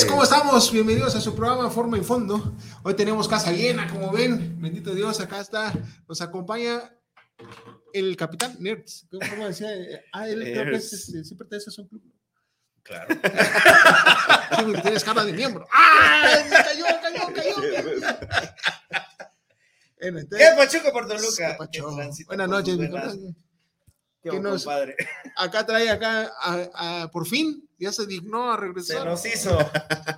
Buenas noches, ¿cómo estamos? Bienvenidos a su programa Forma y Fondo. Hoy tenemos casa llena, como ven. Bendito Dios, acá está. Nos acompaña el capitán Nerds. ¿Cómo decía? Ah, él creo que es, este, sí pertenece a un club. Claro. Sí, tienes cara de miembro. ¡Ah! Me cayó, cayó, cayó. Entonces- ¿Qué Pachuco por Toluca? Buenas noches, mi. Qué que nos- compadre. Acá trae acá, a- a- por fin, ya se dignó a Se regresar. nos hizo.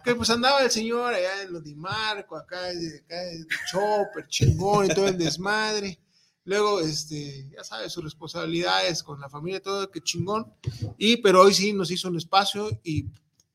Que pues andaba el señor allá en los de Marco, acá, de- acá de Chopper, chingón y todo el desmadre. Luego, este, ya sabes, sus responsabilidades con la familia, todo, que chingón. Y, pero hoy sí nos hizo un espacio y,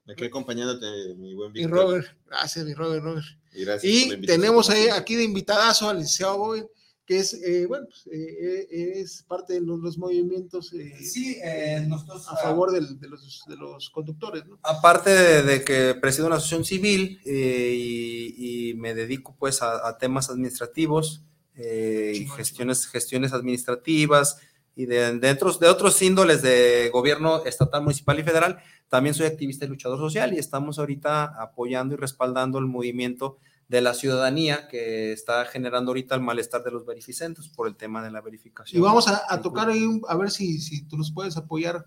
Aquí acompañándote, mi buen y Víctor. Robert, gracias, mi Robert, Robert. Y gracias por la Y tenemos ahí, aquí de invitadazo al licenciado Boy, que es, eh, bueno, pues, eh, eh, es parte de los, los movimientos eh, Sí, eh, nosotros a favor del- de, los, de los conductores, ¿no? aparte de, de que presido una asociación civil eh, y, y me dedico pues a, a temas administrativos eh, y Chingón, gestiones, gestiones administrativas y de, de otros, de otros índoles de gobierno estatal, municipal y federal, también soy activista y luchador social y estamos ahorita apoyando y respaldando el movimiento de la ciudadanía que está generando ahorita el malestar de los verificentos por el tema de la verificación. Y vamos a, a tocar ahí, a ver si, si tú nos puedes apoyar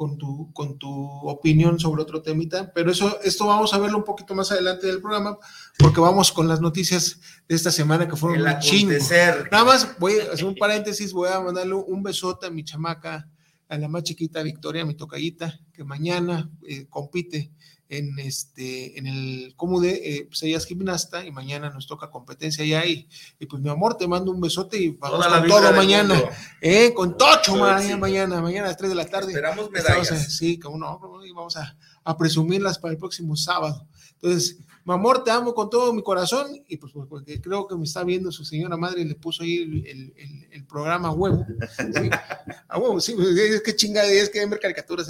con tu, con tu opinión sobre otro temita, pero eso, esto vamos a verlo un poquito más adelante del programa, porque vamos con las noticias de esta semana que fueron acontecer. Nada más voy a hacer un paréntesis, voy a mandarle un besote a mi chamaca, a la más chiquita Victoria, mi tocallita, que mañana eh, compite en este, en el Comude, eh, pues ella es gimnasta y mañana nos toca competencia ya y, y pues mi amor, te mando un besote y vamos Toda con todo mañana. Eh, con tocho, Todo mañana, mañana, mañana a las 3 de la tarde. Esperamos Estamos medallas. sí, como no, y vamos a, a presumirlas para el próximo sábado. Entonces, mi amor, te amo con todo mi corazón y pues porque creo que me está viendo su señora madre y le puso ahí el, el- el- programa huevo. A huevo, sí, pues, es que chingada, es que ver caricaturas.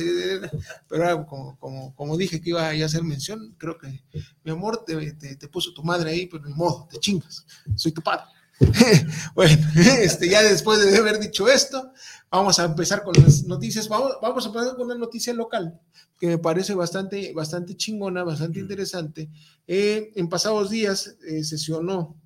Pero como, como, como dije que iba a hacer mención, creo que mi amor te, te, te puso tu madre ahí, pero ni modo, te chingas. Soy tu padre. bueno, este, ya después de haber dicho esto, vamos a empezar con las noticias. Vamos, vamos a empezar con una noticia local que me parece bastante, bastante chingona, bastante interesante. Eh, en pasados días eh, sesionó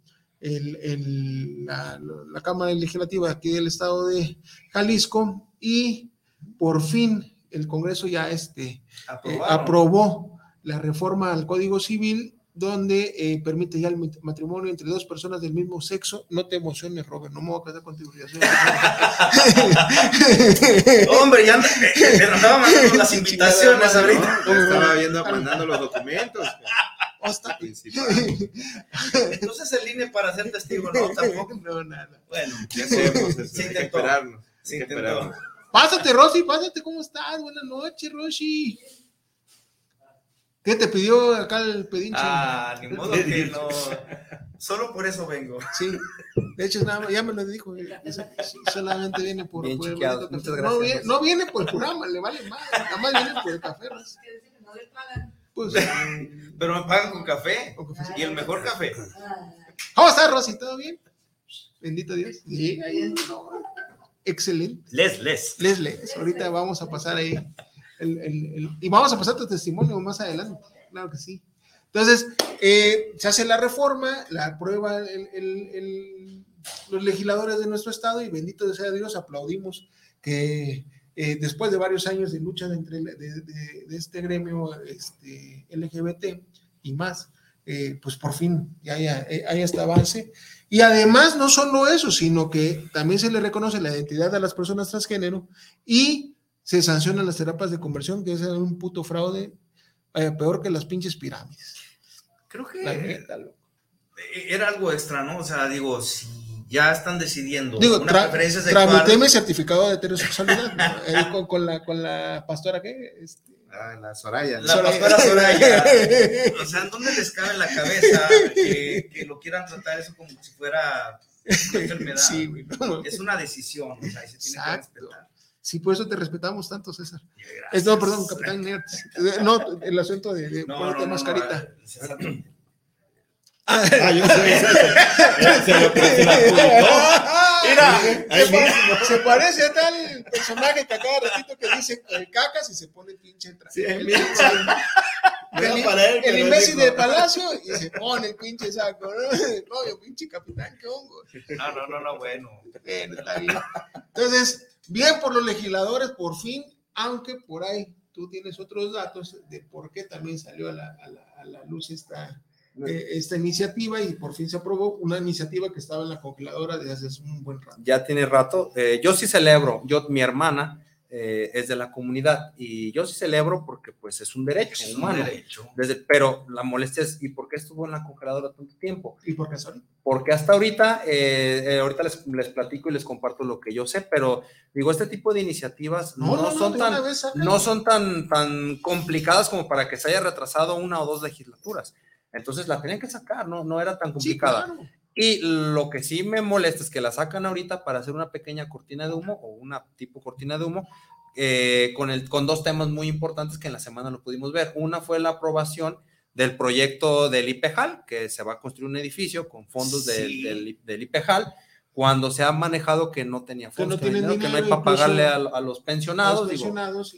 el- el- la, la Cámara Legislativa aquí del estado de Jalisco y por fin el Congreso ya este, eh, aprobó la reforma al Código Civil donde eh, permite ya el mat- matrimonio entre dos personas del mismo sexo. No te emociones, Robert, no me voy a casar contigo. ya. Hombre, ya me, me andaba mandando las invitaciones ahorita. No, estaba viendo, mandando los documentos. Principal. Entonces el INE para ser testigo, no, tampoco. No, nada. Bueno, ¿Qué hacemos? Este, hay que esperarnos. Se hay que intentó. esperarnos. Pásate, Rosy, pásate, ¿cómo estás? Buenas noches, Rosy. ¿Qué te pidió acá el pedinche? Ah, ni modo que no. Solo por eso vengo. Sí, de hecho, nada más, ya me lo dijo. eh, solamente viene por, Bien por el muchas gracias, No, viene, no viene por el programa, le vale más. Nada más viene por el café. Pues, Pero me pagan con café. con. Y el mejor café. ¿Cómo estás, Rosy? ¿Todo bien? Bendito Dios. Sí, ahí, Excelente. Les, les. Les lees. Ahorita vamos a pasar ahí. El- el- el- y vamos a pasar tu testimonio más adelante. Claro que sí. Entonces, eh, se hace la reforma, la aprueba los legisladores de nuestro estado y bendito sea Dios, aplaudimos que eh, después de varios años de lucha entre, de, de- de este gremio este, LGBT y más, eh, pues por fin ya haya, eh, haya este avance. Y además, no solo eso, sino que también se le reconoce la identidad a las personas transgénero y se sancionan las terapias de conversión, que es un puto fraude eh, peor que las pinches pirámides. Creo que neta, loco. era algo extra, ¿no? O sea, digo, si ya están decidiendo Digo, una tra- preferencia sexual. tramité mi certificado de heterosexualidad ¿no? Ahí con, con la, con la pastora que este, Ah, la Soraya. La Soraya. pastora Soraya. O sea, ¿en dónde les cabe en la cabeza que, que lo quieran tratar eso como si fuera una enfermedad? Sí, güey, no, Es una decisión, o sea, y se tiene Exacto. que respetar. Sí, por eso te respetamos tanto, César. Gracias. Es, no, perdón, Capitán Nerds. Eh, No, el asunto de, de No, ponerte no, no, mascarita. no, Ah, yo. Se lo apuntó. Mira, se, pa- se parece a tal personaje que a cada ratito que dice el cacas y se pone pinche tra- Sí, el, el- el pero imbécil del palacio y se pone el pinche saco, ¿no? Obvio, pinche capitán, qué hongo. No, no, no, no, bueno. Bueno, está bien. Entonces, bien por los legisladores, por fin, aunque por ahí tú tienes otros datos de por qué también salió a la, a la- a la luz esta, eh, esta iniciativa y por fin se aprobó una iniciativa que estaba en la congeladora desde hace un buen rato. ya tiene rato. Eh, yo sí celebro, yo, mi hermana eh, es de la comunidad y yo sí celebro porque pues es un derecho Es un humano. derecho. Desde, pero la molestia es, ¿y por qué estuvo en la congeladora tanto tiempo? ¿Y por qué son? Porque hasta ahorita, eh, eh, ahorita les, les platico y les comparto lo que yo sé, pero digo, este tipo de iniciativas no, son de tan, una vez sácalo. no son tan, tan complicadas como para que se haya retrasado una o dos legislaturas. Entonces la tenían que sacar, no, no era tan Sí, complicada. claro. Y lo que sí me molesta es que la sacan ahorita para hacer una pequeña cortina de humo o una tipo cortina de humo eh, con, el, con dos temas muy importantes que en la semana lo pudimos ver. Una fue la aprobación del proyecto del IPEJAL, que se va a construir un edificio con fondos del- del, del IPEJAL, cuando se ha manejado que no tenía Que no fondos, que, tienen dinero, que no hay para pagarle a, a los pensionados. Los digo,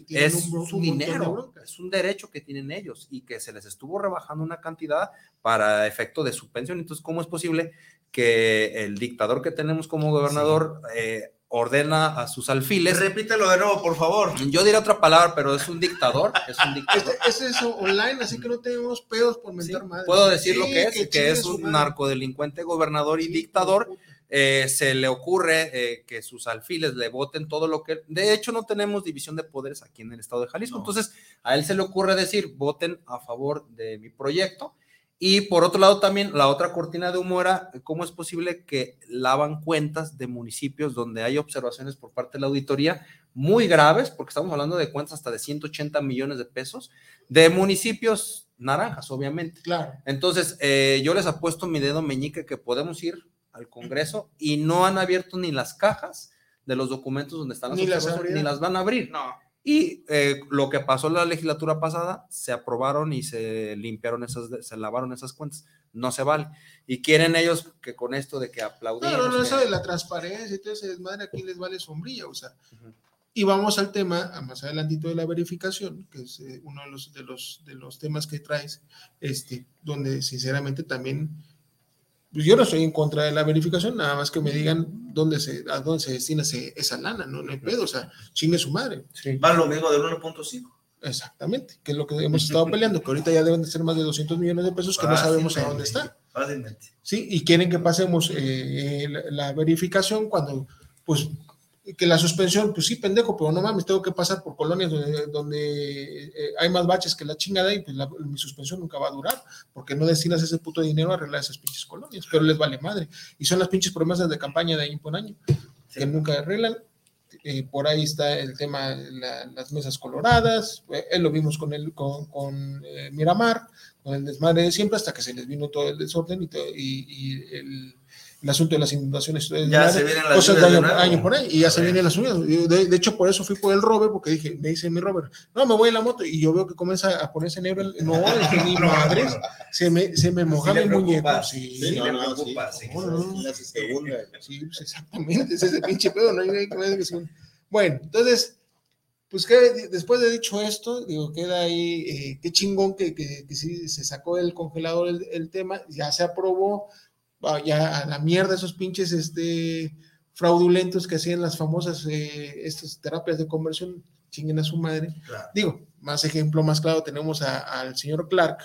y es un- su dinero, es un derecho que tienen ellos y que se les estuvo rebajando una cantidad para efecto de su pensión. Entonces, ¿cómo es posible que el dictador que tenemos como gobernador eh, ordena a sus alfiles? Repítelo de nuevo, por favor. Yo diría otra palabra, pero es un dictador, es un dictador. Este, este es online, así que no tenemos pedos por mentar Sí, madre. Puedo decir lo que es, que, es un narcodelincuente gobernador y dictador. Eh, se le ocurre eh, que sus alfiles le voten todo lo que... De hecho, no tenemos división de poderes aquí en el estado de Jalisco. No. Entonces, a él se le ocurre decir, voten a favor de mi proyecto. Y por otro lado, también la otra cortina de humo era cómo es posible que lavan cuentas de municipios donde hay observaciones por parte de la auditoría muy graves, porque estamos hablando de cuentas hasta de 180 millones de pesos, de municipios naranjas, obviamente. Claro. Entonces, eh, yo les apuesto mi dedo meñique que podemos ir al Congreso y no han abierto ni las cajas de los documentos donde están las Ni las ni las van a abrir. No. Y eh, lo que pasó en la legislatura pasada, se aprobaron y se limpiaron esas, se lavaron esas cuentas. No se vale. Y quieren ellos que con esto de que aplaudimos. No, no, eso de la transparencia y todo ese desmadre aquí les vale sombrilla, o sea. Ujú. Y vamos al tema, a más adelantito de la verificación, que es eh, uno de los, de, los, de los temas que traes, este, donde sinceramente también, pues yo no estoy en contra de la verificación, nada más que me digan dónde se, a dónde se destina ese- esa lana, no, no hay pedo, o sea, chingue su madre. Sí. Va lo mismo del 1.5. Exactamente, que es lo que hemos estado peleando, que ahorita ya deben de ser más de 200 millones de pesos que no sabemos a dónde está. Fácilmente. ¿sí? Y quieren que pasemos eh, la, la verificación cuando, pues, que la suspensión, pues sí, pendejo, pero no mames, tengo que pasar por colonias donde, donde, eh, hay más baches que la chingada y pues la- mi suspensión nunca va a durar, porque no destinas ese puto dinero a arreglar esas pinches colonias, pero les vale madre. Y son las pinches promesas de campaña de año por año, que nunca arreglan. Eh, por ahí está el tema, la- las mesas coloradas, eh, eh, lo vimos con, el, con, con, eh, Miramar, con el desmadre de siempre, hasta que se les vino todo el desorden y, todo- y, y el, el asunto de las inundaciones. Ya desmadre, se vienen las cosas de lluvias de año, nuevo. año por año, y ya se ver. vienen las lluvias. Yo, De, de hecho, por eso fui por el Robert, porque dije, me dice mi Robert, no, me voy en la moto, y yo veo que comienza a ponerse negro, el- no, es que ni madres, se me, se me mojaba el muñeco, sí, Sí, sí, sí. No, no, no. La segunda. pues exactamente, ese es el pinche pedo, no hay que sí. Bueno, entonces, pues que después de dicho esto, digo, queda ahí, eh, qué chingón que, que, que sí se sacó del congelador el, el tema, ya se aprobó, ya a la mierda esos pinches este, fraudulentos que hacían las famosas eh, estas terapias de conversión, chinguen a su madre. Claro. Digo, más ejemplo más claro tenemos al señor Clark,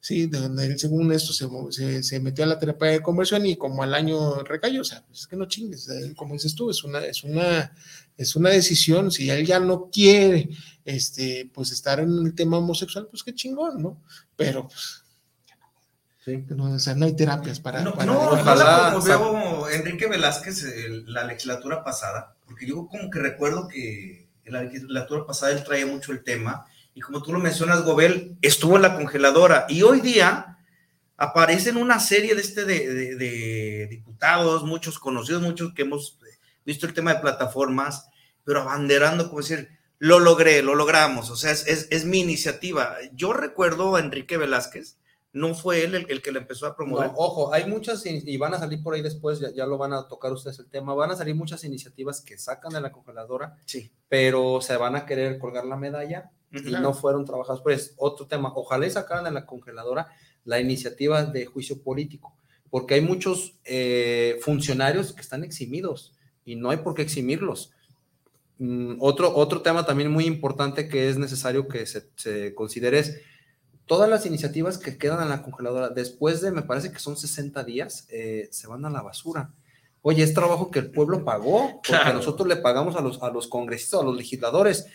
sí, de donde él según esto se, se metió a la terapia de conversión y como al año recayó, o sea, pues es que no chingues, eh, como dices tú, es una, es una, es una decisión, si él ya no quiere, este, pues estar en el tema homosexual, pues qué chingón, ¿no? Pero, pues, Sí. no, o sea, no hay terapias para... No, para- no, ojalá, no o como sea- veo Enrique Velázquez el- la legislatura pasada, porque yo como que recuerdo que en la legislatura pasada él traía mucho el tema, y como tú lo mencionas, Gobel estuvo en la congeladora, y hoy día aparecen una serie de, este de, de- de diputados, muchos conocidos, muchos que hemos visto el tema de plataformas, pero abanderando, como decir, lo logré, lo logramos, o sea, es, es- es mi iniciativa. Yo recuerdo a Enrique Velázquez, no fue él el, el que le empezó a promover. No, ojo, hay muchas in- y van a salir por ahí después, ya, ya lo van a tocar ustedes el tema, van a salir muchas iniciativas que sacan de la congeladora, Sí. pero se van a querer colgar la medalla y no fueron trabajados. Pues otro tema, ojalá y sacaran de la congeladora la iniciativa de juicio político, porque hay muchos eh, funcionarios que están eximidos y no hay por qué eximirlos. Mm, otro, otro tema también muy importante que es necesario que se, se considere es todas las iniciativas que quedan en la congeladora después de, me parece que son 60 días, eh, se van a la basura. Oye, es trabajo que el pueblo pagó, porque Claro. nosotros le pagamos a los, a los congresistas, a los legisladores,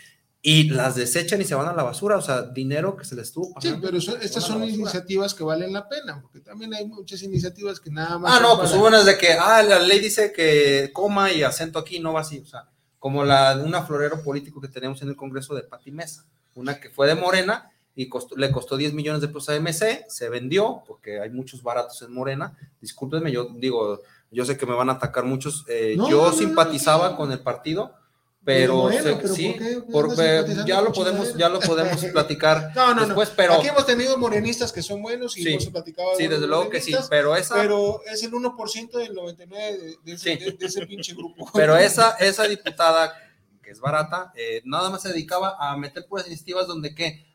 y las desechan y se van a la basura, o sea, dinero que se les estuvo Sí, pagando. pero eso- estas son iniciativas que valen la pena, porque también hay muchas iniciativas que nada más... Ah, no, pues hubo unas de que, ah, la ley dice que coma y acento aquí, no va así, o sea, como la de una florero político que tenemos en el Congreso de Pati Mesa, una que fue de Morena y costó- le costó 10 millones de pesos a MC, se vendió, porque hay muchos baratos en Morena, discúlpenme, yo digo, yo sé que me van a atacar muchos, eh, No, yo no, no, simpatizaba no. con el partido, pero, Morena, sé- pero sí, ¿por qué? ¿Por qué por- andas simpatizando ya lo podemos, ya lo podemos platicar después, pero Aquí hemos tenido morenistas que son buenos y Sí. hemos platicado. sí, desde luego que sí, pero esa, Pero es el 1% del 99% de, de ese, Sí. de- de ese pinche grupo. Pero esa, esa diputada, que es barata, eh, nada más se dedicaba a meter puras iniciativas donde que,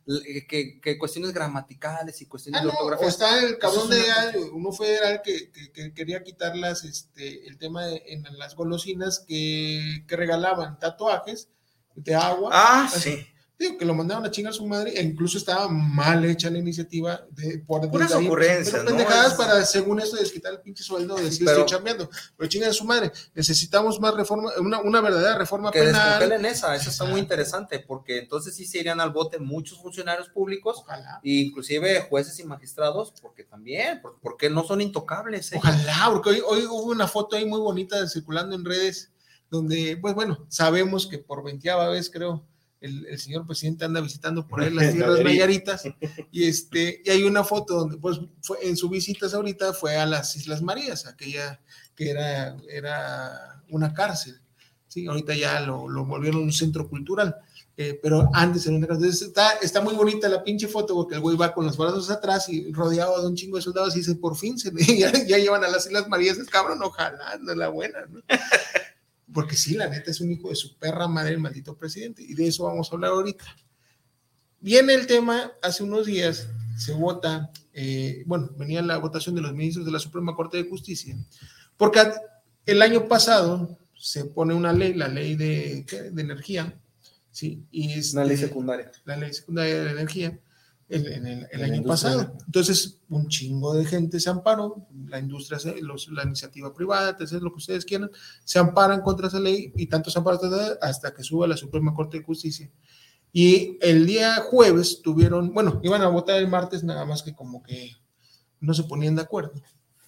que, que cuestiones gramaticales y cuestiones Ah, de no, o ortografía. está el cabrón de uno federal que, que- que quería quitarlas este, el tema de, en las golosinas que, que regalaban tatuajes de agua. Ah, Así, sí. Digo, que lo mandaban a chingar su madre, e incluso estaba mal hecha la iniciativa de por ahí, ocurrencias, ¿no? pendejadas Es- para, según esto, desquitar el pinche sueldo de si Pero- estoy chambeando. Pero chingan a su madre, necesitamos más reforma, una, una verdadera reforma que penal. descongelen esa, esa está muy interesante, porque entonces sí se irían al bote muchos funcionarios públicos, Ojalá. e inclusive jueces y magistrados, porque también, por- porque no son intocables. ellos. Ojalá, porque hoy, hoy hubo una foto ahí muy bonita circulando en redes, donde, pues bueno, sabemos que por veintiava vez, creo, el, el señor presidente anda visitando por ahí las tierras Nayarit. nayaritas, y este, y hay una foto donde, pues, fue, en su visita ahorita fue a las Islas Marías, aquella que era, era una cárcel, sí, ahorita ya lo, lo volvieron un centro cultural. eh, pero antes era una cárcel. Entonces está, está muy bonita la pinche foto porque el güey va con los brazos atrás y rodeado de un chingo de soldados y dice, por fin se ya, ya llevan a las Islas Marías, es cabrón, ojalá, no es la buena, ¿no? Porque sí, la neta es un hijo de su perra madre, el maldito presidente, y de eso vamos a hablar ahorita. Viene el tema, hace unos días se vota, eh, bueno, venía la votación de los ministros de la Suprema Corte de Justicia, porque el año pasado se pone una ley, la ley de, de energía, ¿sí? Y es Una ley secundaria. la ley secundaria de la energía el, en el, el año pasado. Entonces, un chingo de gente se amparó, la industria, los- la iniciativa privada, entonces lo que ustedes quieran, se amparan contra esa ley y tanto se amparan hasta- que suba la Suprema Corte de Justicia. Y el día jueves tuvieron, bueno, iban a votar el martes, nada más que como que no se ponían de acuerdo.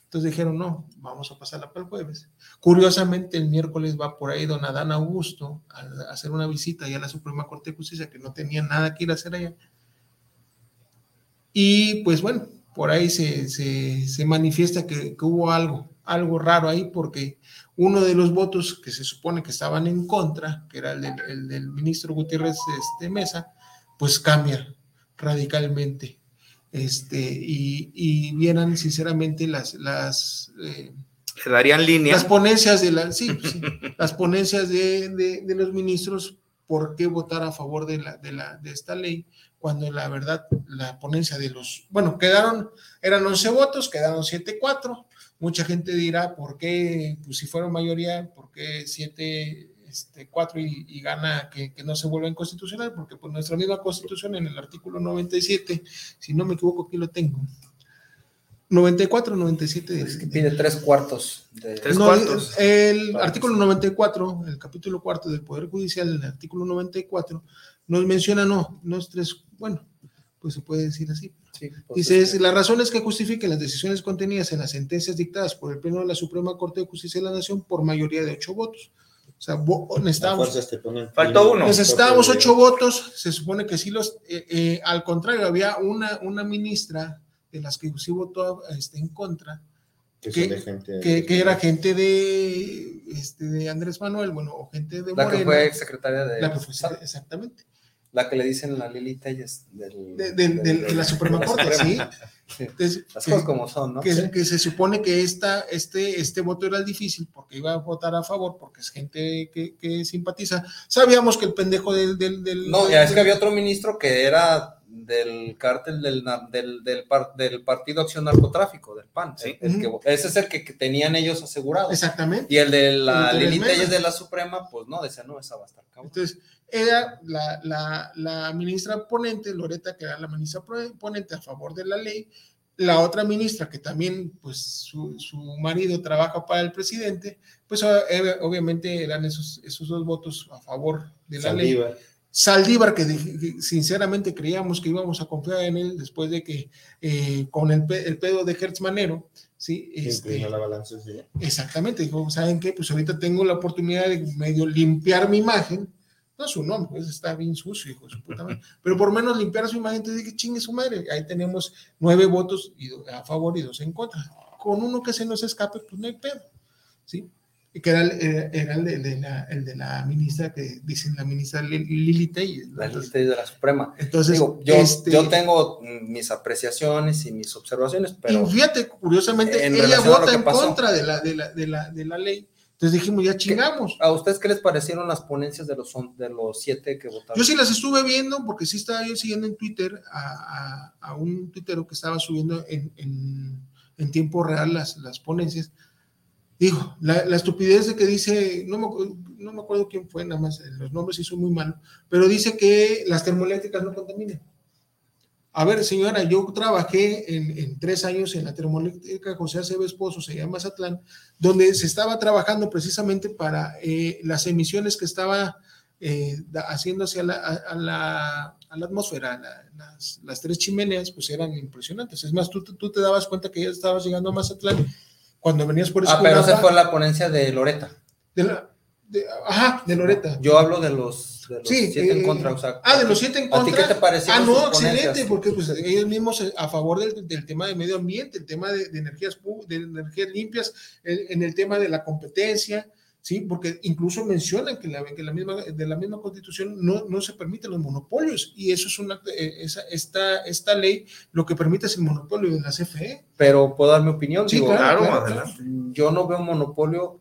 Entonces dijeron, no, vamos a pasarla para el jueves. Curiosamente, el miércoles va por ahí don Adán Augusto a, a hacer una visita allá a la Suprema Corte de Justicia, que no tenía nada que ir a hacer allá. Y pues bueno, por ahí se, se, se manifiesta que, que hubo algo, algo raro ahí, porque uno de los votos que se supone que estaban en contra, que era el del, el del ministro Gutiérrez este, Mesa, pues cambia radicalmente. Este, y, y vieran sinceramente las, las, eh, Le darían línea. las ponencias de la, sí, sí, las ponencias de, de- de los ministros por qué votar a favor de, la, de, la, de esta ley, cuando la verdad la ponencia de los, bueno, quedaron, eran 11 votos, quedaron 7-4. Mucha gente dirá, ¿por qué, pues si fueron mayoría, por qué 7 este, 4 y, y gana que, que, no se vuelva inconstitucional? Porque pues nuestra misma constitución en el artículo 97, si no me equivoco, aquí lo tengo, 94, 97. Es que pide tres cuartos. De... Tres No, cuartos. El Vale. artículo 94, el capítulo cuarto del Poder Judicial, el artículo 94, nos menciona, no, no es tres, bueno, pues se puede decir así. Sí, pues, Dice, es la razón es que justifiquen las decisiones contenidas en las sentencias dictadas por el Pleno de la Suprema Corte de Justicia de la Nación por mayoría de ocho votos. O sea, Faltó uno. necesitábamos ocho votos, se supone que sí los, eh, eh, al contrario, había una, una ministra de las que sí votó este, en contra, que que- son de gente- que, que era gente de, este, de Andrés Manuel, bueno, o gente de La que fue secretaria de. la que fue- exactamente. La que le dicen la Lili Telles del, De, de- de- de la Suprema Corte, sí. Sí. Entonces, Las que- cosas como son, ¿no? que, que se supone que esta, este, este voto era el difícil porque iba a votar a favor, porque es gente que, que simpatiza. Sabíamos que el pendejo del... del, del- No, del- ya es que había otro ministro que era del cártel del, del, del, par- del Partido Acción Narcotráfico, del PAN. Sí. el que- ese es el que, que tenían ellos asegurado. Exactamente. Y el de la El de Lili Mena. Telles de la Suprema, pues no, decía, no, esa va a estar cabrón. Entonces, era la, la, la ministra ponente, Loreta, que era la ministra ponente a favor de la ley, la otra ministra, que también, pues, su, su marido trabaja para el presidente, pues eh, obviamente eran esos, esos dos votos a favor de la ley. Saldívar. Saldívar, que, que sinceramente creíamos que íbamos a confiar en él después de que eh, con el, el pedo de Hertz Manero, ¿sí? Este, la balanza, sí. exactamente, dijo, ¿saben qué? Pues ahorita tengo la oportunidad de medio limpiar mi imagen, no su nombre, pues está bien sucio, hijo su puta madre, pero por menos limpiar su imagen, entonces dije, chingue su madre, ahí tenemos nueve votos y a favor y dos en contra, con uno que se nos escape, pues no hay pedo, ¿sí? Y que era el, era- era el de, de la, el de la ministra que dicen la ministra Li- Lili Telles, ¿no? La Lili Telles de la Suprema. entonces, Digo, yo, este, yo tengo mis apreciaciones y mis observaciones, pero y fíjate, curiosamente, en ella vota en pasó. contra de la, de, la, de, la, de la ley. Entonces dijimos, ya chingamos. ¿a ustedes qué les parecieron las ponencias de los, de los siete que votaron? Yo sí las estuve viendo porque sí estaba yo siguiendo en Twitter a, a- a un tuitero que estaba subiendo en, en- en tiempo real las, las ponencias. Digo, la, la estupidez de que dice, no me, no me acuerdo quién fue, nada más, los nombres sí son muy malos, pero dice que las termoeléctricas no contaminan. A ver, señora, yo trabajé en, en tres años en la termoeléctrica José Aceves Pozo, se llama Mazatlán, donde se estaba trabajando precisamente para eh, las emisiones que estaba eh, da- haciéndose a la, a, la, a la atmósfera. La- las, las tres chimeneas pues eran impresionantes. Es más, tú, te dabas cuenta que ya estabas llegando a Mazatlán cuando venías por ah, pero esa fue la ponencia de Loreta. de la- de- ajá, de Loreta. Yo hablo de los, de los Sí, siete en eh, contra. O sea, Ah, de los siete en ¿A ti contra. qué te parecieron Ah, no, excelente, porque pues ellos mismos eh, a favor del, del tema de medio ambiente, el tema de, de energías de energías limpias, el- en el tema de la competencia, sí, porque incluso mencionan que la, que la misma de la misma Constitución no, no se permiten los monopolios y eso es una eh, esa, esta esta ley lo que permite es el monopolio de la. CFE. Pero puedo dar mi opinión. Sí, Digo, claro, Claro, claro, adelante. yo no veo monopolio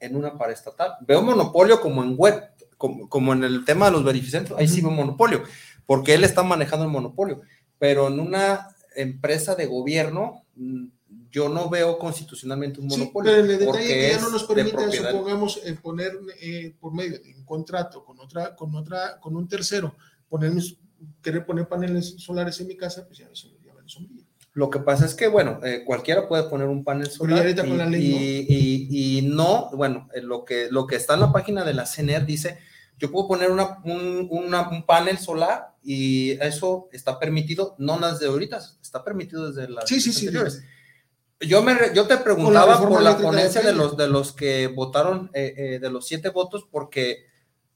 en una paraestatal. Veo monopolio como en web, como, como en el tema de los beneficentes, ahí sí veo monopolio, porque él está manejando el monopolio. Pero en una empresa de gobierno, mm, yo no veo constitucionalmente un Sí, monopolio. pero en el detalle porque que ya no nos permite, supongamos, eh, poner eh, por medio de un contrato con otra, con otra, con un tercero, poner mis- querer poner paneles solares en mi casa, pues ya no se ya vale sombrilla. Lo que pasa es que, bueno, eh, cualquiera puede poner un panel solar y, con la ley, y- y- y no, bueno, eh, lo que, lo que está en la página de la CNR dice, yo puedo poner una, un, una- un panel solar y eso está permitido, no desde ahorita, está permitido desde las Sí, sí, sí. anteriores. Yo, me, yo te preguntaba por la de ponencia de Peña. los, de los que votaron, eh, eh, de los siete votos, porque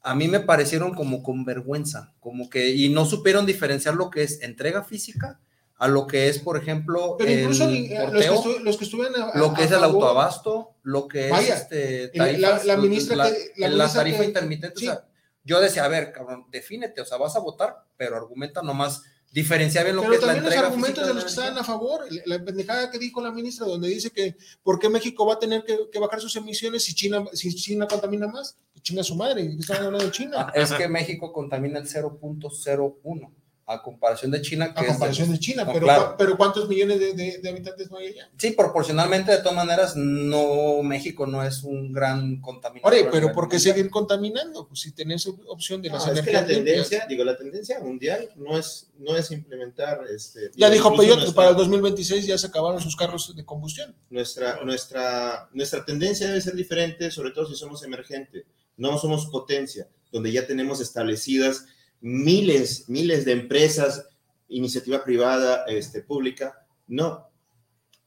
a mí me parecieron como con vergüenza, como que, y no supieron diferenciar lo que es entrega física a lo que es, por ejemplo, Pero incluso el eh, los, que porteo, los que estuvieron a- lo que a es el autoabasto, lo que es este, el- la- tarifas, la ministra la, que- la la ministra tarifa que- intermitente. sí. O sea, yo decía, a ver, cabrón, defínete, o sea, vas a votar, pero argumenta nomás diferenciar bien lo Pero que es la también los entrega argumentos de los que están energía. a favor, la pendejada que dijo la ministra, donde dice que por qué México va a tener que, que bajar sus emisiones si China, si China contamina más, China su madre, están hablando de China. Ah, Es que México contamina el 0.01 a comparación de China, que a es de- comparación de China, no, pero, claro. pero ¿cuántos millones de, de- de habitantes no hay allá? Sí, proporcionalmente, de todas maneras, no, México no es un gran contaminador. A pero ¿por qué seguir contaminando? Pues si tenés opción de No, las es que la tendencia, digo, la tendencia mundial no es, no es implementar. Este, Ya digo, dijo Peyote nuestra- para el 2026 ya se acabaron sus carros de combustión. nuestra, nuestra, nuestra tendencia debe ser diferente, sobre todo si somos emergente, no somos potencia, donde ya tenemos establecidas miles, miles de empresas, iniciativa privada, este, pública. No,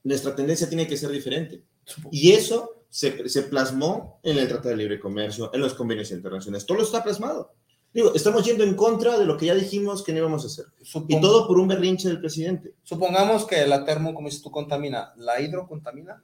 nuestra tendencia tiene que ser diferente. Y eso se, se plasmó en el Tratado de Libre Comercio, en los convenios internacionales. Todo está plasmado. Digo, estamos yendo en contra de lo que ya dijimos que no íbamos a hacer. Y todo por un berrinche del presidente. Supongamos que la termo, como dices tú, contamina. ¿La hidro contamina?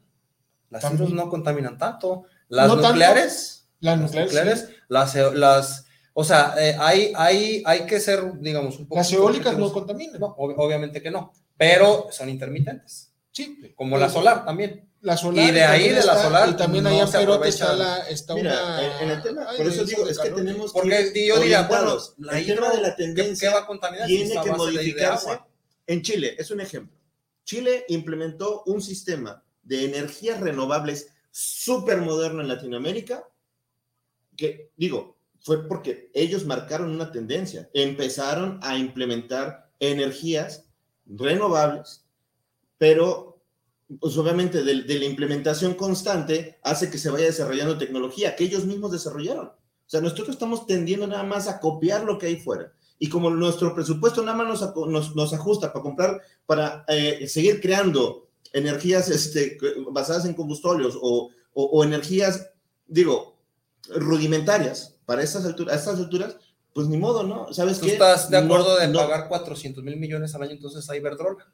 Las hidros no contaminan tanto. Las No tanto. nucleares, Las las nucleares, nucleares, las, e- las, o sea, eh, hay, hay, hay que ser, digamos, un poco. las eólicas no contaminan. No, ob- obviamente que no, pero son intermitentes, Sí, como la solar también. La solar Y de ahí, de la está- solar, Y también no allá en está, la, está Mira, una. en, el tema, Ay, por eso digo, es que tenemos Porque que yo diría, bueno, la el tema de la ¿qué, tendencia qué va a contaminar? si tiene que modificarse. agua? En Chile, es un ejemplo. Chile implementó un sistema de energías renovables súper moderno en Latinoamérica, que digo, fue porque ellos marcaron una tendencia, empezaron a implementar energías renovables, pero pues obviamente de, de la implementación constante hace que se vaya desarrollando tecnología que ellos mismos desarrollaron. O sea, nosotros estamos tendiendo nada más a copiar lo que hay fuera. Y como nuestro presupuesto nada más nos, nos, nos ajusta para comprar, para eh, seguir creando energías este, basadas en combustibles o, o, o energías, digo, rudimentarias para estas alturas, a estas alturas, pues ni modo, ¿no? ¿Sabes ¿Tú qué? estás de No- acuerdo de no- pagar 400 mil millones al año entonces a Iberdrola?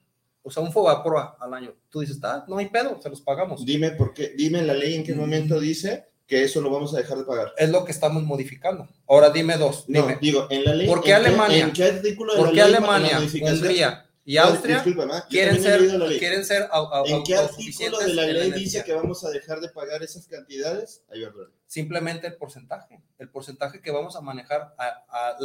O sea, un Fobaproa al año. Tú dices, ah, no hay pedo, se los pagamos. Dime por qué, dime la ley en qué momento dice que eso lo vamos a dejar de pagar. Es lo que estamos modificando. Ahora dime dos. No, Dime, digo, en la ley. ¿Por qué ¿en Alemania? ¿En qué artículo de ¿por la qué ley, en Alemania? Hungría y No, Austria quieren ser, quieren ser au- au- ¿En qué artículo de la ley dice que vamos a dejar de pagar esas cantidades? Ahí va, Roberto. Simplemente el porcentaje. El porcentaje que vamos a manejar. A, a-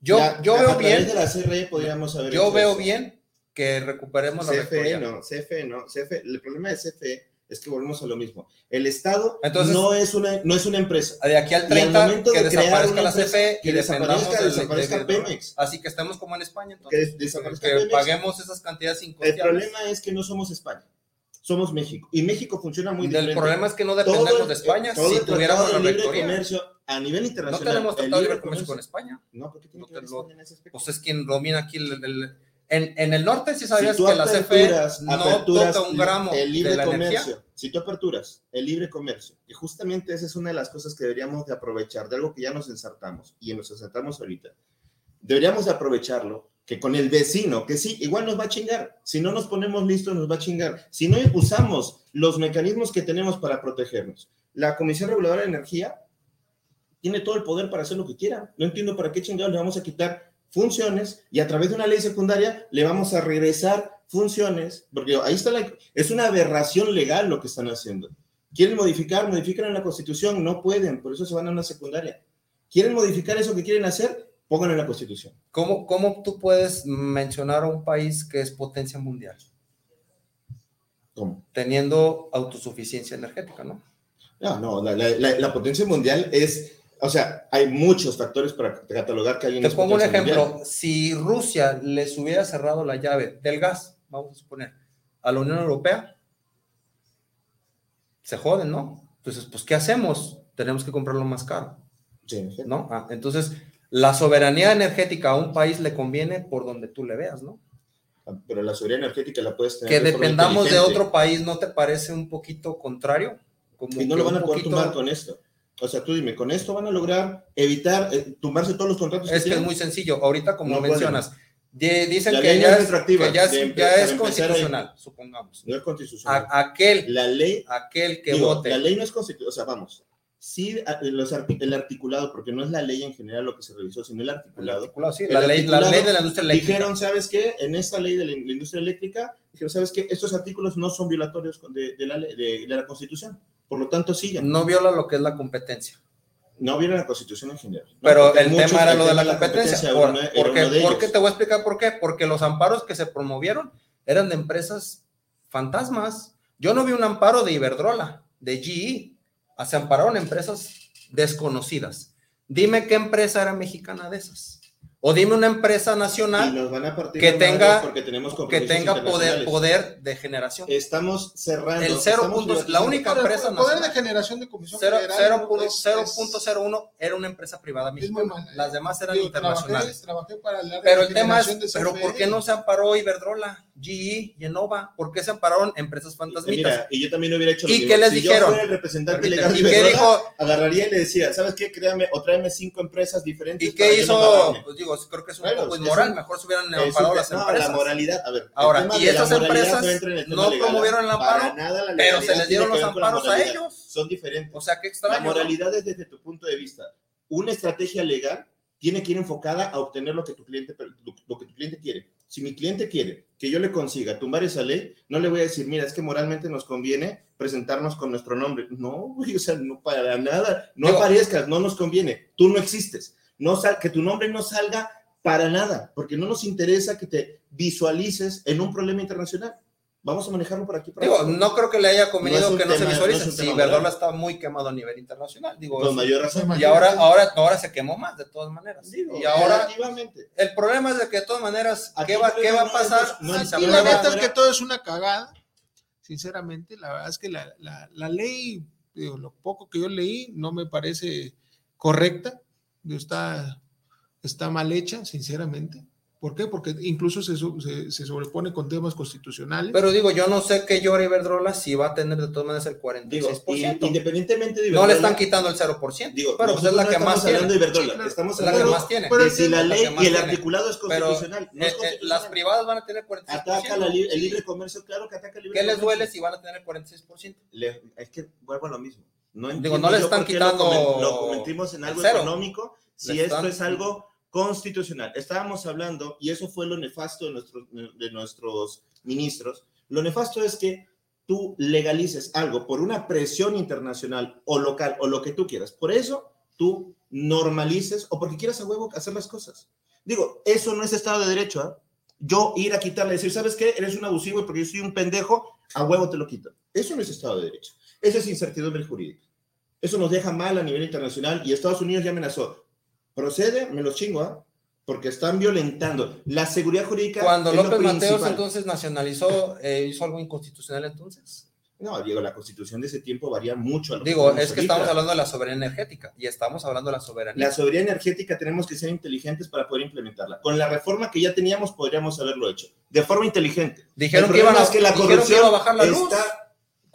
yo, yo a veo bien. de la CRE podríamos haber Yo veo eso. bien que recuperemos la CFE no, CFE no, CFE, el problema de CFE es que volvemos a lo mismo. El Estado Entonces- no, es una, no es una empresa. De aquí al Y al 30 momento que de desaparezca la CFE que y desaparezca, del- desaparezca de- de- Pemex. Así que estemos como en España. Que Entonces, desaparezca que Pemex. paguemos esas cantidades El incosteables. problema es que no somos España, somos México. Y México funciona muy El diferente. problema es que no Todo dependemos el- de España todo si el tuviéramos la de libre comercio a nivel No internacional. tenemos el tratado de libre comercio con España. No, porque tiene No que ver España en ese aspecto. Pues es quien domina aquí el, el- en, en el norte sí sabías Si que la CFE no toca un gramo el libre de la comercio, energía. si tú aperturas el libre comercio, y justamente esa es una de las cosas que deberíamos de aprovechar, de algo que ya nos ensartamos, y nos ensartamos ahorita, deberíamos de aprovecharlo, que con el vecino, que sí, igual nos va a chingar, si no nos ponemos listos nos va a chingar, si no usamos los mecanismos que tenemos para protegernos. La Comisión Reguladora de Energía tiene todo el poder para hacer lo que quiera, no entiendo para qué chingados le vamos a quitar funciones y a través de una ley secundaria le vamos a regresar funciones, porque ahí está la... Es una aberración legal lo que están haciendo. Quieren modificar, modifican en la Constitución, no pueden, por eso se van a una secundaria. Quieren modificar eso que quieren hacer, pongan en la Constitución. ¿Cómo, ¿Cómo tú puedes mencionar a un país que es potencia mundial ¿Cómo? teniendo autosuficiencia energética, no? No, no, la, la- la- la potencia mundial es, o sea, hay muchos factores para catalogar que alguien Te es pongo un ejemplo. mundial. Si Rusia les hubiera cerrado la llave del gas, vamos a suponer, a la Unión Europea, se joden, ¿no? Entonces, pues, ¿qué hacemos? Tenemos que comprarlo más caro, Sí, efecto. ¿no? Ah, entonces, la soberanía energética a un país le conviene por donde tú le veas, ¿no? pero la seguridad energética la puedes tener. Que de dependamos de otro país, ¿no te parece un poquito contrario? Como Y no lo van a poder poquito- tumbar con esto. O sea, tú dime, ¿con esto van a lograr evitar eh, tumbarse todos los contratos Es que es tienen? muy sencillo. Ahorita, como No mencionas, di- dicen La que ya, es es, que ya es- de ya es constitucional, supongamos. No es constitucional. A- aquel, la ley, aquel que digo, vote. la ley no es constitucional. O sea, vamos. sí, los el articulado, porque no es la ley en general lo que se revisó, sino el El articulado. articulado, sí, El la, ley, la articulado ley de la industria eléctrica. Dijeron, ¿sabes qué? En esta ley de la, industria eléctrica, dijeron, ¿sabes qué? Estos artículos no son violatorios de, de la, de, de la Constitución. Por lo tanto, siguen. no viola lo que es la competencia. No violan la Constitución en general. ¿no? Pero Porque el muchos- tema era el lo de la competencia. Por, uno- era ¿por qué? uno de ¿Por ellos. qué? Te voy a explicar por qué. Porque los amparos que se promovieron eran de empresas fantasmas. Yo no vi un amparo de Iberdrola, de GE. Se ampararon empresas desconocidas. Dime qué empresa era mexicana de esas. O dime una empresa nacional nos van a partir que tenga- porque tenemos que tenga poder, poder de generación. Estamos cerrando. El puntos- la única empresa el poder de nacional. generación de comisión Cero- federal cero ¿no? punto- es- cero es- punto cero uno era una empresa privada muy mexicana. mal. Las demás eran Digo, internacionales. Trabajé, trabajé para el área Pero el tema es, de pero. ¿por qué no se amparó Iberdrola, GE, Genova? ¿Por qué se ampararon empresas fantasmitas? Mira, y yo también hubiera hecho lo ¿Y mismo. qué les si dijeron? Yo fuera el representante Permíteme. legal de ¿Y qué Iberdrola, dijo? agarraría y le decía, ¿sabes qué? Créame, o tráeme cinco empresas diferentes. ¿Y para qué no hizo? pagarme". Pues digo, creo que es un Bueno, poco es inmoral, un- mejor se hubieran Es amparado las no, empresas. la moralidad, a ver. el Ahora, tema y de la esas moralidad empresas no entra en el tema no legal, promovieron el para amparo, nada la pero legalidad se les tiene dieron que los ver con la amparos a moralidad. ellos. Son diferentes. O sea, qué La extraño. ¿no? moralidad es desde tu punto de vista. Una estrategia legal tiene que ir enfocada a obtener lo que tu cliente, lo que tu cliente quiere. Si mi cliente quiere que yo le consiga tumbar esa ley, no le voy a decir, mira, es que moralmente nos conviene presentarnos con nuestro nombre. No, o sea, no para nada. No Digo- aparezcas, no nos conviene. Tú no existes. No sal- que tu nombre no salga para nada, porque no nos interesa que te visualices en un problema internacional. Vamos a manejarlo por aquí. por Digo, no creo que le haya convenido que no se visualicen. no Iberdrola moral. está muy quemado a nivel internacional. Digo, Con es- mayor razón. y ahora, ahora, ahora se quemó más, de todas maneras. Digo, y ahora, el problema es de que de todas maneras, Aquí ¿qué va, qué va a pasar? no si Y la neta es que todo es una cagada, sinceramente. La verdad es que la, la- la ley, digo, lo poco que yo leí, no me parece correcta. Digo, Está, está mal hecha, sinceramente. ¿Por qué? Porque incluso se, se, se sobrepone con temas constitucionales. Pero digo, yo no sé qué llora Iberdrola si va a tener de todas maneras el Digo, 46%. y- independientemente de no le Iberdrola, están quitando el 0%. Digo, pero pues es la que más estamos hablando tiene. de Iberdrola, estamos Es la que más tiene. Pero si la ley y el articulado es Pero constitucional. no eh, es eh, constitucional. las privadas van a tener 46%. Ataca la li- el libre comercio, claro que ataca el libre ¿Qué les comercio. duele si van a tener el 46%? Le- es que vuelvo a lo mismo. No Digo, no le están qué quitando Lo, lo en algo económico si esto es algo constitucional. Estábamos hablando, y eso fue lo nefasto de nuestros, de nuestros ministros. Lo nefasto es que tú legalices algo por una presión internacional o local o lo que tú quieras. Por eso tú normalices o porque quieras a huevo hacer las cosas. Digo, eso no es Estado de Derecho. ¿ah? Yo ir a quitarle, decir, ¿sabes qué? Eres un abusivo porque yo soy un pendejo, a huevo te lo quito. Eso no es Estado de Derecho. Eso es incertidumbre jurídica. Eso nos deja mal a nivel internacional y Estados Unidos ya amenazó. Procede, me los chingo, ¿ah? Porque están violentando la seguridad jurídica. Cuando es lo López Mateos entonces nacionalizó, eh, hizo algo inconstitucional entonces. No, Diego, la constitución de ese tiempo varía mucho. a lo Digo, es que ahorita. estamos hablando de la soberanía energética y estamos hablando de la soberanía. La soberanía energética tenemos que ser inteligentes para poder implementarla. Con la reforma que ya teníamos podríamos haberlo hecho. De forma inteligente. Dijeron El que, iban a, es que la iba a bajar la luz. está-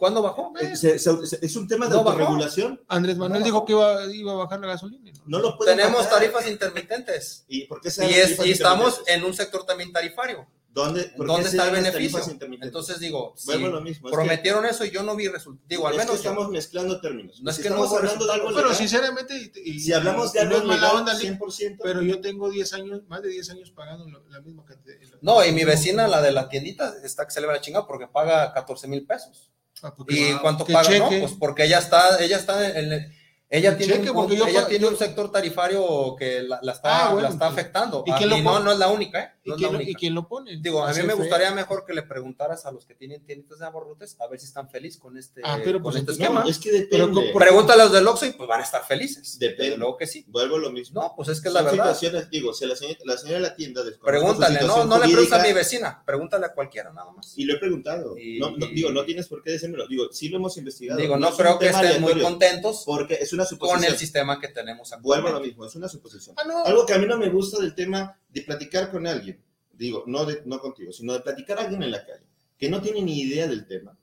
¿Cuándo bajó? eh, se- se- se- es un tema de No autorregulación. Andrés Manuel No. dijo que iba, iba a bajar la gasolina. No lo pueden Tenemos bajar. tarifas intermitentes ¿Y por qué y, se dan es- y estamos en un sector también tarifario. ¿Dónde, por qué ¿Dónde se está el beneficio? Entonces digo, lo mismo. es que- prometieron eso y yo no vi resultados. Digo, al es que menos yo- estamos mezclando términos. No es si que no estamos hubo hablando de algo Pero sinceramente, y, y- si hablamos de y algo no legal, onda, Lee, 100%, pero yo tengo 10 años, más de 10 años pagando lo- la misma cantidad. No, y mi vecina, la de la tiendita, está que se le va la chinga porque paga 14 mil pesos. Ah, ¿Y cuánto paga? No, pues porque ella está, ella está en el- ella tiene, cheque, un, yo ella tiene yo- un sector tarifario que la, la está, Ah, bueno, la está pues, afectando. ¿y Ah, lo y no, es la única, ¿eh? ¿Y No la quién, lo- única. ¿Y quién lo pone? Digo, a La mí me CFE. gustaría mejor que le preguntaras a los que tienen tienditas de abarrotes a ver si están felices con este, Ah, pero con pues este esquema. es que depende. Pregúntale a los del Oxxo y pues van a estar felices. Depende. Luego que sí. Vuelvo a lo mismo. No, pues es que es la verdad. situaciones, digo, si la señora, la señora de la tienda Pregúntale, no, no le preguntes a mi vecina, pregúntale a cualquiera nada más. Y lo he preguntado. Y- no, digo, no tienes por qué decírmelo. Digo, sí lo hemos investigado. Digo, no, creo que estén muy contentos Porque es una con suposición. el sistema que tenemos Vuelvo a lo actualmente. mismo, es una suposición. Ah, no. Algo que a mí no me gusta del tema de platicar con alguien, digo, no, de, no contigo, sino de platicar a alguien en la calle, que no tiene ni idea del tema.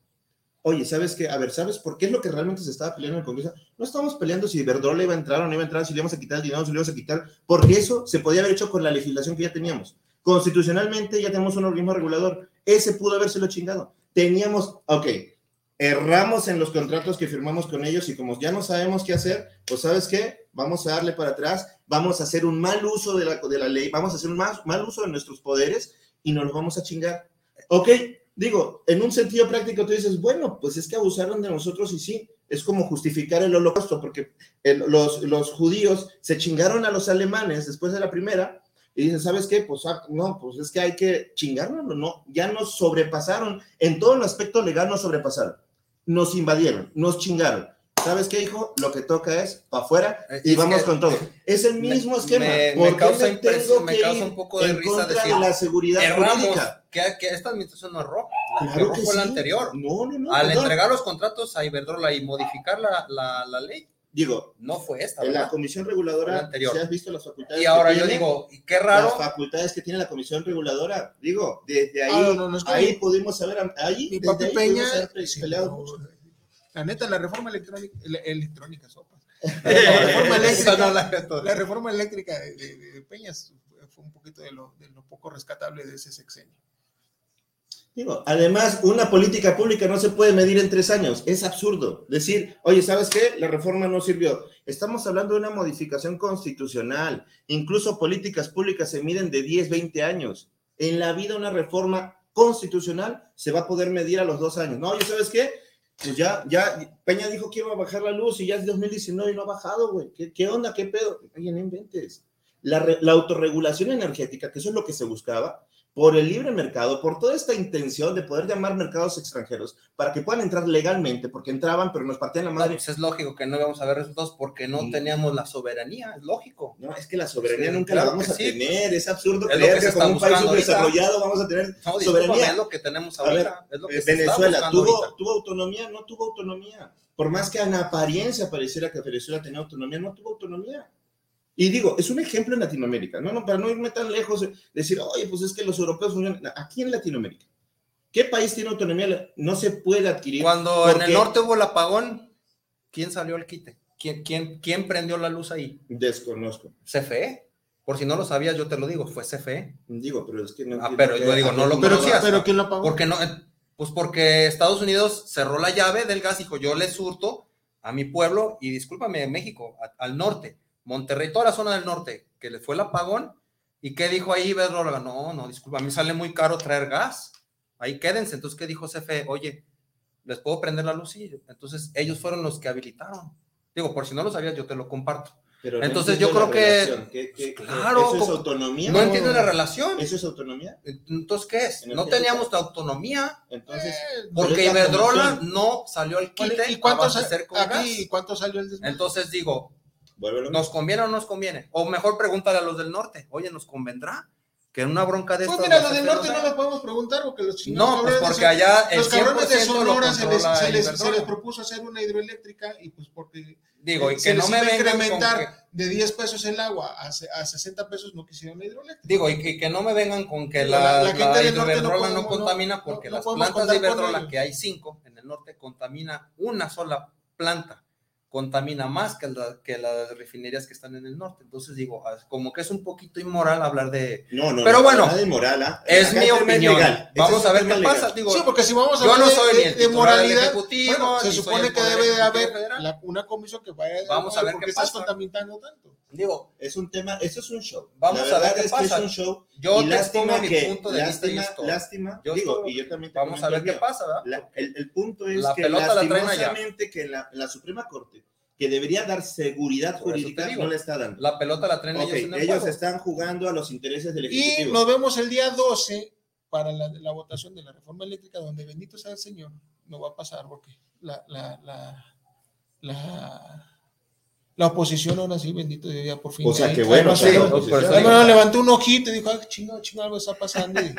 Oye, ¿sabes qué? A ver, ¿sabes por qué es lo que realmente se estaba peleando en el Congreso? No estamos peleando si Iberdrola iba a entrar o no iba a entrar, si le íbamos a quitar el dinero si le íbamos a quitar, porque eso se podía haber hecho con la legislación que ya teníamos. Constitucionalmente ya tenemos un organismo regulador, ese pudo habérselo chingado. Teníamos, ok, erramos en los contratos que firmamos con ellos y como ya no sabemos qué hacer, pues sabes qué, vamos a darle para atrás, vamos a hacer un mal uso de la, de la ley, vamos a hacer un mal, mal uso de nuestros poderes y nos los vamos a chingar. Ok, digo, en un sentido práctico tú dices, bueno, pues es que abusaron de nosotros y sí, es como justificar el holocausto, porque los, los judíos se chingaron a los alemanes después de la primera y dicen, ¿sabes qué? Pues ah, no, pues es que hay que chingarnos, no, ya nos sobrepasaron, en todo el aspecto legal nos sobrepasaron, nos invadieron, nos chingaron. ¿Sabes qué, hijo? Lo que toca es para afuera Eh, y es vamos que con todo. Es el me- mismo esquema. me- ¿Por me causa tengo me que causa ir un poco de en risa contra decir, de la seguridad Erramos, jurídica? que, que esta administración no erró, Claro que fue la anterior. No, no, no. Al entregar los contratos a Iberdrola y modificar la, la, la ley, Digo, no fue esta, en la comisión La reguladora, anterior. ¿se has visto las facultades? Y que ahora yo tiene? digo, y qué raro, Las facultades que tiene la comisión reguladora. Digo, desde ahí, Ah, no, no, no, es que ahí pudimos haber, ahí, Mi papi ahí Peña, sí, no, la neta, la reforma electrónica, ele- electrónica, sopas. La reforma eléctrica, la- la reforma eléctrica de, de- de Peñas fue un poquito de lo, de lo poco rescatable de ese sexenio. Digo, además, una política pública no se puede medir en tres años. Es absurdo decir, oye, ¿sabes qué? La reforma no sirvió. Estamos hablando de una modificación constitucional. Incluso políticas públicas se miden de 10, 20 años. En la vida una reforma constitucional se va a poder medir a los dos años. No, oye, ¿sabes qué? Pues ya, ya, Peña dijo que iba a bajar la luz y ya es 2019 y no ha bajado, güey. ¿Qué, qué onda? ¿Qué pedo? Oye, no inventes. La, la autorregulación energética, que eso es lo que se buscaba, por el libre mercado, por toda esta intención de poder llamar mercados extranjeros para que puedan entrar legalmente, porque entraban, pero nos partían la No, madre. pues es lógico que no íbamos a ver resultados porque no Sí. teníamos la soberanía, es lógico. No, es que la soberanía Sí, nunca claro la vamos a sí. tener, es absurdo Es creer que que como un país ahorita. subdesarrollado vamos a tener No, soberanía. es lo que tenemos A ver, ahorita. es lo que Venezuela tuvo, ahorita. tuvo autonomía, no tuvo autonomía. Por más que en apariencia pareciera que Venezuela tenía autonomía, no tuvo autonomía. Y digo, es un ejemplo en Latinoamérica, no, no, para no irme tan lejos, de decir, oye, pues es que los europeos funcionan. Aquí en Latinoamérica, ¿qué país tiene autonomía? No se puede adquirir. Cuando en el porque- norte hubo el apagón, ¿quién salió al quite? ¿Quién, quién, quién prendió la luz ahí? Desconozco. CFE. Por si no lo sabías, yo te lo digo, fue CFE. Digo, pero es que no. Ah, pero yo digo, no lo Pero, conocías. pero ¿quién lo pagó? Porque no, eh, pues porque Estados Unidos cerró la llave del gas, dijo, yo le surto a mi pueblo, y discúlpame, México, a- al norte, Monterrey, toda la zona del norte, que le fue el apagón, ¿y qué dijo ahí Iberdrola? No, no, disculpa, a mí sale muy caro traer gas, ahí quédense, entonces, ¿qué dijo CFE? Oye, ¿les puedo prender la luz? Sí, entonces ellos fueron los que habilitaron. Digo, por si no lo sabías, yo te lo comparto. pero no entonces, yo entiendo creo la que- relación. ¿Qué- qué- qué- Claro, ¿Eso es autonomía? No entiendo la relación. ¿Eso es autonomía? Entonces, ¿qué es? No teníamos la autonomía Entonces, Eh, porque Iberdrola no salió al ¿cuál- quite ¿Y cuánto, a sa- abastecer con aquí, gas. cuánto salió el desmadre? Entonces digo, vuelve lo ¿nos conviene o no nos conviene? O mejor pregúntale a los del norte, oye, ¿nos convendrá? Que en una bronca de Pues mira, la los del norte no da? le podemos preguntar porque los chinos. No, pues porque allá el los cabrones de 100% lo Sonora se les, se, les, se les propuso hacer una hidroeléctrica y pues porque Digo, y se que no les me vengan con incrementar que, de 10 pesos el agua a, a 60 pesos no quisieron la hidroeléctrica. digo, y que, que no me vengan con que la, la- la la gente del norte no Iberdrola no, podemos- no- contamina no- porque no las podemos plantas de Iberdrola, que hay cinco en el norte, contamina una sola planta. Contamina más que la, que las refinerías que están en el norte. Entonces digo, como que es un poquito inmoral hablar de, No, no, Pero no, bueno, nada de moral, ¿ah? Es Acá mi opinión. legal. Vamos a ver qué legal. pasa. Digo, Sí, porque si vamos a yo no hablar soy de, ni el de- moralidad, bueno, se supone que debe de haber la- una comisión que vaya Vamos a ver ¿por qué estás pasa. contaminando tanto? Digo, Es un tema, eso es un show. Vamos a ver qué es que pasa. es un show. yo y te lástima mi que, punto de vista y lástima, esto. lástima, Yo digo, estoy- y yo también te Vamos a ver qué mío. pasa, ¿verdad? La- el, el punto es La que pelota la lastimosamente que la, la Suprema Corte, que debería dar seguridad Por jurídica, digo. no le está dando. La pelota la traen Ok, ellos en el ellos juego. están jugando a los intereses del Y Ejecutivo. nos vemos el día 12 para la, la votación de la reforma eléctrica, donde bendito sea el Señor, no va a pasar porque la, la, la, la, oposición ahora sí, bendito Dios, ya por fin. O sea, que bueno, sí, bueno, levantó un ojito y dijo, ah, chingo, chingo, algo está pasando. Y,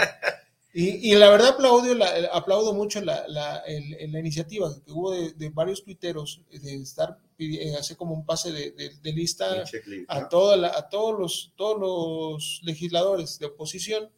y, y la verdad aplaudo, la, aplaudo mucho la, la, el- la iniciativa que hubo de, de varios tuiteros de estar, eh, hacer como un pase de, de- de lista a todos, los, todos los legisladores de oposición,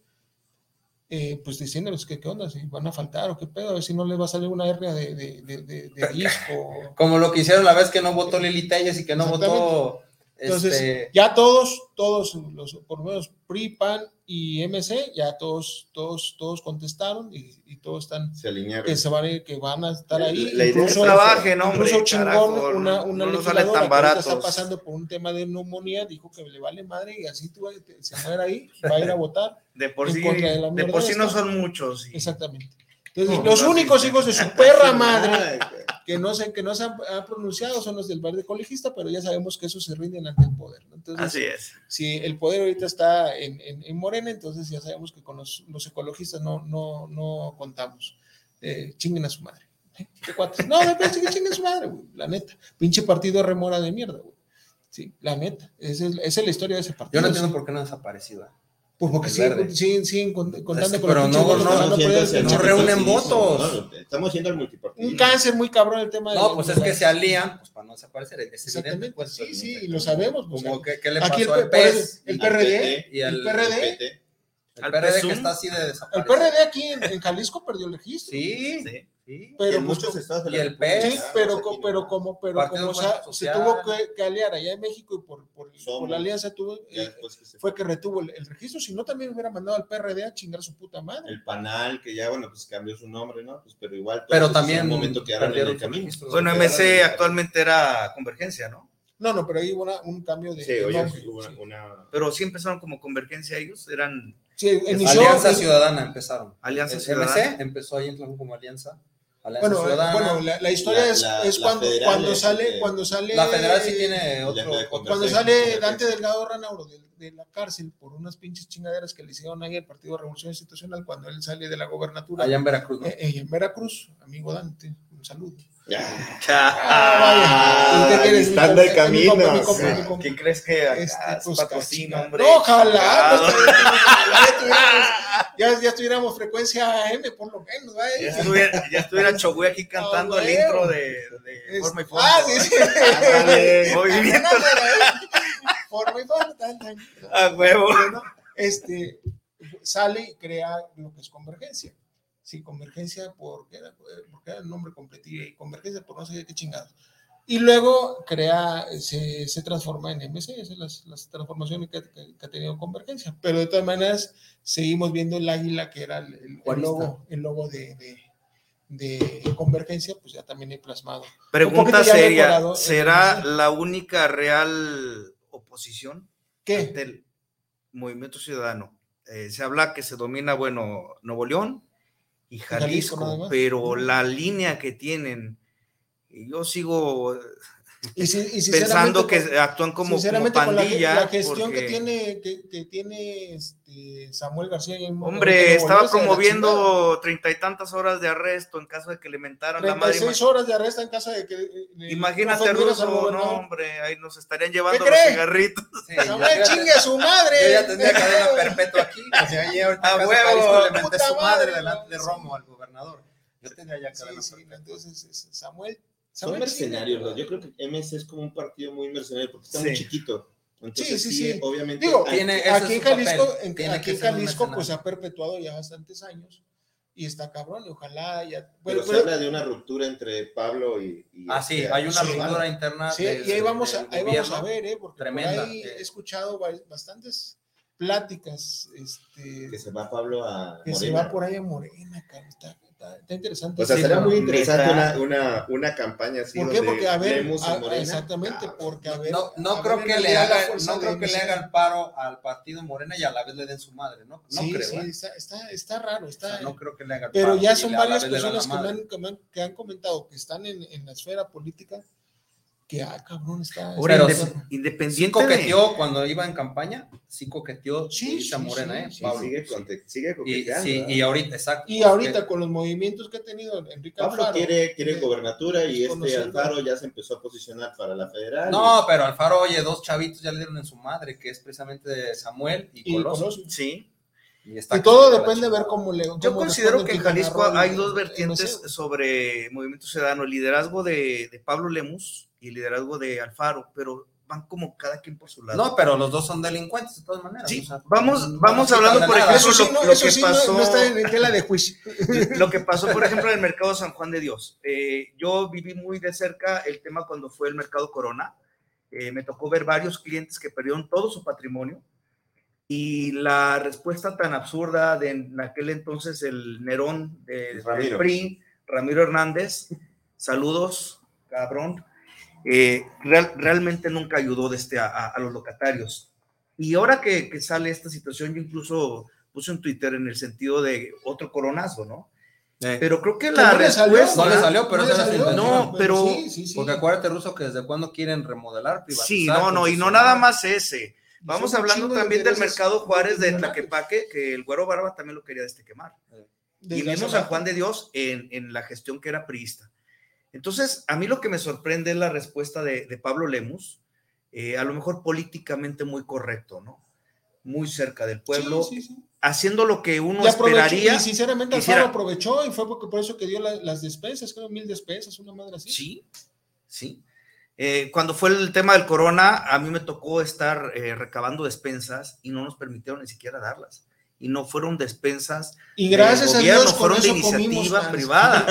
eh, pues diciéndoles que qué onda, si van a faltar o qué pedo, a ver si no les va a salir una hernia de, de, de, de- de disco. Como lo que hicieron la vez que no votó Lili Telles y que no votó Entonces, Este- ya todos, todos, los, por lo menos PRI, PAN y MC, ya todos, todos, todos contestaron y, y todos están, Se alinearon. que se van a, ir- que van a estar ahí. La idea es incluso, trabajen, hombre, incluso chingón, carajo, una, una no sale tan que ahorita está pasando por un tema de neumonía, dijo que le vale madre y así tú se muere ahí, va a ir a votar. De por sí, de por sí no son muchos. y- Exactamente. Entonces, No, los no, únicos sí. hijos de su perra madre que no se, que no se han, han pronunciado son los del verde colegista, pero ya sabemos que esos se rinden ante el poder. ¿no? Entonces, Así es. si el poder ahorita está en, en, en Morena, entonces ya sabemos que con los, los ecologistas no, no, no contamos. Eh, chinguen a su madre. ¿eh? ¿Qué cuates? No, me parece que chinguen a su madre, güey, la neta. Pinche partido remora de mierda, güey. Sí, la neta. Esa es, esa es la historia de ese partido. Yo no entiendo por qué no ha desaparecido. Pues porque el siguen, siguen, siguen cont- contando Es que, con pero los no, votos no, el pinche- no reúnen votos. ¿no? Estamos yendo al multipartidismo. Un cáncer muy cabrón el tema de No, pues es que se alían pues, para no desaparecer. Es. Exactamente, Pues, sí, sí, el- y lo sabemos. pues, Como que, ¿qué le aquí el, pasó al PES? el PRD, PT, y al- el PRD, el PT. El PRD que está así de el desaparecido. PRD aquí en, en Jalisco perdió el registro. Sí, Sí. Sí. Pero en pues, muchos estados de y la el PES. Sí, pues, pero, co- no. pero como, pero como se, tuvo que, que aliar allá en México y por, por, la alianza tuvo, eh, que fue que retuvo el, el registro, si no también hubiera mandado al PRD a chingar a su puta madre. el panal que ya bueno pues cambió su nombre no pues pero igual Pero esos también momento quedaron en el camino. Bueno, MC actualmente era Convergencia, ¿no? No, no, pero ahí hubo una- un cambio de, sí de oye nombre, hubo sí. una, una- Pero sí empezaron como Convergencia ellos, eran Sí, inició- Alianza Ciudadana empezaron. Alianza El Ciudadana. MC empezó ahí en como Alianza. Alianza Bueno, Ciudadana. bueno, la, la historia La- es, la- es la cuando, cuando es, sale, eh, cuando sale la federal sí tiene otro. de Cuando sale. Dante Delgado Ranauro de, de la cárcel por unas pinches chingaderas que le hicieron ahí al Partido de Revolución Institucional cuando él sale de la gobernatura allá en Veracruz. ¿no? eh, eh, en Veracruz, amigo Dante, un saludo. Ya. Ah, vaya. El compa- mi camino. ¿Qué crees que acá Este, es pues, patrocino, cachina. hombre? No, ojalá. Ya, tuviéramos, ya, tuviéramos frecuencia M, por lo menos. ¿vale? Ya estuviera, ya estuviera Chogüey aquí cantando Ah, el huevo. intro de, Forma y Fondo. Ah, sí, sí. Movimiento. Forma y fondo, tan, tan. A huevo. Bueno, este, sale y crea lo que es convergencia. Sí, convergencia porque era, porque era el nombre completillo y convergencia por no sé qué chingados. Y luego crea, se, se transforma en MC, esas son las, las transformaciones que, que- que ha tenido convergencia. Pero de todas maneras, seguimos viendo el águila que era el, el- el logo, el logo de, de, de convergencia, pues ya también he plasmado. Un Pregunta seria, ¿será la única real oposición ¿Qué? del Movimiento Ciudadano? Eh, se habla que se domina, bueno, Nuevo León y Jalisco Jalisco, pero la línea que tienen, yo sigo eh, Y, si- y pensando que sinceramente, actúan como, como Sinceramente, con la, pandilla. la gestión porque, que tiene, que, que tiene este Samuel García. Hombre, estaba la promoviendo treinta y tantas horas de arresto en caso de que le mentaran la madre. 36 horas de arresto en caso de que. eh, Imagínate, ofendieras al Ruso, no, hombre, ahí nos estarían llevando ¿Qué los cigarritos. Sí, Samuel, chingue a su madre. Yo ya tendría cadena perpetua aquí. O sea, ahorita A huevo, le menté su madre, delante de. Romo al gobernador. Yo tendría ya cadena Sí, sí, perpetua. entonces es- Samuel. Son mercenarios, ¿no? yo creo que MS es como un partido muy mercenario porque está muy Sí. chiquito. Entonces, Sí, sí, sí, sí. obviamente. Digo, hay- Tiene- Aquí en. Jalisco, en- Tiene aquí en Jalisco, pues ha perpetuado ya bastantes años y está cabrón, y ojalá ya. pero pero- se habla de una ruptura entre Pablo y. y Ah, sí, este, hay una Sí. ruptura interna. Sí, del- y ahí vamos, a, ahí vamos a ver, ¿eh? porque por Tremenda, ahí eh. he escuchado ba- bastantes pláticas este, Que se va Pablo a. que se Morena. va por ahí a Morena, cara, está, interesante. O sea, Sí, será muy interesante una, una, una campaña así. ¿Por qué? Porque a ver, a- exactamente, porque a ver. No, no a creo ver, que le haga, no creo que le haga el paro al partido Morena y a la vez le den su madre, ¿no? No sí, creo, sí, ¿eh? está, está, está raro, O está. sea, no creo que le haga el pero paro ya son varias personas que me, han, que, me han, que han comentado que están en, en la esfera política que, ah, cabrón, está. Ahora, Pero está- indep- sí independiente Sí coqueteó cuando iba en campaña, sí coqueteó Sí, sí, Morena, sí, ¿eh? sí, Pablo. Sigue, conte- sigue Y, coqueteando, sí, ¿verdad? y ahorita, exacto. Y porque- ahorita con los movimientos que ha tenido Enrique Pablo Alfaro. quiere, quiere eh, gobernatura y este. Alfaro ya se empezó a posicionar para la federal. No, pero Alfaro, oye, dos chavitos ya le dieron en su madre, que es precisamente de Samuel y, y Colosio. Colosio. Sí. Y, Y todo depende de ver cómo le. Yo cómo considero responden que en Jalisco hay y- dos y vertientes sobre Movimiento Ciudadano, el liderazgo de, de Pablo Lemus y el liderazgo de Alfaro, pero van como cada quien por su lado. No, pero los dos son delincuentes de todas maneras. Sí, o sea, vamos- no- vamos no hablando, por ejemplo, Eso sí, lo- no, lo eso que sí no- pasó- no, está en, en tela de juicio. lo que pasó, por ejemplo, en el mercado San Juan de Dios. Eh, yo viví muy de cerca el tema cuando fue el mercado Corona eh, me tocó ver varios clientes que perdieron todo su patrimonio y la respuesta tan absurda de en aquel entonces el Nerón de, del Ramiro. PRI, Ramiro Hernández, saludos, cabrón, eh, real- realmente nunca ayudó de este, a, a- a los locatarios. Y ahora que, que sale esta situación, yo incluso puse en Twitter en el sentido de otro coronazo, ¿no? Eh, Pero creo que la no le salió, respuesta... No le salió, pero No le salió. No, pero- Sí, sí, sí. Porque acuérdate, Ruso, que desde cuándo quieren remodelar, privatizar. Sí, no, no, y no nada más ese. Vamos Son un hablando chingo de también del mercado Juárez de. Tlaquepaque, que el Güero Barba también lo quería este quemar. Y Desde vimos a. Juan de Dios en, en la gestión que era priista. Entonces, a mí lo que me sorprende es la respuesta de, de Pablo Lemus, eh, a lo mejor políticamente muy correcto, ¿no? Muy cerca del pueblo, Sí, sí, sí. haciendo lo que uno esperaría. y sinceramente Alfaro aprovechó y fue porque por eso que dio la- las despensas, creo mil despensas, una madre así. Sí, sí. Eh, cuando fue el tema del corona, a mí me tocó estar eh, recabando despensas y no nos permitieron ni siquiera darlas. Y no fueron despensas Y gracias del a gobierno, Dios con fueron de eso iniciativa privada.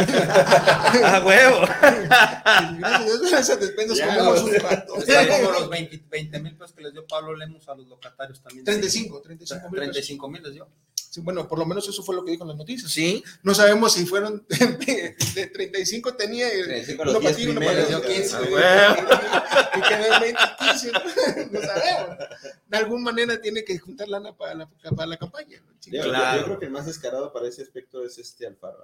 a huevo. Y gracias a Dios con esas despensas Ya, comimos güey. un. Está como los 20 mil pesos que les dio Pablo Lemos a los locatarios también. 35, 35 mil. pesos. 35 mil les dio. Sí, bueno, por lo menos eso fue lo que dijo en las noticias. Sí, No sabemos si fueron de, de 35 tenía el- 35 uno los para 10 ti, uno para dio 15, y- quedó 20, 15, ¿no? No sabemos. De alguna manera tiene que juntar lana para la, para la campaña. Yo, Claro. yo creo que el más descarado para ese aspecto es este Alfaro.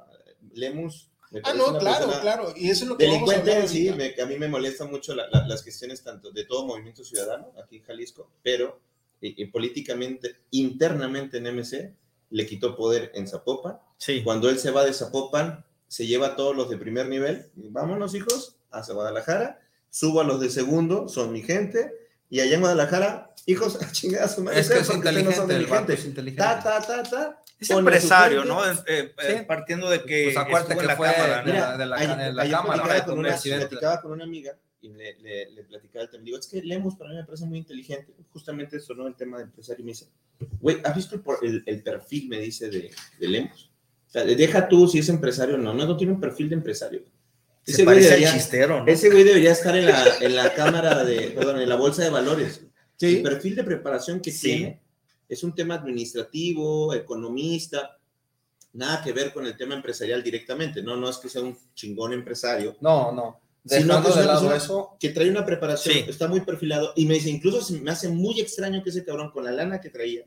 Lemus. me Ah, no, claro, claro. Y eso es lo que vamos a Delincuente, sí, me- a mí me molesta mucho la- la- las gestiones tanto de todo movimiento ciudadano aquí en Jalisco, pero eh, eh, políticamente, internamente en MC, le quitó poder en Zapopan. sí. Cuando él se va de Zapopan, se lleva a todos los de primer nivel. y Vámonos, hijos, hacia Guadalajara. Subo a los de segundo, son mi gente. Y allá en Guadalajara, hijos, a chingar a su madre. Es que es no inteligente, de mi el vato es inteligente. Ta, ta, ta, ta. Es empresario. ¿no? Eh, eh, Sí. partiendo de que Pues acuérdate que la fue cámara, de ¿no? la- de la- ayer- en la ayer cámara, platicaba ¿no? con, una, platicaba con una amiga y le, le, le platicaba el tema. Digo, es que Lemus para mí me parece muy inteligente. Justamente sonó el tema de empresario y me dice, güey, ¿has visto el- el perfil, me dice, de, de Lemus? O sea, deja tú si es empresario o no. No, no tiene un perfil de empresario. Se Ese güey, parece al debería, chistero, ¿no? ese güey debería estar en la, en la cámara de, perdón, en la bolsa de valores. Sí. El perfil de preparación que Sí. tiene es un tema administrativo, economista, nada que ver con el tema empresarial directamente. No, no es que sea un chingón empresario, No, no. Sino que es una persona- eso, que trae una preparación, Sí. está muy perfilado, y me dice, incluso se me hace muy extraño que ese cabrón con la lana que traía,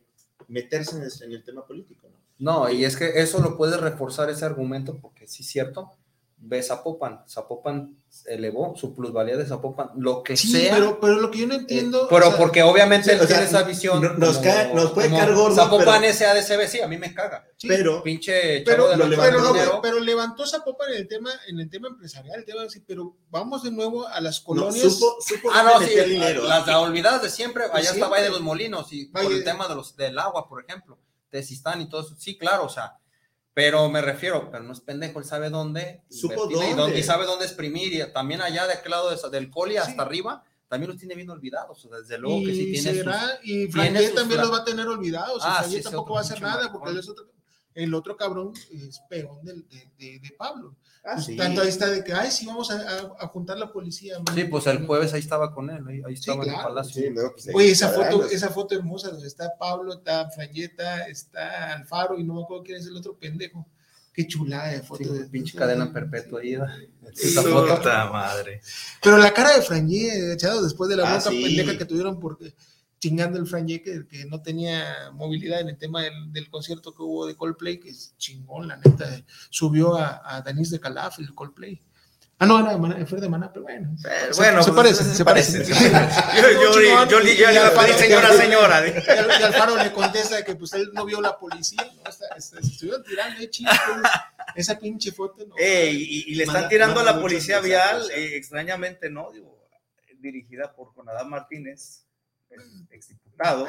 meterse en el, en el tema político, ¿no? No, y es que eso lo puede reforzar ese argumento, porque sí es cierto. Ve Zapopan, Zapopan elevó su plusvalía de Zapopan, lo que Sí, sea. pero, pero lo que yo no eh, entiendo. pero o sea, porque obviamente sí, él o sea, tiene esa visión. no- nos cae- nos puede caer gordo, Zapopan pero- SADCB, sí, a mí me caga. sí, Pero, Pinche pero, lo la pero, no, pero levantó Zapopan en el tema, en el tema empresarial, el tema así, pero vamos de nuevo a las no, colonias. supo, supo Ah, no, sí, dinero. las las olvidadas de siempre. Allá está siempre. Valle de los Molinos y por Valle- el tema de los, del agua, por ejemplo, de Sistán y todo eso. Sí, claro, o sea, pero me refiero, pero no es pendejo, él sabe dónde Supo y, dónde. y sabe dónde exprimir. Y también allá de aquel lado de del Coli hasta arriba, también los tiene bien olvidados. O sea, desde luego que sí tiene sus- y sus también los va a tener olvidados. Ah, Frangé sí, ese tampoco va a hacer nada porque él es otro- el otro cabrón es peón del- de, de- de Pablo. Ah, Pues sí. Tanto ahí está de que, ay, sí, vamos a, a- a juntar la policía. man. Sí, pues el jueves ahí estaba con él, ahí, ahí estaba en el claro, palacio. Sí, no, pues, Oye, esa foto, esa foto hermosa donde está Pablo, está Frangeta, está Alfaro y no me acuerdo quién es el otro pendejo. Qué chulada de foto. Sí, de pinche cadena perpetua ahí. Sí, Esa foto. Puta madre. Pero la cara de Frangé, echado después de la Ah, boca sí. pendeja que tuvieron porque chingando el Frangé que, que no tenía movilidad en el tema del, del concierto que hubo de Coldplay, que es chingón, la neta. Subió a, a Denise de Calaf el Coldplay. Ah, no, era de Maná, fue de Maná, pero bueno. Eh, Se- bueno, se pues, parece, se se parece, se parece. Yo, yo, yo, yo, le Alfaro- señora, señora. Y y Alfaro le contesta que pues él no vio la policía, ¿no? Está- está- se estuvieron tirando, eh, chicos. Esa pinche foto, ¿no? Ey, y, y le están tirando a la policía vial, ¿eh? eh, extrañamente, ¿no? Digo, dirigida por Jonadab Martínez, el exdiputado.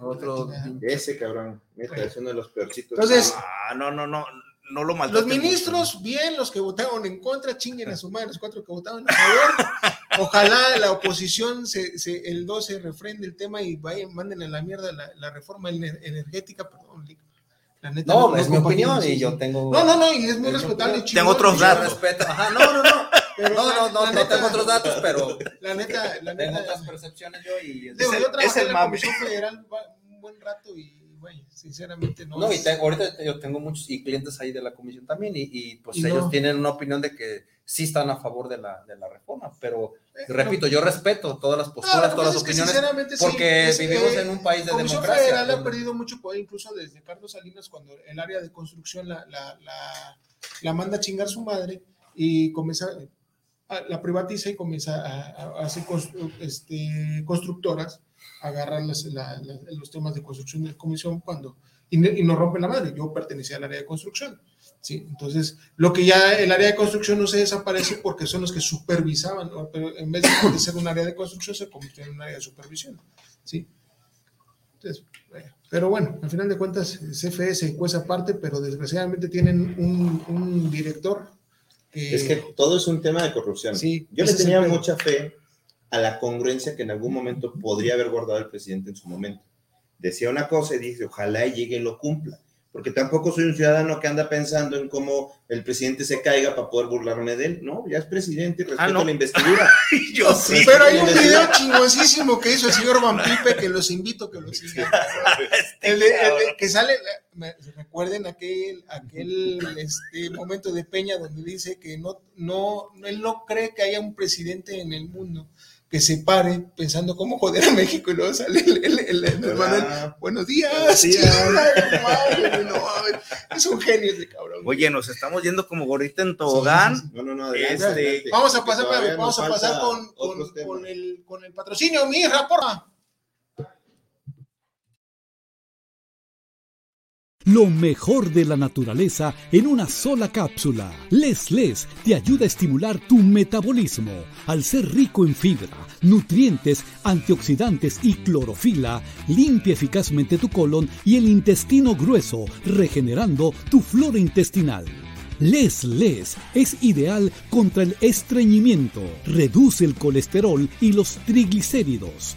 Otro. Ese cabrón, neta, es uno de los peorcitos. Entonces, Ah, no, no, no, no lo Los ministros, bien, los que votaron en contra, chinguen a su madre, los cuatro que votaron a favor. Ojalá la oposición se, se- el 12 refrende el tema y vayan, manden a la mierda la, la reforma ener- energética, perdón. La neta, No, es mi opinión y yo tengo. No, no, no, y es muy respetable. Tengo otros datos. respeto. Ajá, no, no, no. Pero No, no, no, no tengo otros datos, pero La neta, la tengo otras percepciones yo y... Digo, Es yo el- trabajé es el en la. Comisión Federal un buen rato y, güey, sinceramente no. No, y tengo, ahorita yo tengo muchos y clientes ahí de la comisión también y, y, pues Y ellos no. tienen una opinión de que sí están a favor de la, de la reforma, pero eh, repito, yo respeto todas las posturas, todas las opiniones, sinceramente sí, porque es, vivimos eh, en un país de Comisión democracia. Federal ha perdido mucho poder, incluso desde Carlos Salinas, cuando el área de construcción la, la, la, la manda a chingar su madre y comienza, a- la privatiza y comienza a, a- hacer constru- este, constructoras, agarrar las- la- la- los temas de construcción de comisión cuando, y, no- y la madre. Yo pertenecía al área de construcción. ¿sí? Entonces, lo que ya el área de construcción no se desaparece porque son los que supervisaban, ¿no? pero en vez de ser un área de construcción, se convirtió en un área de supervisión. ¿sí? Entonces, pero bueno, al final de cuentas, CFE se cuesta aparte, pero desgraciadamente tienen un, un director que, Es que todo es un tema de corrupción. Sí, Yo le tenía mucha fe a la congruencia que en algún momento podría haber guardado el presidente en su momento. Decía una cosa y dije, ojalá y llegue y lo cumpla. Porque tampoco soy un ciudadano que anda pensando en cómo el presidente se caiga para poder burlarme de él. No, ya es presidente y respeto Ah, no. la investidura. Yo sí. Pero hay un video chingoncísimo que hizo el señor Van Pipe que los invito a que lo sigan. El, de- el de- que sale, me- recuerden aquel, aquel este, momento de Peña donde dice que no, no, él no cree que haya un presidente en el mundo que se pare pensando cómo joder a México y luego sale el, el- el- el Manuel, Ah, buenos días, Buenos días. chinga, madre, no mames, es un genio ese cabrón. Oye, nos estamos yendo como gorrita en tobogán. sí, sí. No, no, no, adelante, Este, adelante. Vamos a pasar, vamos a pasar con, el, con el patrocinio, mi porfa. Lo mejor de la naturaleza en una sola cápsula. Les Les te ayuda a estimular tu metabolismo. Al ser rico en fibra, nutrientes, antioxidantes y clorofila, limpia eficazmente tu colon y el intestino grueso, regenerando tu flora intestinal. Les Les es ideal contra el estreñimiento, reduce el colesterol y los triglicéridos,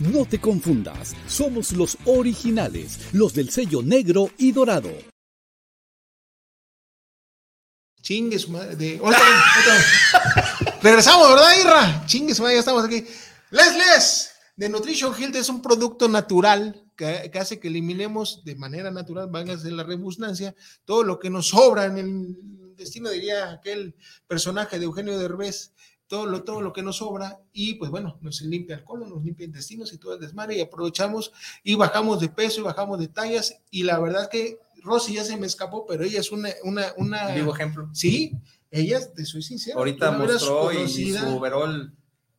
No te confundas, somos los originales, los del sello negro y dorado. Chingue su madre. De... Regresamos, ¿verdad, Irra? Chingue su madre, ya estamos aquí. Les Les de Nutrition Health es un producto natural que, que hace que eliminemos de manera natural, van a hacer la redundancia, todo lo que nos sobra en el destino, diría aquel personaje de Eugenio Derbez, todo lo, todo lo que nos sobra y pues bueno, nos limpia el colon, nos limpia intestinos y todo el desmadre y aprovechamos y bajamos de peso y bajamos de tallas y la verdad que Rosy ya se me escapó, pero ella es una, una, una Vivo ejemplo. Sí, ella, te soy sincero. Ahorita mostró y, su overall.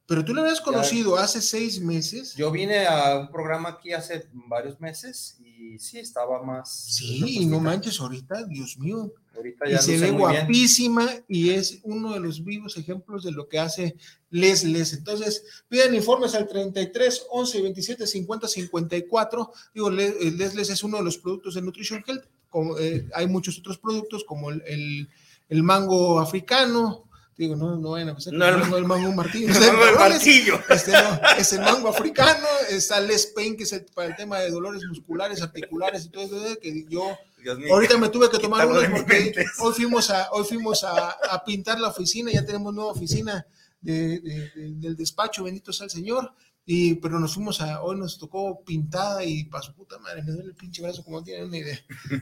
Pero tú la habías conocido hace seis meses. Yo vine a un programa aquí hace varios meses y sí, estaba más. sí, y no manches, ahorita, Dios mío. Ahorita Y ya se luce ve muy bien. guapísima y es uno de los vivos ejemplos de lo que hace Les Les. Entonces, piden informes al 33 11 27 50 54. Digo, eh, Les Les es uno de los productos de Nutrition Health. Como, eh, hay muchos otros productos como el, el, el mango africano. Digo, no, no vayan a pensar No, el, el- mango, el mango Martín. El del martillo. Este no, es el mango africano, está Les Pain, que es el- para el tema de dolores musculares, articulares y todo eso, que yo mío. ahorita me tuve que tomar mi porque hoy fuimos a, hoy fuimos a, a pintar la oficina, ya tenemos nueva oficina de- de- de- del despacho, bendito sea el Señor, y, pero nos fuimos a, hoy nos tocó pintada y para su puta madre, me duele el pinche brazo como tienen una idea,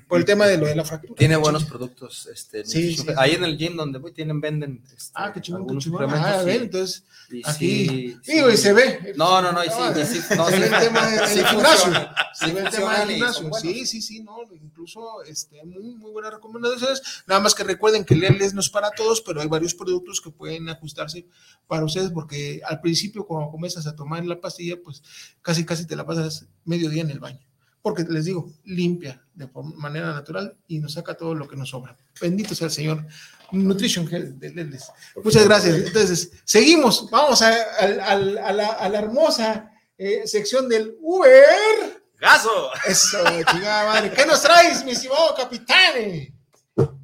por el tema de lo de la fractura. Tiene buenos productos. Este, Sí, sí. Ahí en el gym donde voy tienen, venden. este, Ah, qué chingón, qué chingón. Ah, a ver, entonces, Y aquí, sí, sí. digo, y se ve. No, no, no, y sí, Ah, y sí, no, se ve el tema del gimnasio. Se ve el tema del gimnasio. Sí, sí, sí, no, incluso este, muy, muy buenas recomendaciones. Nada más que recuerden que leerles no es para todos, pero hay varios productos que pueden ajustarse para ustedes, porque al principio, cuando comienzas a tomar la pastilla, pues casi, casi te la pasas medio día en el baño. porque les digo, limpia de manera natural y nos saca todo lo que nos sobra. Bendito sea el Señor. Nutrition Health de Leles. Muchas gracias. Entonces, seguimos. Vamos a, al- al- a la, a la hermosa eh, sección del Uber. ¡Gaso! Eso, chingada madre. ¿Qué nos traes, mi estimado capitán?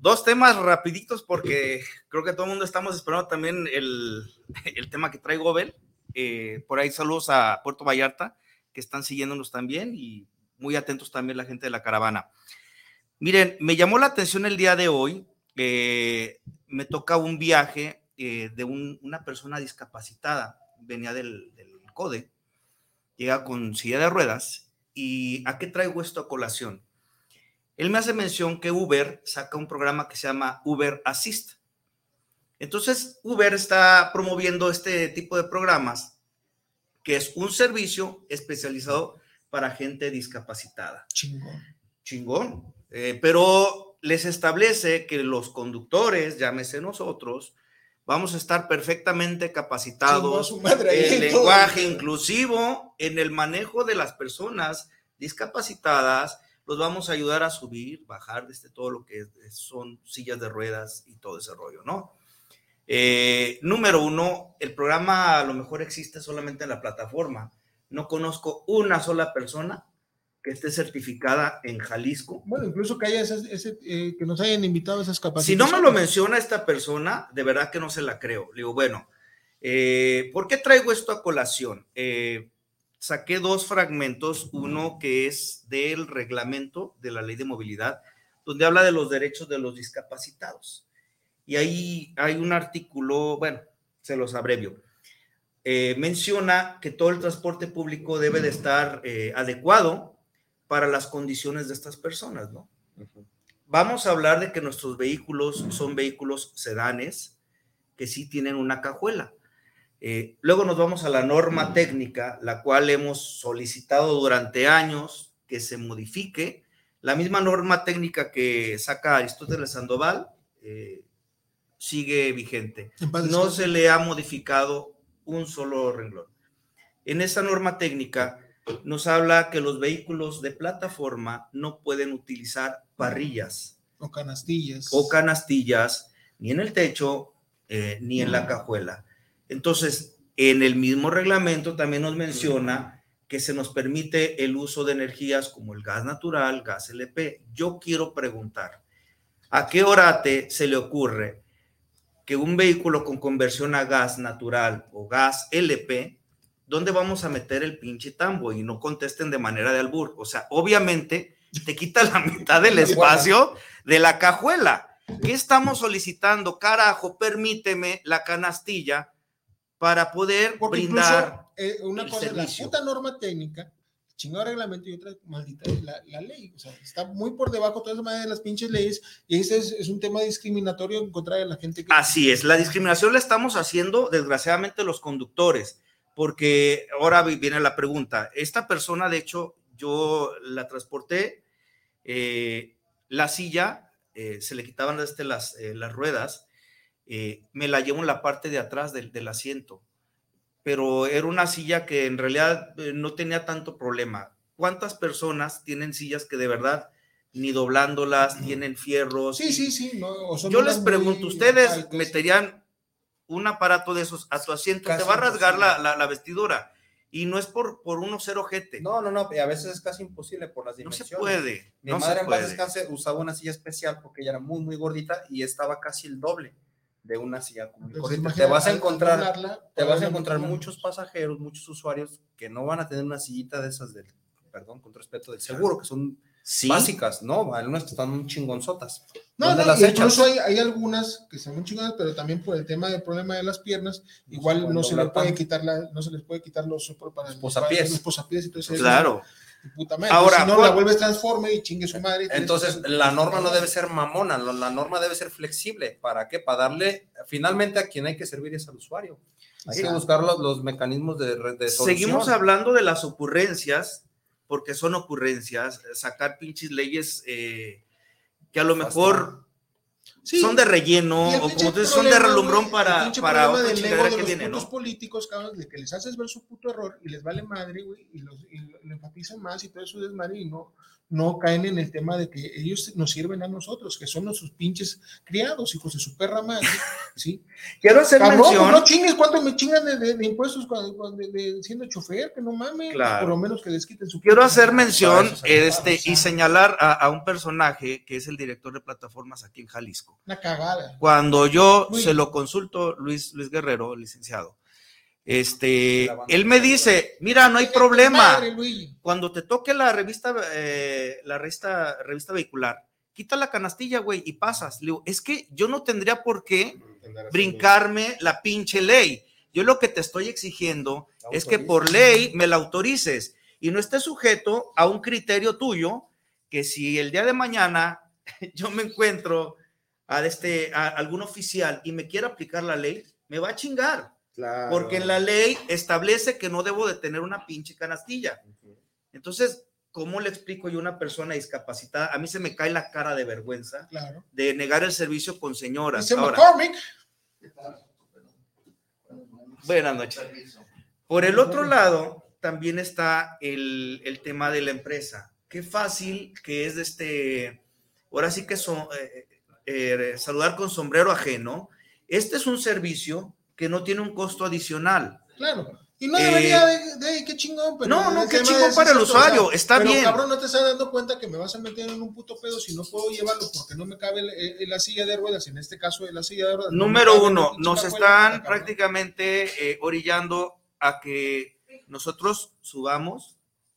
Dos temas rapiditos porque creo que todo el mundo estamos esperando también el, el tema que trae Gobel. Eh, por ahí saludos a Puerto Vallarta, que están siguiéndonos también y muy atentos también la gente de la caravana. Miren, me llamó la atención el día de hoy, eh, me toca un viaje eh, de un- una persona discapacitada, venía del, del CODE, llega con silla de ruedas y ¿a qué traigo esto a colación? Él me hace mención que Uber saca un programa que se llama Uber Assist. Entonces, Uber está promoviendo este tipo de programas, que es un servicio especializado para gente discapacitada. Chingón. Chingón. Eh, pero les establece que los conductores, llámese nosotros, vamos a estar perfectamente capacitados en lenguaje inclusivo, en el manejo de las personas discapacitadas, los vamos a ayudar a subir, bajar desde todo lo que son sillas de ruedas y todo ese rollo, ¿no? Eh, número uno, el programa a lo mejor existe solamente en la plataforma. No conozco una sola persona que esté certificada en Jalisco. Bueno, incluso que haya esas- ese, eh, que nos hayan invitado a esas Si capacitaciones. no me lo menciona esta persona, de verdad que no se la creo. Le digo, bueno, eh, ¿por qué traigo esto a colación? Eh, saqué dos fragmentos, uno que es del reglamento de la ley de movilidad, donde habla de los derechos de los discapacitados. Y ahí hay un artículo, bueno, se los abrevio. Eh, menciona que todo el transporte público debe de estar eh, adecuado para las condiciones de estas personas, ¿no? Vamos a hablar de que nuestros vehículos son vehículos sedanes que sí tienen una cajuela. Eh, luego nos vamos a la norma técnica, la cual hemos solicitado durante años que se modifique. La misma norma técnica que saca Aristóteles Sandoval eh, sigue vigente. No se le ha modificado un solo renglón. En esa norma técnica nos habla que los vehículos de plataforma no pueden utilizar parrillas O canastillas. o canastillas ni en el techo eh, ni en la cajuela. Entonces, en el mismo reglamento también nos menciona que se nos permite el uso de energías como el gas natural, gas LP. Yo quiero preguntar, ¿a qué orate se le ocurre que un vehículo con conversión a gas natural o gas LP, ¿dónde vamos a meter el pinche tambo? Y no contesten de manera de albur. O sea, obviamente te quita la mitad del espacio de la cajuela. ¿Qué estamos solicitando? Carajo, permíteme la canastilla para poder Porque brindar. incluso, eh, una el cosa, servicio. la puta norma técnica, chingado reglamento y otra maldita la, ley. O sea, está muy por debajo toda esa manera de las pinches leyes y ese es, un tema discriminatorio en contra de la gente que. Así es, la discriminación la estamos haciendo, desgraciadamente, los conductores, porque ahora vi- viene la pregunta. Esta persona, de hecho, yo la transporté, eh, la silla, eh, se le quitaban este, las, eh, ruedas, me la llevo en la parte de atrás del asiento, pero era una silla que en realidad eh, no tenía tanto problema. ¿Cuántas personas tienen sillas que de verdad ni doblándolas tienen fierros? Sí, y- sí, sí. no, o son yo les pregunto, ¿ustedes meterían un aparato de esos a tu asiento? Casi te va a rasgar la, la- la vestidura. Y no es por, por uno ser ojete. No, No, no, a veces es casi imposible por las se dimensiones. puede. Mi no madre se en paz puede. descanse usaba una silla especial porque ella era muy, muy gordita y estaba casi el doble de una silla común Entonces, corriente. Te vas a encontrar, te vas a encontrar no. muchos pasajeros, muchos usuarios que no van a tener una sillita de esas del, perdón, con respeto del seguro, que son Sí. básicas, ¿no? Algunas que están muy chingonzotas. No, ¿Dónde no, las y incluso hay, hay algunas que son muy chingadas, pero también por el tema del problema de las piernas, igual pueden no se, doblar les puede quitar la, no se les puede quitar los para Los posapiés. los posapiés y todo eso. Puta madre, Ahora, si no ¿cuál- la vuelves transforme y chingue su madre. Entonces, la norma no debe ser mamona, la, la norma debe ser flexible. ¿Para qué? Para darle, finalmente, a quien hay que servir es al usuario. Hay que buscar los, los mecanismos de, de solución. Seguimos hablando de las ocurrencias, porque son ocurrencias, sacar pinches leyes eh, que a lo mejor Sí. son de relleno, o como tú dices, son de relumbrón el para, para otra del ego chingadera de que los políticos, cabrón, de que les haces ver su puto error y les vale madre, güey, y, los, y lo, lo enfatizan más y todo eso es desmadre y no, no caen en el tema de que ellos nos sirven a nosotros, que son nuestros pinches criados, hijos de su perra madre, ¿sí? Quiero hacer Cabrón, pues mención. no chingues, ¿cuánto me chingan de, de- de impuestos cuando, cuando- de, siendo chofer? Que no mames, Claro. por lo menos que les quiten su Quiero hacer mención este, y señalar a, a un personaje que es el director de plataformas aquí en Jalisco. Una cagada. Cuando yo Muy se bien. lo consulto, Luis, Luis Guerrero, licenciado, este, él me dice, mira, no hay problema. Cuando te toque la revista, eh, la revista, revista vehicular, quita la canastilla, güey, y pasas. Le digo, es que yo no tendría por qué brincarme la pinche ley. Yo lo que te estoy exigiendo es que por ley me la autorices y no esté sujeto a un criterio tuyo que si el día de mañana yo me encuentro a, este, a algún oficial y me quiere aplicar la ley, me va a chingar. Claro. Porque en la ley establece que no debo de tener una pinche canastilla. Entonces, ¿cómo le explico yo a una persona discapacitada? A mí se me cae la cara de vergüenza Claro. de negar el servicio con señoras. Dice Ahora, McCormick. buenas noches. Por el otro lado, también está el, el tema de la empresa. Qué fácil que es de este, ahora sí que son, eh, eh, saludar con sombrero ajeno. Este es un servicio que no tiene un costo adicional. Claro. Y no Eh, debería de, de- qué chingón, pero no, no, el qué chingón para el usuario, está pero, bien. cabrón, no te estás dando cuenta que me vas a meter en un puto pedo si no puedo llevarlo porque no me cabe eh, la silla de ruedas, en este caso la silla de ruedas. Número uno, nos están prácticamente eh, orillando a que nosotros subamos,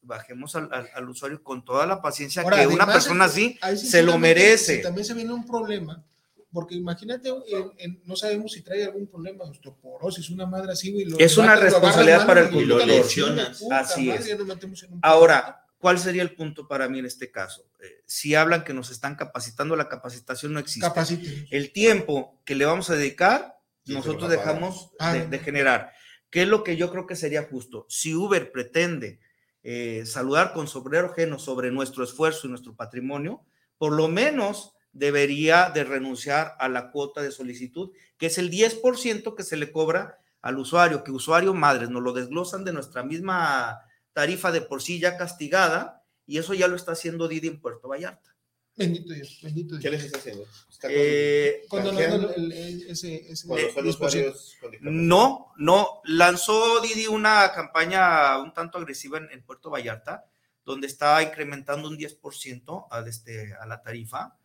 bajemos al, al- al usuario con toda la paciencia Ahora, que una persona así sí se lo merece. si también se viene un problema, porque imagínate, en- en- no sabemos si trae algún problema de osteoporosis, una madre así, güey. lo Es una lo responsabilidad para el y conductor. lo Lesionas. puta Así madre, es. Ahora, ¿cuál sería el punto para mí en este caso? Eh, si hablan que nos están capacitando, la capacitación no existe. capacite. el tiempo que le vamos a dedicar, Sí, nosotros dejamos Ah, de generar. ¿Qué es lo que yo creo que sería justo? Si Uber pretende eh, saludar con sombrero ajeno sobre nuestro esfuerzo y nuestro patrimonio, por lo menos debería de renunciar a la cuota de solicitud, que es el 10% que se le cobra al usuario, que usuario madres nos lo desglosan de nuestra misma tarifa de por sí ya castigada, y eso ya lo está haciendo Didi en Puerto Vallarta. Bendito Dios, bendito ¿Qué Dios. les está haciendo? Está Eh, Condonando el- el- ese, ese con los 10%. usuarios con discapacidad. No, no. Lanzó Didi una campaña un tanto agresiva en, en Puerto Vallarta, donde está incrementando un 10% a, este, a la tarifa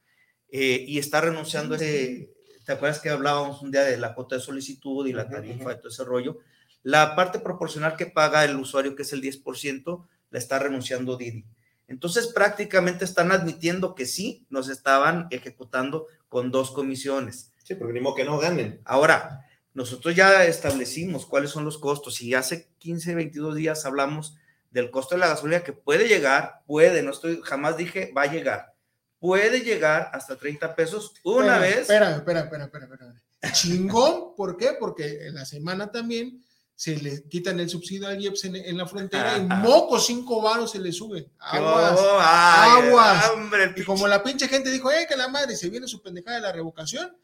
eh, y está renunciando a ese. ¿Te acuerdas que hablábamos un día de la cuota de solicitud y la tarifa y todo ese rollo? La parte proporcional que paga el usuario, que es el 10%, la está renunciando Didi. Entonces, prácticamente están admitiendo que sí, nos estaban ejecutando con dos comisiones. Sí, porque ni modo que no ganen. Ahora, nosotros ya establecimos cuáles son los costos y hace 15, 22 días hablamos del costo de la gasolina que puede llegar, puede, no estoy, jamás dije va a llegar, puede llegar hasta 30 pesos una Espera, vez. Espera, espera, espera, espera, espera. Chingón, ¿por qué? Porque en la semana también se le quitan el subsidio al IEPS en, en la frontera y moco cinco varos se le sube. Aguas. Oh, ay, aguas. hombre, Y como la pinche gente dijo, eh, que la madre se viene su pendejada de la revocación,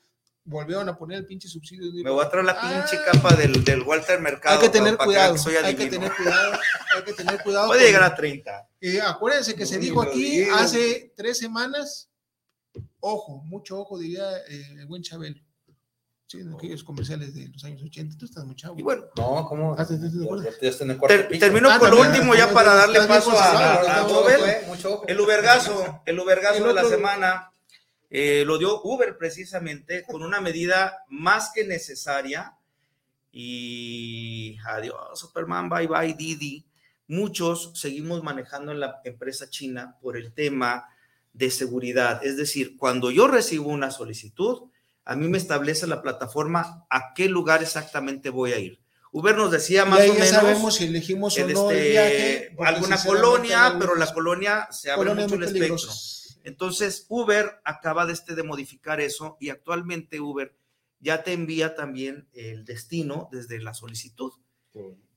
volvieron a poner el pinche subsidio. me voy a traer la Ah, pinche capa del, del Walter Mercado. Hay que tener cuidado, que soy hay que tener cuidado, hay que tener cuidado. Puede llegar a 30. Y acuérdense que se dijo aquí hace tres semanas, ojo, mucho ojo, diría eh, el buen Chabelo. Sí, en aquellos comerciales de los años 80. Tú estás muy chavo. Y bueno, No, ¿cómo? Ah, ¿te- te- te Ya- acuerdas? ya- ya está en el cuarto ter- piso. termino Ah, con lo último ya para darle paso pues, a, ojo, eh. El Ubergazo, el Ubergazo El de la semana eh, lo dio Uber precisamente con una medida más que necesaria. Y adiós, Superman, bye bye, Didi. Muchos seguimos manejando en la empresa china por el tema de seguridad. Es decir, cuando yo recibo una solicitud, a mí me establece la plataforma a qué lugar exactamente voy a ir. Uber nos decía más ahí o ya menos sabemos si elegimos o el, el este, viaje. alguna colonia, pero la colonia se abre colonias mucho el espectro. Entonces, Uber acaba de, este, de modificar eso y actualmente Uber ya te envía también el destino desde la solicitud.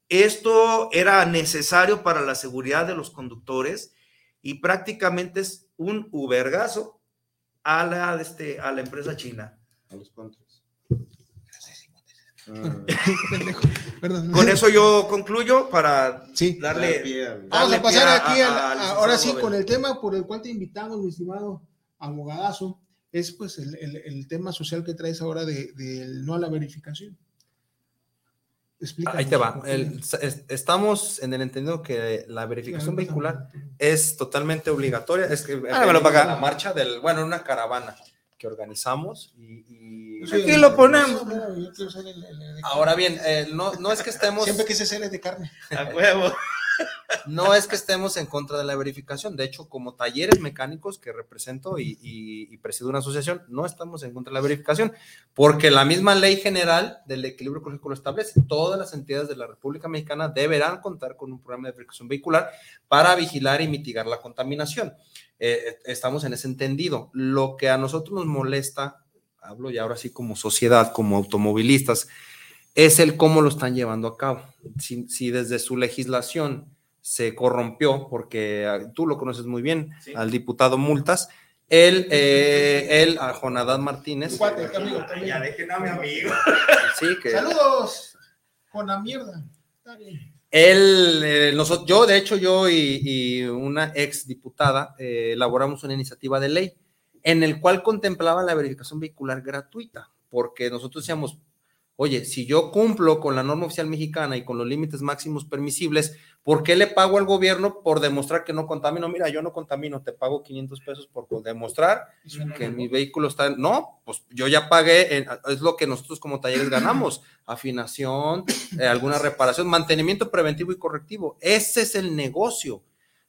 Esto era necesario para la seguridad de los conductores y prácticamente es un Ubergazo a la, este, a la empresa china. A los contras. Perdón. Con eso yo concluyo para Sí. darle. Vamos a darle pasar pie a- aquí, a- a- ahora sí, con el tema por el cual te invitamos, mi estimado abogadazo, es pues el, el- el tema social que traes ahora de, no a la verificación. Explícanos. Ahí te va. El- es- estamos en el entendido que la verificación vehicular es totalmente obligatoria. Es que Ah, me lo paga. la marcha del, bueno, una caravana que organizamos y, y- Sí, Aquí lo ponemos. no, yo quiero ser el- el- el de ahora bien, eh, no, no es que estemos, Siempre quise ser el de carne. A huevo. no es que estemos en contra de la verificación. De hecho, como talleres mecánicos que represento y, y, y presido una asociación, no estamos en contra de la verificación, porque la misma ley general del equilibrio ecológico lo establece. Todas las entidades de la República Mexicana deberán contar con un programa de verificación vehicular para vigilar y mitigar la contaminación. Eh, estamos en ese entendido. Lo que a nosotros nos molesta, hablo ya ahora sí como sociedad, como automovilistas, es el cómo lo están llevando a cabo. Si, si desde su legislación se corrompió, porque ah, tú lo conoces muy bien, Sí. al diputado Multas, él, eh, él a Jonadad Martínez, Cuate, amigo, también. Ya dejen a mi amigo. sí, que Saludos con la mierda. Está bien. Él, eh, nosotros, yo, de hecho, yo y, una ex diputada eh, elaboramos una iniciativa de ley en el cual contemplaba la verificación vehicular gratuita, porque nosotros decíamos, oye, si yo cumplo con la norma oficial mexicana y con los límites máximos permisibles, ¿por qué le pago al gobierno por demostrar que no contamino? Mira, yo no contamino, te pago 500 pesos por demostrar que mi vehículo está, no, pues yo ya pagué, en- es lo que nosotros como talleres ganamos, afinación, eh, alguna reparación, mantenimiento preventivo y correctivo. Ese es el negocio.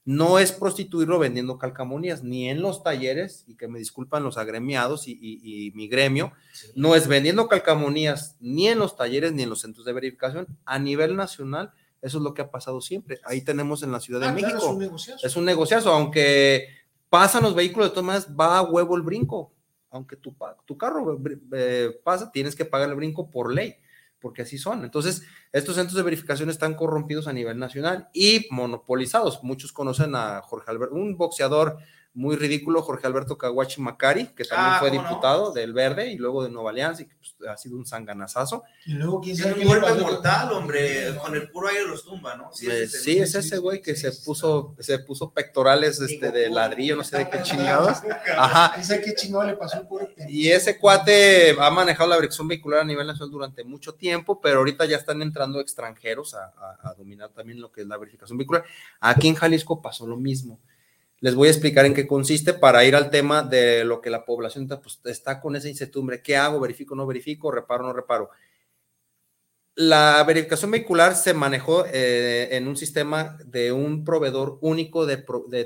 No es prostituirlo vendiendo calcamonías, ni en los talleres, y que me disculpan los agremiados y, y- y mi gremio, no es vendiendo calcamonías ni en los talleres ni en los centros de verificación. A nivel nacional, eso es lo que ha pasado siempre. Ahí tenemos en la Ciudad de Ah, claro, México es un negociazo. es un negociazo, aunque pasan los vehículos, de todas maneras va a huevo el brinco. Aunque tu, tu carro eh, pasa, tienes que pagar el brinco por ley, porque así son. Entonces, estos centros de verificación están corrompidos a nivel nacional y monopolizados. Muchos conocen a Jorge Alberto, un boxeador muy ridículo, Jorge Alberto Caguachi Macari, que también Ah, fue diputado del Verde y luego de Nueva Alianza, y que pues, ha sido un sanganazazo. Y luego, quién sabe un golpe mortal, hombre. Con el puro aire los tumba, ¿no? Sí, ese es, el- sí, es ese güey que se puso, se puso pectorales este, de ladrillo, no sé de qué chingados. Ajá. ¿Quién sabe qué chingado le pasó al pobre Y ese cuate ha manejado la dirección vehicular a nivel nacional durante mucho tiempo, pero ahorita ya están entrando extranjeros a, a- a dominar también lo que es la verificación vehicular. Aquí en Jalisco pasó lo mismo. Les voy a explicar en qué consiste para ir al tema de lo que la población está, pues, está con esa incertidumbre. ¿Qué hago? ¿Verifico o no verifico? ¿Reparo o no reparo? La verificación vehicular se manejó eh, en un sistema de un proveedor único de,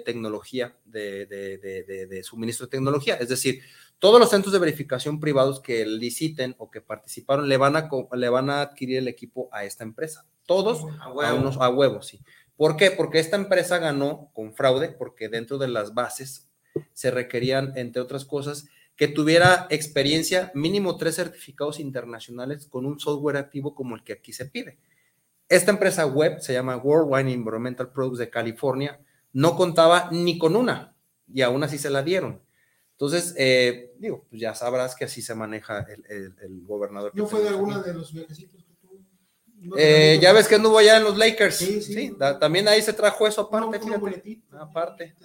tecnología, de, suministro de tecnología. Es decir, todos los centros de verificación privados que liciten o que participaron le van a, le van a adquirir el equipo a esta empresa. Todos A a, huevo. unos, a huevos, sí. ¿Por qué? Porque esta empresa ganó con fraude, porque dentro de las bases se requerían, entre otras cosas, que tuviera experiencia, mínimo tres certificados internacionales con un software activo como el que aquí se pide. Esta empresa web se llama Worldwide Environmental Products de California, no contaba ni con una y aún así se la dieron. Entonces, eh, digo, pues ya sabrás que así se maneja el, el- el gobernador. ¿No fue de alguna de los viajecitos Eh, ya ves que anduvo allá en los Lakers. Sí, Sí, sí. da- también ahí se trajo eso aparte, fíjate. Aparte.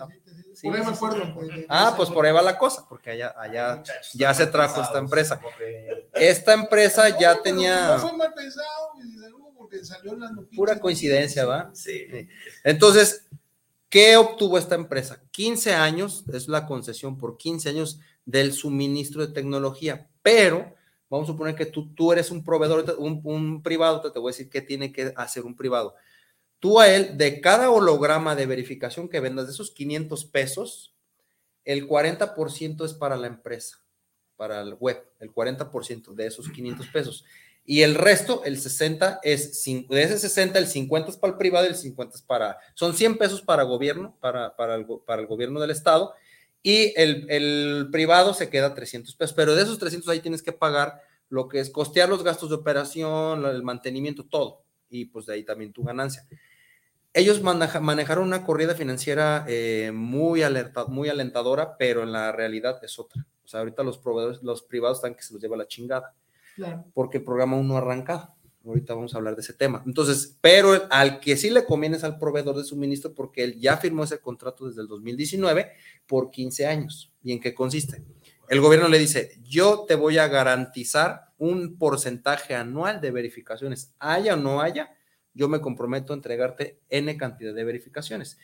Sí, Por ahí me acuerdo. de- Ah, pues por ahí va la cosa, porque allá, allá Muchachos, ya se trajo esta empresa. Esta empresa ya tenía No fue mal pensado, y desde luego, porque salió en las noticias. pura coincidencia, ¿va? Sí. Entonces, ¿qué obtuvo esta empresa? 15 años, es la concesión por 15 años del suministro de tecnología, pero vamos a suponer que tú, tú eres un proveedor, un, un privado, te, te voy a decir qué tiene que hacer un privado. Tú a él, de cada holograma de verificación que vendas, de esos 500 pesos, el 40% es para la empresa, para el web, el 40% de esos 500 pesos. Y el resto, el 60 es, de ese 60, el 50 es para el privado y el 50 es para, son 100 pesos para gobierno, para, para, el, para el gobierno del estado, y el, el privado se queda 300 pesos, pero de esos 300 ahí tienes que pagar lo que es costear los gastos de operación, el mantenimiento, todo, y pues de ahí también tu ganancia. ellos maneja- manejaron una corrida financiera eh, muy, alerta, muy alentadora, pero en la realidad es otra. O sea, ahorita los proveedores, los privados están que se los lleva la chingada, Claro. porque el programa aún no ha arrancado. Ahorita vamos a hablar de ese tema. Entonces, pero al que sí le conviene es al proveedor de suministro porque él ya firmó ese contrato desde el 2019 por 15 años. ¿Y en qué consiste? El gobierno le dice, yo te voy a garantizar un porcentaje anual de verificaciones, haya o no haya, yo me comprometo a entregarte N cantidad de verificaciones.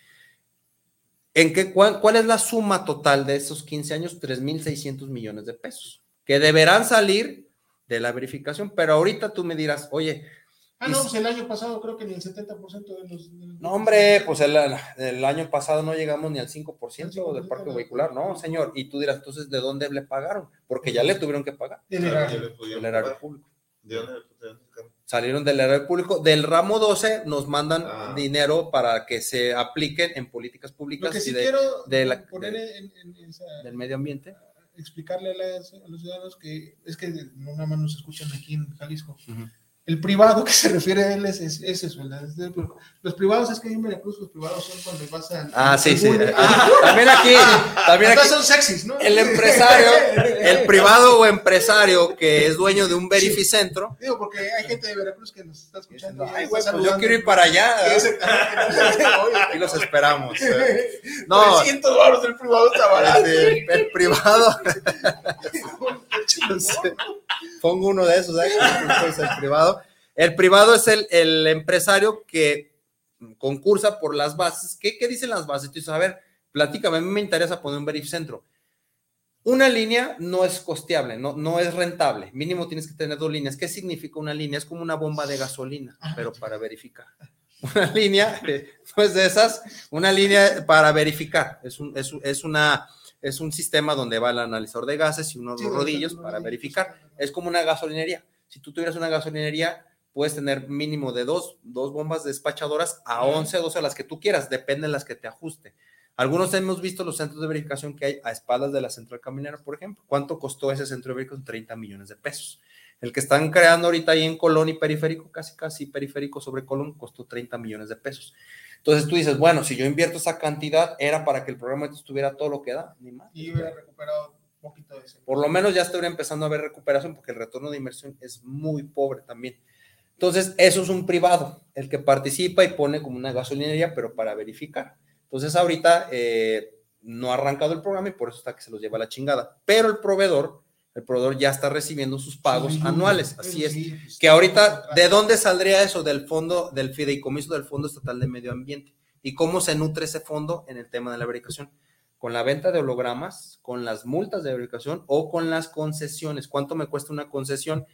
¿En qué, cuál, cuál es la suma total de esos 15 años? 3.600 millones de pesos, que deberán salir de la verificación, pero ahorita tú me dirás, oye, Ah, Y no, pues el año pasado creo que ni el 70% de los. de los- no hombre, pues el, el año pasado no llegamos ni al 5% del parque vehicular, no, señor, y tú dirás, entonces, ¿de dónde le pagaron? Porque ya le tuvieron que pagar Del erario. ya le pudieron del erario pagar. público. ¿De dónde le pudieron sacar? salieron del erario público. Del ramo 12 nos mandan Ah. dinero para que se apliquen en políticas Lo públicas que y sí de- quiero de la- poner de- en, en- en esa- del medio ambiente. Explicarle a, las- los ciudadanos que es que nada más nos escuchan aquí en Jalisco. El privado que se refiere a él es, es, es los privados es que en Veracruz los privados son cuando vas a... Ah, sí, sí. Ah, también aquí, también Acá aquí, son sexys, ¿no? el empresario, el privado o empresario que es dueño de un verificentro, Digo, porque hay gente de Veracruz que nos está escuchando. y ay, güey, pues yo quiero ir para allá. Sí, Aquí los esperamos. No, 300 baros del privado está barato. este, el privado, pongo uno de esos, ¿eh? Entonces, el privado. El privado es el, el empresario que concursa por las bases. ¿Qué, qué dicen las bases? Tú dices, a ver, platícame, a mí me interesa poner un verificentro. Una línea no es costeable, no, no es rentable. Mínimo tienes que tener dos líneas. ¿Qué significa una línea? Es como una bomba de gasolina, pero para verificar. Una línea, pues de esas, una línea para verificar. Es un, es, es una, es un sistema donde va el analizador de gases y unos Sí, los rodillos rodillos. para verificar. Es como una gasolinería. Si tú tuvieras una gasolinería, puedes tener mínimo de dos, dos bombas despachadoras a 11, 12, a las que tú quieras, depende de las que te ajuste. Algunos hemos visto los centros de verificación que hay a espaldas de la central caminera, por ejemplo. ¿Cuánto costó ese centro de verificación? 30 millones de pesos. El que están creando ahorita ahí en Colón y periférico, casi casi periférico sobre Colón, costó 30 millones de pesos. Entonces tú dices, bueno, si yo invierto esa cantidad, era para que el programa estuviera todo lo que da, ni más. Y hubiera recuperado un poquito de ese. Por lo menos ya estaría empezando a haber recuperación porque el retorno de inversión es muy pobre también. Entonces, eso es un privado, el que participa y pone como una gasolinería, pero para verificar. Entonces, ahorita eh, no ha arrancado el programa y por eso está que se los lleva la chingada. Pero el proveedor, el proveedor ya está recibiendo sus pagos Sí, anuales. sí, Así es. sí, Que ahorita, ¿de dónde saldría eso? Del fondo, del fideicomiso del Fondo Estatal de Medio Ambiente. ¿Y cómo se nutre ese fondo en el tema de la verificación? Con la venta de hologramas, con las multas de verificación o con las concesiones. ¿Cuánto me cuesta una concesión?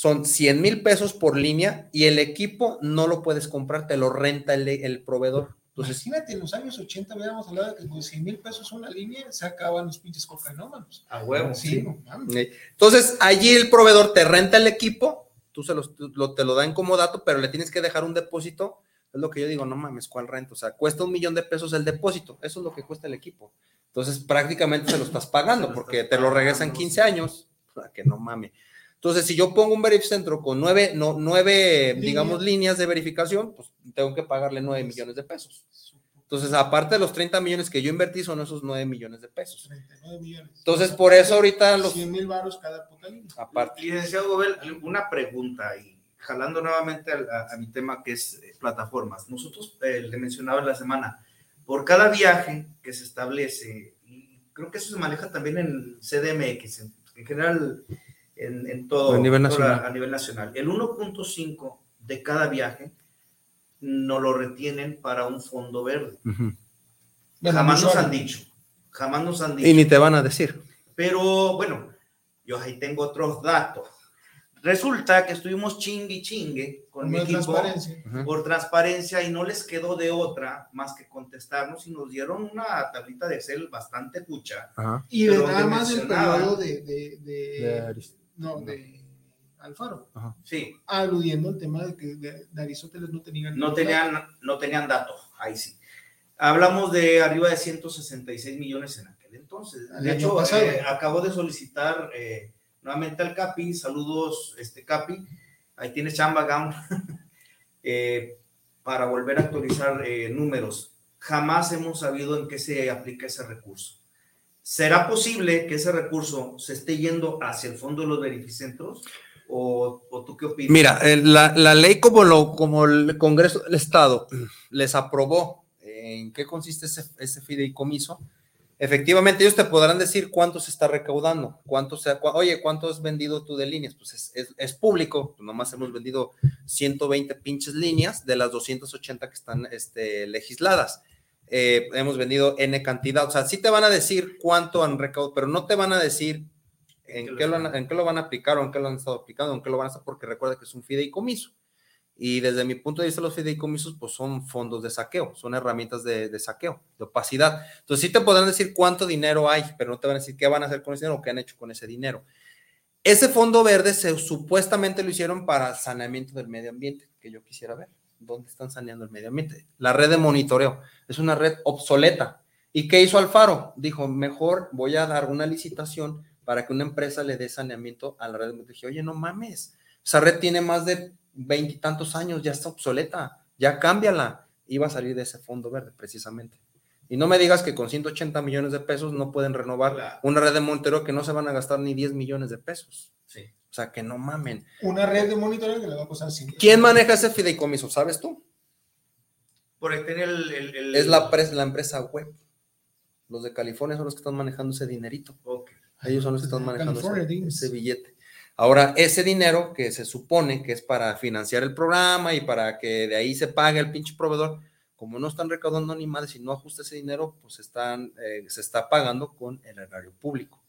Son 100 mil pesos por línea y el equipo no lo puedes comprar, te lo renta el, el proveedor. Entonces, Imagínate, en los años 80 hubiéramos hablado de que con 100 mil pesos una línea se acaban los pinches cocainómanos. A huevo. Sí, no mames. Eh, Entonces, allí el proveedor te renta el equipo, tú se los- tú- lo, te lo dan como dato, pero le tienes que dejar un depósito. Es lo que yo digo, no mames, ¿cuál renta? O sea, cuesta un millón de pesos el depósito, eso es lo que cuesta el equipo. Entonces, prácticamente se lo estás pagando lo porque estás te lo regresan pagando, 15 años, para que no mames. Entonces, si yo pongo un verificentro con nueve, no, nueve digamos, líneas de verificación, pues tengo que pagarle 9 millones de pesos. Entonces, aparte de los 30 millones que yo invertí, son esos 9 millones de pesos. 39 millones. Entonces, por eso ahorita los... 100 mil baros cada puta línea. Aparte. Licenciado Gobel, una pregunta y jalando nuevamente a, a mi tema que es eh, plataformas. Nosotros eh, le mencionaba en la semana, por cada viaje que se establece, y creo que eso se maneja también en CDMX, en, en general en, en todo A nivel nacional. a nivel nacional. El 1.5 de cada viaje no lo retienen para un fondo verde. Jamás nos han dicho, jamás nos han dicho. Y ni te van a decir. Pero bueno, yo ahí tengo otros datos. Resulta que estuvimos chingue y chingue con mi equipo transparencia. por transparencia y no les quedó de otra más que contestarnos y nos dieron una tablita de Excel bastante cucha. Ajá. Y nada más el periodo de, de, de- no, de Alfaro, Sí, aludiendo al tema de que de, de Aristóteles no tenían no tenían, no tenían datos, ahí sí. Hablamos de arriba de 166 millones en aquel entonces. De hecho, pasado. eh, acabo de solicitar eh, nuevamente al Capi, saludos, este Capi, ahí tienes chamba, Gam, eh, para volver a actualizar eh, números. Jamás hemos sabido en qué se aplica ese recurso. ¿Será posible que ese recurso se esté yendo hacia el fondo de los beneficentros? ¿O, tú qué opinas? Mira, eh, la, ley como, lo, como el Congreso del Estado les aprobó en qué consiste ese, ese fideicomiso, efectivamente ellos te podrán decir cuánto se está recaudando, cuánto se, oye, cuánto has vendido tú de líneas, pues es, público, nomás hemos vendido 120 pinches líneas de las 280 que están este, legisladas. Eh, hemos vendido N cantidad, o sea, sí te van a decir cuánto han recaudado, pero no te van a decir en qué, lo, han- en qué lo van a aplicar o en qué lo han estado aplicando, en qué lo van a hacer, porque recuerda que es un fideicomiso. Y desde mi punto de vista, los fideicomisos pues son fondos de saqueo, son herramientas de, de saqueo, de opacidad. Entonces sí te podrán decir cuánto dinero hay, pero no te van a decir qué van a hacer con ese dinero o qué han hecho con ese dinero. Ese fondo verde se, supuestamente lo hicieron para saneamiento del medio ambiente, que yo quisiera ver. ¿Dónde están saneando el medio ambiente? La red de monitoreo es una red obsoleta. ¿Y qué hizo Alfaro? Dijo, mejor voy a dar una licitación para que una empresa le dé saneamiento a la red. Dije, oye, no mames, esa red tiene más de veintitantos años, ya está obsoleta, ya cámbiala. Iba a salir de ese fondo verde, precisamente. Y no me digas que con 180 millones de pesos no pueden renovar Claro. una red de monitoreo que no se van a gastar ni 10 millones de pesos. Sí. O sea, que no mamen. Una red de monitoreo que le va a costar 100. ¿Quién maneja ese fideicomiso? ¿Sabes tú? Por ahí tenía el... el- el- Es la, pres- la empresa web. Los de California son los que están manejando ese dinerito. Ok. Ellos son los que están manejando ese, billete. Ahora, ese dinero que se supone que es para financiar el programa y para que de ahí se pague el pinche proveedor, como no están recaudando ni madre, si no ajusta ese dinero, pues están, eh, se está pagando con el erario público.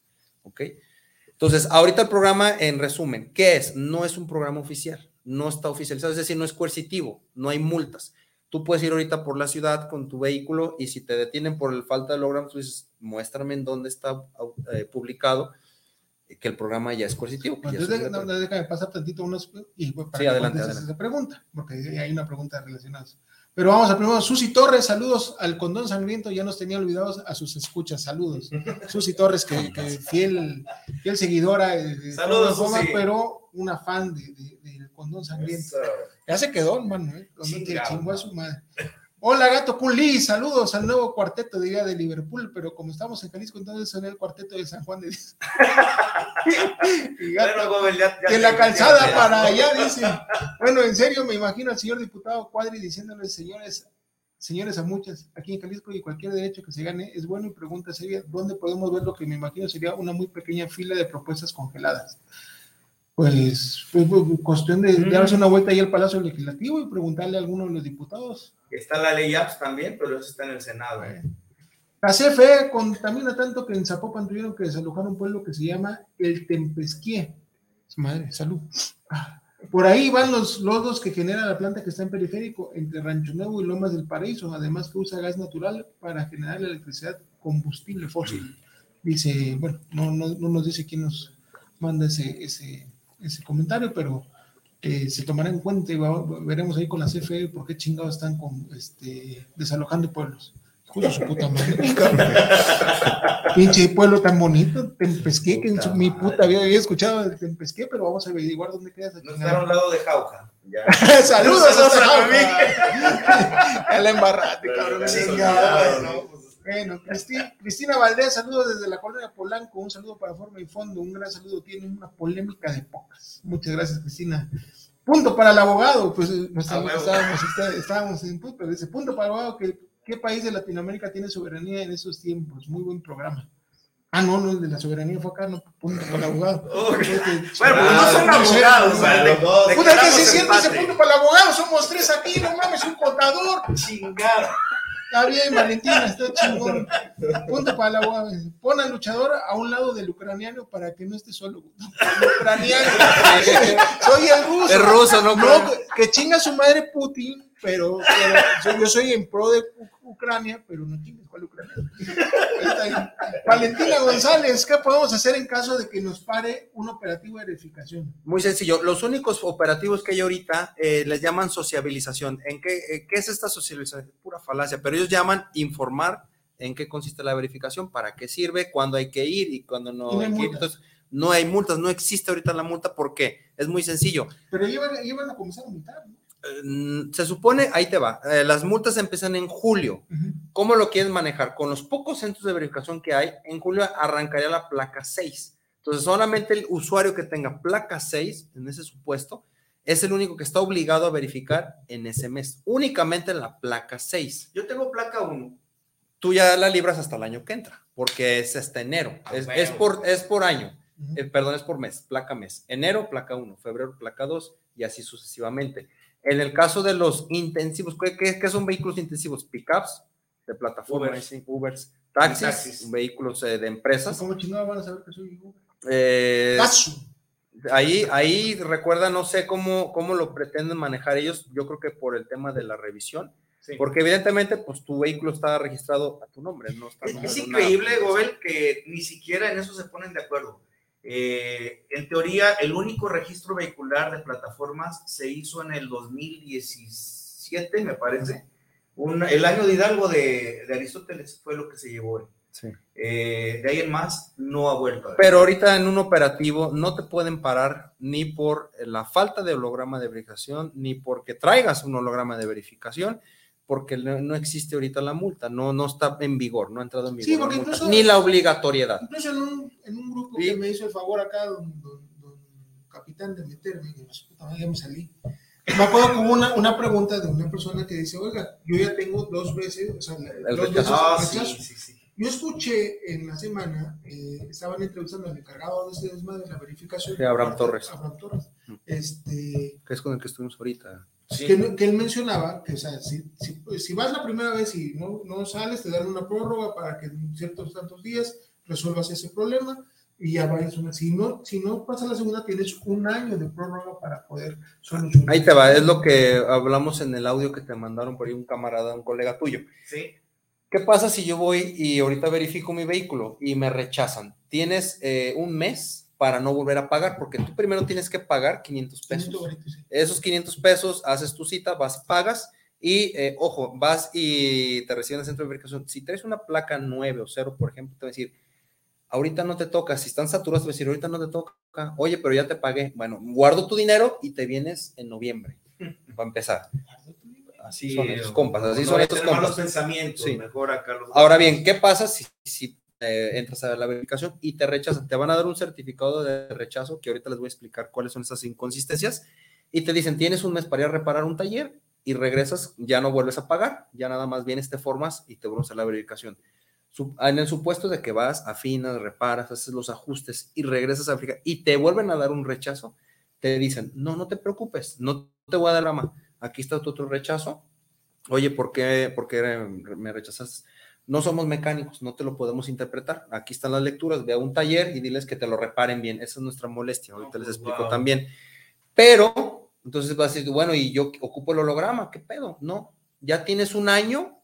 Entonces, ahorita el programa, en resumen, ¿qué es? No es un programa oficial, no está oficializado, es decir, no es coercitivo, no hay multas. Tú puedes ir ahorita por la ciudad con tu vehículo y si te detienen por el falta de logramos, tú dices, muéstrame en dónde está eh, publicado que el programa ya es coercitivo. ya Entonces, no, déjame pasar tantito unos y pues, para Sí, que adelante, adelante. esa pregunta, porque hay una pregunta relacionada. Pero vamos a primero, Susi Torres, saludos al Condón Sangriento, ya nos tenía olvidados a sus escuchas, saludos. Susi Torres, que, que fiel, fiel seguidora de, de Saludos, Susi. pero una fan de- de- del Condón Sangriento. Eso. Ya se quedó, hermano, ¿eh? Con- que Chingado. chingó a su madre. Hola, Gato Puli, saludos al nuevo cuarteto de Día de Liverpool, pero como estamos en Jalisco, entonces son el cuarteto de San Juan de Dios. Y Gato, Bueno, Gómez, ya- ya- de la calzada ya- para allá, dice. Bueno, en serio, me imagino al señor diputado Cuadri diciéndoles, señores, señores a muchas, aquí en Jalisco y cualquier derecho que se gane es bueno y pregunta seria, ¿dónde podemos ver lo que me imagino sería una muy pequeña fila de propuestas congeladas? Pues, fue cuestión de Mm. darse una vuelta ahí al Palacio Legislativo y preguntarle a alguno de los diputados. Está la ley apps también, pero eso está en el Senado. ¿eh? La CFE contamina tanto que en Zapopan tuvieron que desalojar un pueblo que se llama El Tempesquie. Madre, salud. Ah, Por ahí van los lodos que genera la planta que está en periférico, entre Rancho Nuevo y Lomas del Paraíso, además que usa gas natural para generar la electricidad combustible fósil. Dice, bueno, no, no, no nos dice quién nos manda ese, ese, ese comentario, pero eh, se tomará en cuenta y va- veremos ahí con la CFE por qué chingados están con, este, desalojando pueblos. De su puta madre. Pinche pueblo tan bonito, Tempesqué, que en su- mi puta vida había escuchado de Tempesqué, pero vamos a averiguar dónde queda esa No chingada. está a un lado de Jauja. Saludos, Saludos a Jauja. Ya la embarraste, cabrón. chingada. No, Bueno, Cristi- Cristina Valdés, saludos desde la colonia Polanco, un saludo para Forma y Fondo, un gran saludo, tiene una polémica de pocas. Muchas gracias, Cristina. Punto para el abogado, pues eh, no estábamos, estábamos, está- estábamos en punto, pero dice, punto para el abogado, que ¿qué país de Latinoamérica tiene soberanía en esos tiempos? Muy buen programa. Ah, no, no, el de la soberanía fue acá, no, punto para el abogado. Este, Bueno, pues no son abogados, Puta, que se siente ese punto para el abogado, somos tres aquí, no mames, un contador. Chingado. Está bien, Valentina, está chingón. Punto para la abogado. Pon al luchador a un lado del ucraniano para que no esté solo. El ucraniano. Soy el ruso. Es ruso, no, que, chinga su madre Putin, pero, pero yo, yo soy en pro de Ucrania, pero no chingues Valentina González, ¿qué podemos hacer en caso de que nos pare un operativo de verificación? Muy sencillo. Los únicos operativos que hay ahorita eh, les llaman sociabilización. ¿En qué, eh, qué es esta sociabilización? Pura falacia, pero ellos llaman informar en qué consiste la verificación, para qué sirve, cuándo hay que ir y cuándo no no hay hay que ir. multas. Entonces, no hay multas, no existe ahorita la multa. ¿Por qué? Es muy sencillo. Pero iban, iban a comenzar a multar, ¿no? Eh, Se supone, ahí te va, eh, las multas empiezan en julio. Ujú. ¿Cómo lo quieres manejar? Con los pocos centros de verificación que hay, en julio arrancaría la placa 6. Entonces, solamente el usuario que tenga placa 6 en ese supuesto es el único que está obligado a verificar en ese mes. Únicamente en la placa 6. Yo tengo placa 1. Tú ya la libras hasta el año que entra, porque es hasta enero. Ah, Es, por, es por año. Eh, perdón, es por mes, placa mes. Enero, placa 1, febrero, placa 2 y así sucesivamente. En el caso de los intensivos, ¿qué, qué- son vehículos intensivos? Pickups de plataforma, Ubers. taxis, Taxis. vehículos eh, de empresas. ¿Cómo chingados van a saber que soy Uber? Eh, ahí, ahí recuerda, no sé cómo, cómo lo pretenden manejar ellos, yo creo que por el tema de la revisión, Sí. porque evidentemente pues tu vehículo está registrado a tu nombre, no está Es, es increíble, Gobel, que ni siquiera en eso se ponen de acuerdo. Eh, en teoría, el único registro vehicular de plataformas se hizo en el 2017, me parece. Un- el año de Hidalgo de, de Aristóteles fue lo que se llevó. Sí. Eh, de ahí en más, no ha vuelto. a. Pero ahorita en un operativo no te pueden parar ni por la falta de holograma de verificación, ni porque traigas un holograma de verificación, porque no, no existe ahorita la multa, no, no está en vigor, no ha entrado en vigor. Sí, la porque multa, incluso- ni la obligatoriedad. Incluso en un, en un grupo Sí. que me hizo el favor acá, don, don- don capitán, de meterme, que ya me salí. Me acuerdo que hubo una, una pregunta de una persona que dice, oiga, yo ya tengo dos veces, o sea, la- El dos rechazo. veces Ah, sí, sí, sí. Yo escuché en la semana, eh, estaban entrevistando al encargado de ese desmadre de la verificación. Sí, Abraham Torres. Abraham Torres. Mm. Este, Que es con el que estuvimos ahorita. Sí. que, que él mencionaba que, o sea, si, si, pues, si vas la primera vez y no, no sales, te dan una prórroga para que en ciertos tantos días resuelvas ese problema y ya vayas una. Si no, si no pasa la segunda, tienes un año de prórroga para poder solucionar. Ahí te va, es lo que hablamos en el audio que te mandaron por ahí un camarada, un colega tuyo. Sí. ¿Qué pasa si yo voy y ahorita verifico mi vehículo y me rechazan? Tienes eh, un mes para no volver a pagar, porque tú primero tienes que pagar 500 pesos. 500 varitos, sí. Esos 500 pesos, haces tu cita, vas, pagas y, eh, ojo, vas y te reciben en el centro de verificación. Si traes una placa 9 o 0, por ejemplo, te va a decir, ahorita no te toca. Si están saturados, te va a decir, ahorita no te toca. Oye, pero ya te pagué. Bueno, guardo tu dinero y te vienes en noviembre. Va a empezar. Así son estos compas, así no son estos compas. pensamientos, Sí. mejor acá los Ahora bien, ¿qué pasa si, si eh, entras a la verificación y te rechazan? Te van a dar un certificado de rechazo, que ahorita les voy a explicar cuáles son esas inconsistencias, y te dicen, tienes un mes para ir a reparar un taller y regresas, ya no vuelves a pagar, ya nada más vienes, te formas y te vuelves a la verificación. En el supuesto de que vas, afinas, reparas, haces los ajustes y regresas a verificar y te vuelven a dar un rechazo, te dicen, no, no te preocupes, no te voy a dar rama, aquí está tu otro rechazo. Oye, ¿por qué, por qué me rechazas? No somos mecánicos, no te lo podemos interpretar. Aquí están las lecturas, ve a un taller y diles que te lo reparen bien. Esa es nuestra molestia, ahorita les pues, explico wow. también. Pero, entonces vas a decir, bueno, y yo ocupo el holograma, ¿qué pedo? No, ya tienes un año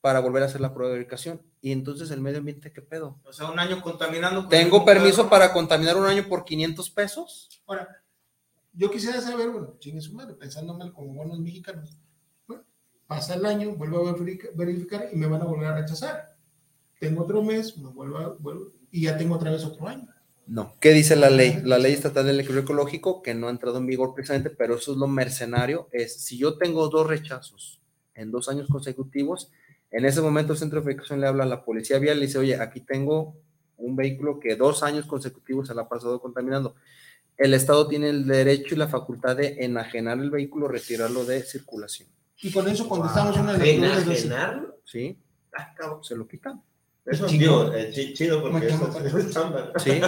para volver a hacer la prueba de verificación. Y entonces el medio ambiente, ¿qué pedo? O sea, un año contaminando. con ¿Tengo permiso para contaminar un año por 500 pesos? Ahora, yo quisiera saber, bueno, chingue su madre, pensándome como buenos mexicanos. Pasa el año, vuelvo a verifica- verificar y me van a volver a rechazar. Tengo otro mes, me vuelvo a, vuelvo, y ya tengo otra vez otro año. No. ¿Qué dice la ley? La ley estatal del equilibrio ecológico, que no ha entrado en vigor precisamente, pero eso es lo mercenario, es si yo tengo dos rechazos en dos años consecutivos, en ese momento el centro de verificación le habla a la policía vial y dice, oye, aquí tengo un vehículo que dos años consecutivos se la ha pasado contaminando. El Estado tiene el derecho y la facultad de enajenar el vehículo, retirarlo de circulación. Y con eso contestamos una de las preguntas. ¿Sí? Ah. Se lo quitan. Eso Chingón. digo, eh, chi- chido porque eso es- es chamba. Sí.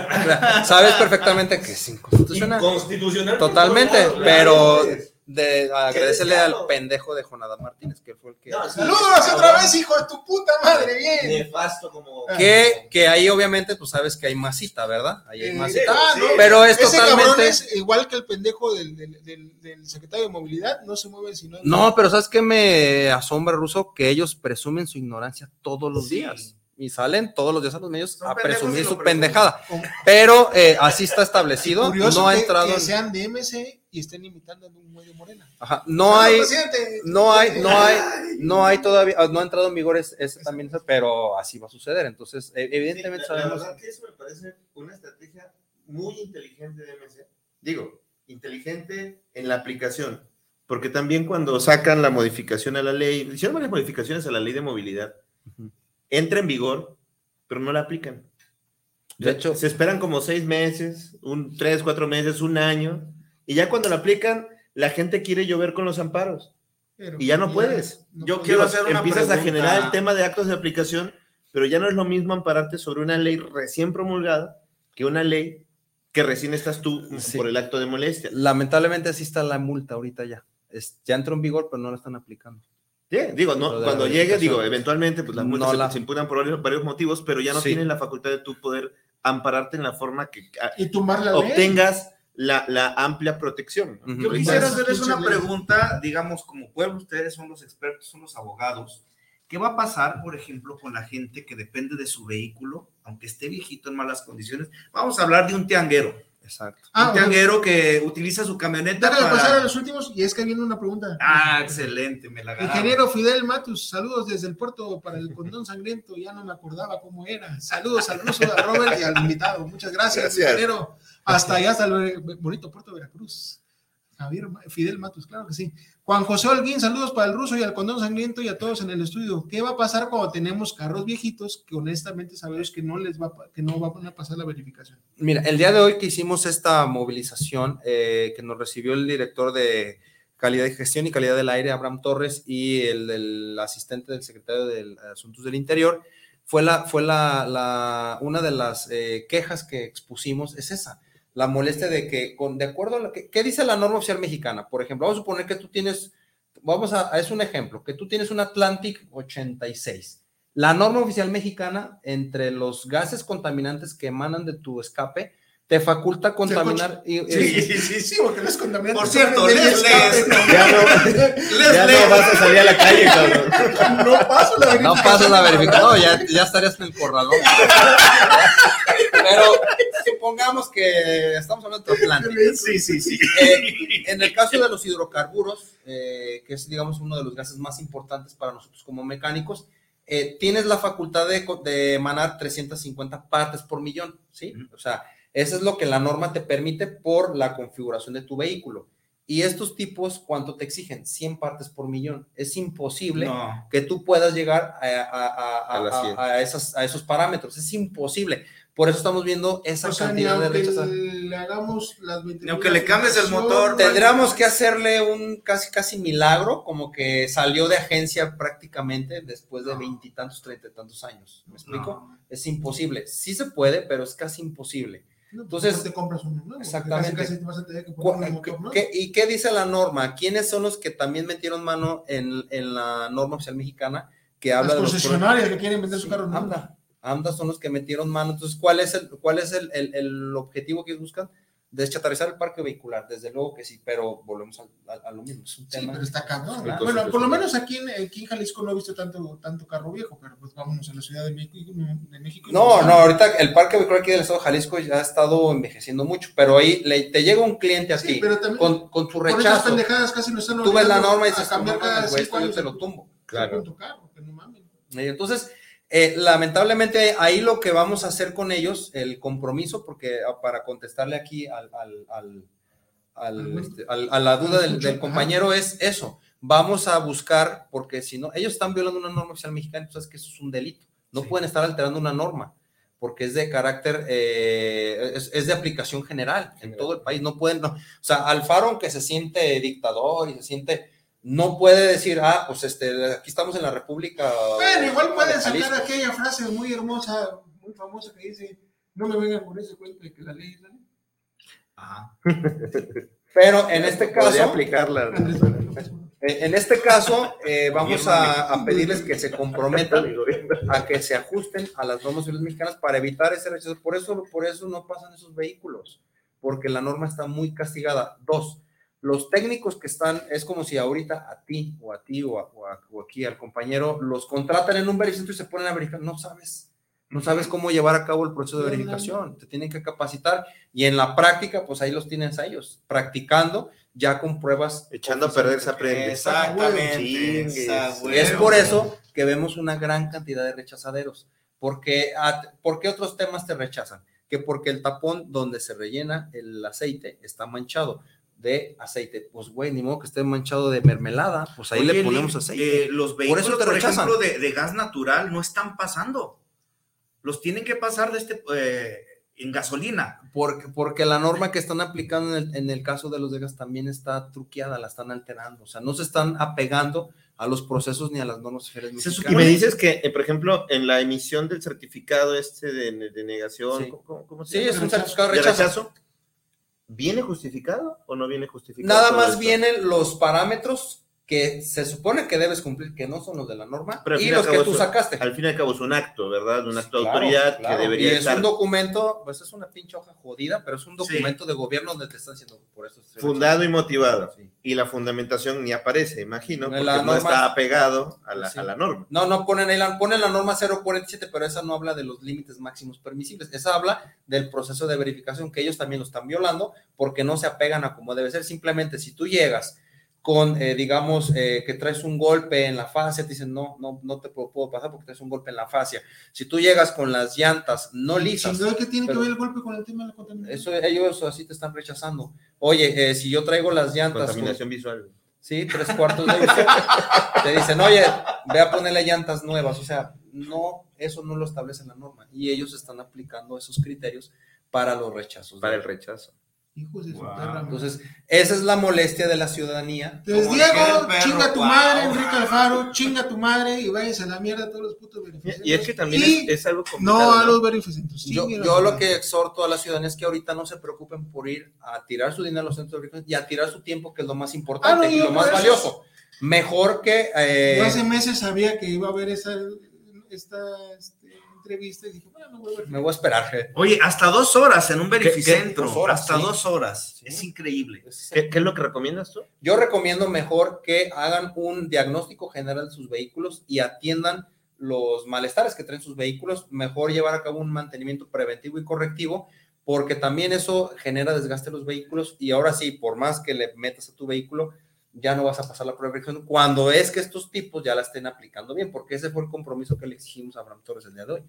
Sabes perfectamente que es inconstitucional. Inconstitucional. Totalmente, pero claro. De agradecerle al pendejo de Jonadá Martínez, que fue el que... No. ¡Saludos otra vez, hijo de tu puta madre! ¡Bien! Nefasto como. que, que ahí obviamente tú sabes que hay masita, ¿verdad? Ahí hay Eh, masita. ah, sí. no, Pero es Ese totalmente... es igual que el pendejo del, del, del- del secretario de movilidad, no se mueve si no. No, pero ¿sabes qué me asombra, Ruso? Que ellos presumen su ignorancia todos los Sí. días. Y salen todos los días a los medios Son a presumir su pendejada. Pero eh, así está establecido. Curioso No ha entrado... que en- sean de MC y estén imitando a un güey de Morena. Ajá, No hay... No hay, no hay, no hay todavía, ah, no ha entrado en vigor ese, ese también, pero así va a suceder. Entonces, eh, evidentemente Sí, la- la sabemos. verdad que eso me parece una estrategia muy inteligente de MC. Digo, inteligente en la aplicación, Porque también cuando sacan la modificación a la ley, hicieron varias modificaciones a la ley de movilidad, entra en vigor, pero no la aplican. De hecho, se esperan como seis meses, un tres, cuatro meses, un año, y ya cuando la aplican, la gente quiere llover con los amparos. Pero Y ya no ya puedes. no Yo quiero hacer una Empiezas a generar el tema de actos de aplicación, pero ya no es lo mismo ampararte sobre una ley recién promulgada que una ley que recién estás tú Sí. por el acto de molestia. lamentablemente así está la multa ahorita ya. Es- ya entró en vigor, pero no la están aplicando. Sí, digo, no, cuando llegue, digo, eventualmente, pues las multas No se, la- se imputan por varios, varios motivos, pero ya no Sí. tienen la facultad de tú poder ampararte en la forma que a- Y la obtengas la, la amplia protección. Ujú. Yo Pues, quisiera hacerles una pregunta, digamos, como pueblo, ustedes son los expertos, son los abogados. ¿Qué va a pasar, por ejemplo, con la gente que depende de su vehículo, aunque esté viejito en malas condiciones? Vamos a hablar de un tianguero. Exacto. Ah, un tianguero que utiliza su camioneta Déjame pasar a para... los últimos y es que viene una pregunta. Ah, excelente, me la ganaron. Ingeniero Fidel Matus, saludos desde el puerto para el condón sangriento, ya no me acordaba cómo era. Saludos al ruso, a Robert y al invitado. Muchas gracias, Gracias. ingeniero. Hasta allá, hasta el bonito puerto de Veracruz. Javier Fidel Matus, claro que sí. Juan José Holguín, saludos para el ruso y al condón sangriento y a todos en el estudio. ¿Qué va a pasar cuando tenemos carros viejitos que honestamente sabemos que no les va que no van a pasar la verificación? Mira, el día de hoy que hicimos esta movilización, eh, que nos recibió el director de calidad de gestión y calidad del aire, Abraham Torres, y el, asistente del secretario de Asuntos del Interior, fue, la, fue la- una de las eh, quejas que expusimos, es esa, la molestia de que, con, de acuerdo a lo que, ¿qué dice la norma oficial mexicana? Por ejemplo, vamos a suponer que tú tienes, vamos a, es un ejemplo, que tú tienes un Atlantic 86. La norma oficial mexicana, entre los gases contaminantes que emanan de tu escape, te faculta contaminar. y- Sí, y- sí, sí, Sí, porque los contaminantes. Por cierto, les-. Ya no, Les ya no vas a salir a la calle, cabrón. No paso la No verificación. pasa la verificación. No, ya, ya estarías en el corralón. Pero supongamos que estamos hablando de Atlántico. Sí, sí, sí. Eh, en el caso de los hidrocarburos, eh, que es, digamos, uno de los gases más importantes para nosotros como mecánicos, eh, tienes la facultad de, de emanar 350 partes por millón, ¿sí? O sea, eso es lo que la norma te permite por la configuración de tu vehículo. Y estos tipos, ¿cuánto te exigen? 100 partes por millón. Es imposible No. que tú puedas llegar a, a- a- A las a- 100. a esas- a esos parámetros. Es imposible. Por eso estamos viendo esa O sea, ni cantidad de rechazas. le hagamos las aunque le cambies el motor, Tendríamos que hacerle un casi casi milagro, como que salió de agencia prácticamente después de veintitantos, treinta y tantos años. ¿Me explico? No. Es imposible. Sí se puede, pero es casi imposible. No, Entonces- pues, te compras uno nuevo. Exactamente. Casi, casi te vas a tener que Cu- poner un motor, ¿no? ¿Qué- ¿Y qué dice la norma? ¿Quiénes son los que también metieron mano en, en la norma oficial mexicana que habla Las de los concesionarias que quieren vender su carro nuevo. AMDA. AMDA son los que metieron mano. Entonces, ¿cuál es el, cuál es el, el- el objetivo que buscan? Deschatarrizar el parque vehicular, desde luego que sí, pero volvemos a, a lo mismo. Es un Sí, pero está cabrón. Claro. Bueno, por lo menos aquí en, aquí en Jalisco no he visto tanto, tanto carro viejo, pero pues vámonos a la Ciudad de México. De México No, no, ahorita el parque vehicular aquí del estado de Jalisco ya ha estado envejeciendo mucho, pero ahí le- te llega un cliente a Sí, ti pero también con, con tu esas rechazo. pendejadas casi nos están Tú ves la norma y dices, cambiar "No cada güey, cinco esto yo años te lo tumbo. Claro. Carro, que no mames. Y entonces, eh, lamentablemente, ahí lo que vamos a hacer con ellos, el compromiso, porque ah, para contestarle aquí al, al- al- este, a la duda del, del compañero, es eso. Vamos a buscar, porque si no, ellos están violando una norma oficial mexicana, sabes que eso es un delito. No Sí. pueden estar alterando una norma, porque es de carácter, eh, es, es de aplicación general en todo el país. No pueden, no. o sea, Alfaro, aunque se siente dictador y se siente no puede decir, ah, pues este, aquí estamos en la República. Bueno, igual de pueden sacar aquella frase muy hermosa, muy famosa que dice: No me vengan con ese cuento de que la ley es la ley. Ajá. Pero en este caso, aplicarla. Eh, en este caso, eh, vamos a, a pedirles que se comprometan a que se ajusten a las normas civiles mexicanas para evitar ese rechazo. Por eso, por eso no pasan esos vehículos, porque la norma está muy castigada. Dos, los técnicos que están, es como si ahorita a ti o a ti o, a- o a- o aquí al compañero los contratan en un verificentro y se ponen a verificar. No sabes, no sabes cómo llevar a cabo el proceso de verificación. Te tienen que capacitar y en la práctica, pues ahí los tienes a ellos, practicando ya con pruebas. Echando a perder se aprende. Exactamente. Es por eso que vemos una gran cantidad de rechazaderos. Porque, a- ¿Por qué otros temas te rechazan? Que porque el tapón donde se rellena el aceite está manchado. De aceite. Pues, güey, ni modo que esté manchado de mermelada, pues ahí Oye, le ponemos aceite. eh, los Por vehículos, eso te por, rechazan. ejemplo, de, de gas natural no están pasando. Los tienen que pasar de este eh, en gasolina. Porque, porque la norma que están aplicando en el, en el caso de los de gas también está truqueada, la están alterando. O sea, no se están apegando a los procesos ni a las normas federales Y me dices que, eh, por ejemplo, en la emisión del certificado este de, de negación, Sí. ¿cómo, cómo se Sí, llama? es un certificado de ¿De rechazo. ¿Viene justificado o no viene justificado? Nada más esto? vienen los parámetros que se supone que debes cumplir, que no son los de la norma, Pero y los que tú sacaste. Al fin y al cabo es un acto, ¿verdad? Un acto de Claro, autoridad claro. que debería y es estar un documento, pues es una pinche hoja jodida, pero es un documento de gobierno donde te están diciendo por eso. fundado y motivado. Sí. Y la fundamentación ni aparece, imagino, porque la no norma- está apegado a la, Sí. a la norma. No, no ponen ahí la, ponen la norma 047, pero esa no habla de los límites máximos permisibles. Esa habla del proceso de verificación que ellos también lo están violando porque no se apegan a como debe ser. Simplemente si tú llegas con, eh, digamos, eh, que traes un golpe en la fascia, te dicen, no, no, no te puedo, puedo pasar porque traes un golpe en la fascia. Si tú llegas con las llantas no lisas, ¿Qué tiene Pero- que ver el golpe con el tema de la contaminación? eso ellos así te están rechazando. Oye, eh, si yo traigo las llantas con- Contaminación visual. Sí, tres cuartos de uso. Te dicen, oye, ve a ponerle llantas nuevas. O sea, no, eso no lo establece la norma. Y ellos están aplicando esos criterios para los rechazos. Para el rechazo. Hijos de su Wow. perra. Entonces, esa es la molestia de la ciudadanía. Entonces, Diego, perro, chinga tu wow. madre, Enrique Alfaro, chinga tu madre y váyanse a la mierda todos los putos beneficiarios. Y es que también es, es algo complicado. No a los beneficiarios. Yo, a lo que exhorto a la ciudadanía es que ahorita no se preocupen por ir a tirar su dinero a los centros de verificación y a tirar su tiempo, que es lo más importante Ah, no, y lo más eso- valioso. Mejor que... eh, Yo hace meses sabía que iba a haber esa, esta este, entrevista y dije, bueno, no voy a ver. me voy a esperar. eh. Oye, hasta dos horas en un verificentro. Dos horas, hasta sí. dos horas. Sí. Es increíble. ¿Qué, qué es lo que recomiendas tú? Yo recomiendo mejor que hagan un diagnóstico general de sus vehículos y atiendan los malestares que traen sus vehículos, mejor llevar a cabo un mantenimiento preventivo y correctivo, porque también eso genera desgaste de los vehículos y ahora sí, por más que le metas a tu vehículo, ya no vas a pasar la prueba de verificación cuando es que estos tipos ya la estén aplicando bien, porque ese fue el compromiso que le exigimos a Abraham Torres el día de hoy,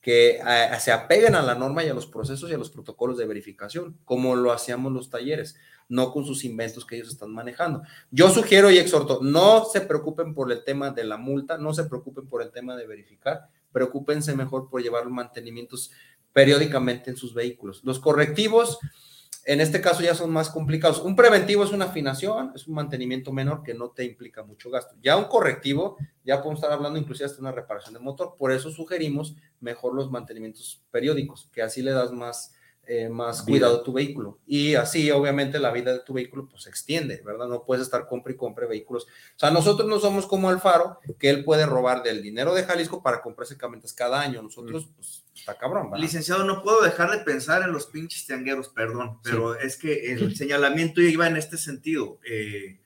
que eh, se apeguen a la norma y a los procesos y a los protocolos de verificación, como lo hacíamos los talleres, no con sus inventos que ellos están manejando. Yo sugiero y exhorto, no se preocupen por el tema de la multa, no se preocupen por el tema de verificar, preocúpense mejor por llevar los mantenimientos periódicamente en sus vehículos. Los correctivos, en este caso, ya son más complicados. Un preventivo es una afinación, es un mantenimiento menor que no te implica mucho gasto. Ya un correctivo, ya podemos estar hablando inclusive hasta una reparación de motor. Por eso sugerimos mejor los mantenimientos periódicos, que así le das más eh, más Vida. cuidado a tu vehículo. Y así, obviamente, la vida de tu vehículo pues se extiende, ¿verdad? No puedes estar compra y compre vehículos. O sea, nosotros no somos como Alfaro, que él puede robar del dinero de Jalisco para comprarse camionetas cada año. Nosotros, pues, está cabrón, ¿verdad? Licenciado, no puedo dejar de pensar en los pinches tiangueros, perdón, pero es que el señalamiento iba en este sentido. Eh,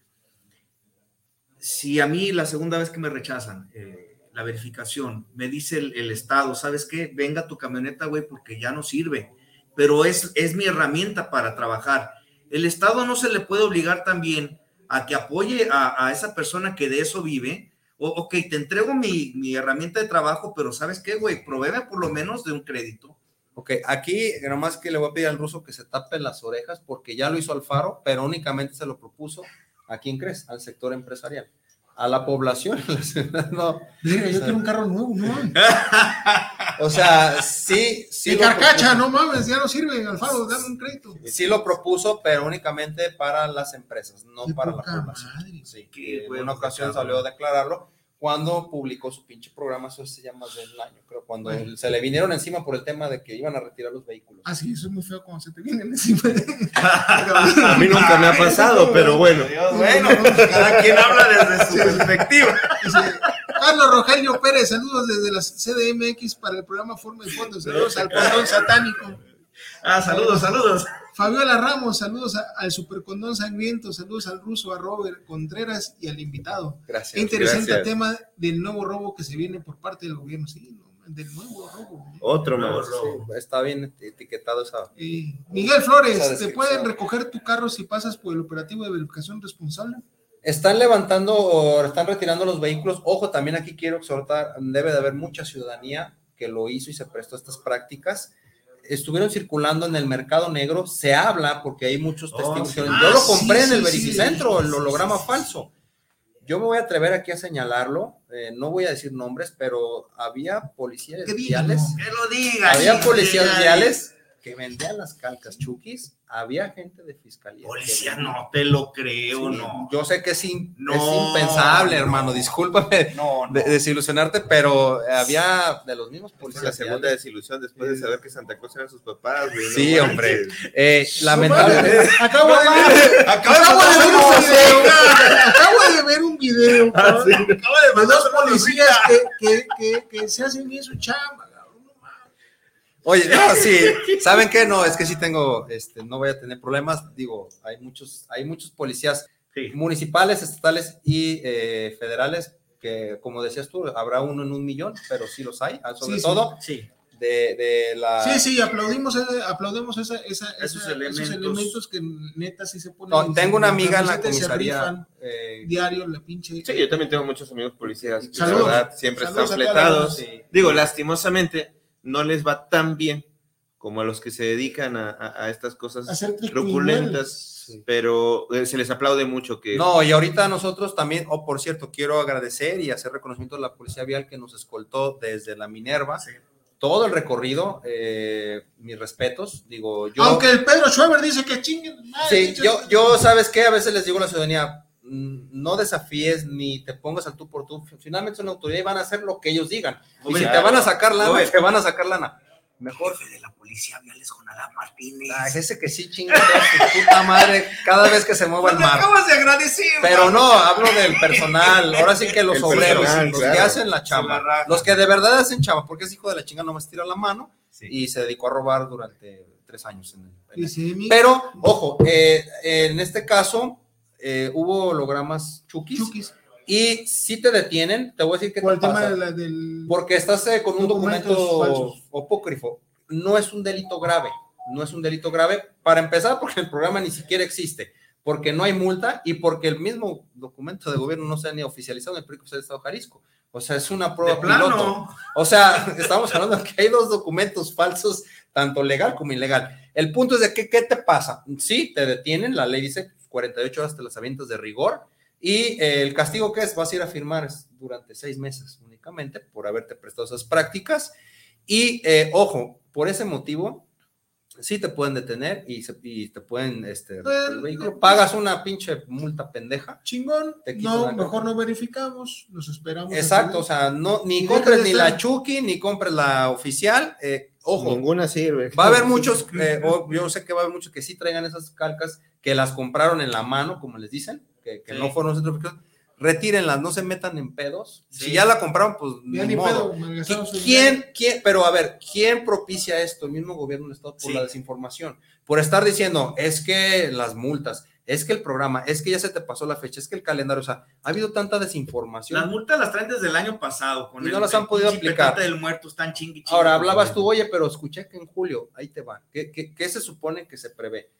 si a mí la segunda vez que me rechazan eh, la verificación, me dice el, el Estado, ¿sabes qué? Venga tu camioneta, güey, porque ya no sirve, pero es, es mi herramienta para trabajar. El Estado no se le puede obligar también a que apoye a, a esa persona que de eso vive. O, ok, te entrego mi, mi herramienta de trabajo, pero ¿sabes qué, güey? Provéeme por lo menos de un crédito. Ok, aquí nomás que le voy a pedir al ruso que se tape las orejas porque ya lo hizo Alfaro, pero únicamente se lo propuso a quién crees, al sector empresarial. A la población, la ciudad, no. Mira, yo quiero un carro nuevo, no. O sea, sí, sí. Y carcacha, propuso. no mames, ya no sirve, Alfaro, dame un crédito. Sí lo propuso, pero únicamente para las empresas, no para la población. madre. Sí, Qué en una ocasión salió a declararlo cuando publicó su pinche programa, eso se llama del año, creo, cuando se le vinieron encima por el tema de que iban a retirar los vehículos. Ah, sí, eso es muy feo cuando se te vienen encima. A mí nunca me ha pasado, pero bueno. Bueno, pues, cada quien habla desde su perspectiva. Carlos Rogelio Pérez, saludos desde la CDMX para el programa Forma y Fondo. Saludos al condón satánico. Ah, saludos, saludos. Fabiola Ramos, saludos a- al supercondón sangriento, saludos al ruso, a Robert Contreras y al invitado. Gracias. Interesante gracias. tema del nuevo robo que se viene por parte del gobierno. Sí, no, del nuevo robo. Otro no. Sí, está bien etiquetado esa. Eh, Miguel Flores, Esa ¿te pueden recoger tu carro si pasas por el operativo de verificación responsable? Están levantando o están retirando los vehículos. Ojo, también aquí quiero exhortar, debe de haber mucha ciudadanía que lo hizo y se prestó a estas prácticas. Estuvieron circulando en el mercado negro, se habla porque hay muchos Oh, testigos. sí. Ah, yo lo sí, compré en sí, el sí, verificentro, el holograma falso. Yo me voy a atrever aquí a señalarlo, eh, no voy a decir nombres, pero había policías ¿Qué diga, viales? Que lo diga. había policías viales que vendían las calcas chukis, había gente de fiscalía. Policía, no te lo creo, Sí, no. Yo sé que es, in- No, es impensable, no. hermano, discúlpame No, no. de- desilusionarte, pero había de los mismos es la policías. segunda desilusión después de saber que Santa Claus eran sus papás. güey, Sí, hombre. Eh, lamentablemente. Acabo de ver, acabo de ver un video. Acabo de ver un video cabrón, de dos policías que, que, que, que se hacen bien su chamba. Oye, no, sí, ¿saben qué? No, es que sí tengo, este, no voy a tener problemas. Digo, hay muchos, hay muchos policías Sí. municipales, estatales y eh, federales que, como decías tú, habrá uno en un millón, pero sí los hay, sobre Sí, todo Sí. de, de la... Sí, sí, aplaudimos, aplaudimos esa, esa, Esos esa- elementos. esos elementos que neta sí se ponen. No, en- tengo una amiga en la y comisaría. eh, Diario, la pinche. Sí, yo también tengo muchos amigos policías Saludos. la verdad siempre Saludos están fletados. sí. Digo, lastimosamente no les va tan bien como a los que se dedican a, a- a estas cosas truculentas, Sí. pero eh, se les aplaude mucho que No, y ahorita nosotros también, oh, por cierto, quiero agradecer y hacer reconocimiento a la Policía Vial que nos escoltó desde la Minerva, Sí. todo el recorrido, eh, mis respetos, digo, yo... Aunque el Pedro Schweber dice que chinguen. madre, Sí, yo, yo, ¿sabes qué? A veces les digo a la ciudadanía, no desafíes ni te pongas al tú por tú. Finalmente son autoridad y van a hacer lo que ellos digan. Y si te van a sacar lana, te van a sacar lana. Mejor. Jefe de la policía viales con Adán Martínez. Ah, ese que sí chinga puta madre cada vez que se mueva el mar. acabas de agradecer. Pero no, hablo del personal. Ahora sí que los El obreros, personal, los que claro. hacen la chamba, la los que de verdad hacen chamba, porque ese hijo de la chinga no me tira la mano Sí. y se dedicó a robar durante tres años. En el- en el- Pero, ojo, eh, en este caso eh, hubo hologramas chukis, Chukis. y si te detienen, te voy a decir que te pasa. de la- del. Porque estás eh, con un documento falsos. apócrifo. No es un delito grave, no es un delito grave. Para empezar, porque el programa ni siquiera existe, porque no hay multa y porque el mismo documento de gobierno no se ha ni oficializado en el periódico del Estado de Jalisco. O sea, es una prueba piloto. O sea, estamos hablando de que hay dos documentos falsos, tanto legal como ilegal. El punto es de que, ¿qué te pasa? Sí, te detienen, la ley dice 48 horas te las avientas de rigor, y eh, el castigo que es, vas a ir a firmar es durante seis meses únicamente por haberte prestado esas prácticas. Y eh, ojo, por ese motivo, sí te pueden detener y, se- y te pueden, este, Pues, el vehículo, pues, pagas una pinche multa pendeja. Chingón. Te No, mejor no verificamos. Nos esperamos. Exacto, o sea, no, ni compres ni la Chucky, ni compres la oficial. eh, ojo, ninguna sirve. Va a haber muchos, eh, o yo sé que va a haber muchos que sí traigan esas calcas, que las compraron en la mano, como les dicen, que, que Sí. no fueron certificados. Retírenlas, no se metan en pedos. Sí. Si ya la compraron, pues Ya ni modo. pedo. ¿Quién, quién, pero a ver, ¿quién propicia esto? El mismo gobierno del Estado por Sí. la desinformación. Por estar diciendo, es que las multas, es que el programa, es que ya se te pasó la fecha, es que el calendario, o sea, ha habido tanta desinformación. Las multas las traen desde el año pasado. Con Y el- no las han podido aplicar. del muerto están chingui, chingui. Ahora hablabas tú, oye, pero escuché que en julio, ahí te va. ¿Qué, qué, qué se supone que se prevé?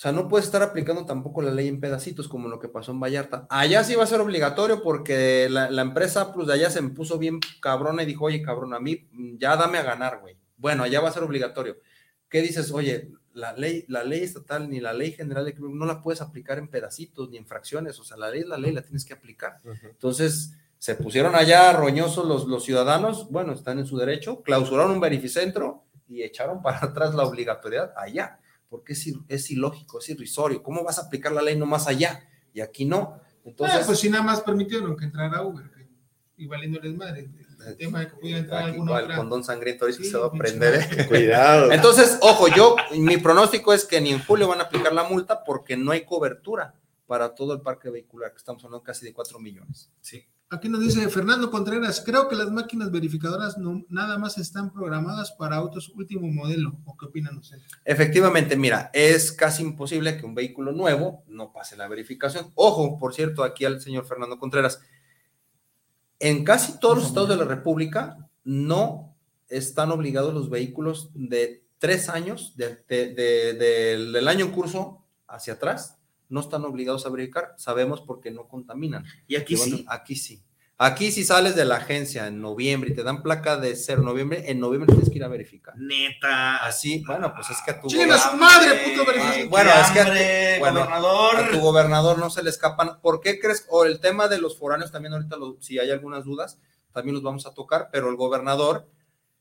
O sea, no puedes estar aplicando tampoco la ley en pedacitos como lo que pasó en Vallarta. Allá sí va a ser obligatorio porque la, la empresa Plus de allá se me puso bien cabrona y dijo, oye, cabrón, a mí mm, ya dame a ganar, güey. Bueno, allá va a ser obligatorio. ¿Qué dices? Oye, la ley, la ley estatal ni la ley general de crimen no la puedes aplicar en pedacitos ni en fracciones. O sea, la ley es la ley, la tienes que aplicar. Entonces, se pusieron allá roñosos los, los ciudadanos, bueno, están en su derecho, clausuraron un verificentro y echaron para atrás la obligatoriedad allá, porque es, es ilógico, es irrisorio. ¿Cómo vas a aplicar la ley nomás allá? Y aquí no. Entonces, Ah, pues si nada más permitieron que entrara Uber, que, y valiéndoles madre. El, tema de que pudiera entrar aquí alguna el otra. condón sangriento ahorita Sí, se va a prender. ¿eh? Cuidado. Entonces, ojo, yo, mi pronóstico es que ni en julio van a aplicar la multa porque no hay cobertura para todo el parque vehicular, que estamos hablando casi de 4 millones. Sí. Aquí nos dice Fernando Contreras, creo que las máquinas verificadoras no, nada más están programadas para autos último modelo. ¿O qué opinan ustedes? Efectivamente, mira, es casi imposible que un vehículo nuevo no pase la verificación. Ojo, por cierto, aquí al señor Fernando Contreras, en casi todos los estados de la República no están obligados los vehículos de tres años, de- de- de- del- del año en curso hacia atrás, no están obligados a verificar. Sabemos porque no contaminan. Y aquí Y bueno, sí. Aquí sí. Aquí si sales de la agencia en noviembre y te dan placa de cero noviembre, en noviembre tienes que ir a verificar. Neta. Así, bueno, pues es que a tu, a su madre, puto verificación. Ah, bueno, es que a tu- bueno, gobernador. a tu gobernador no se le escapan. ¿Por qué crees? O el tema de los foráneos también ahorita, lo- si hay algunas dudas, también los vamos a tocar, pero el gobernador,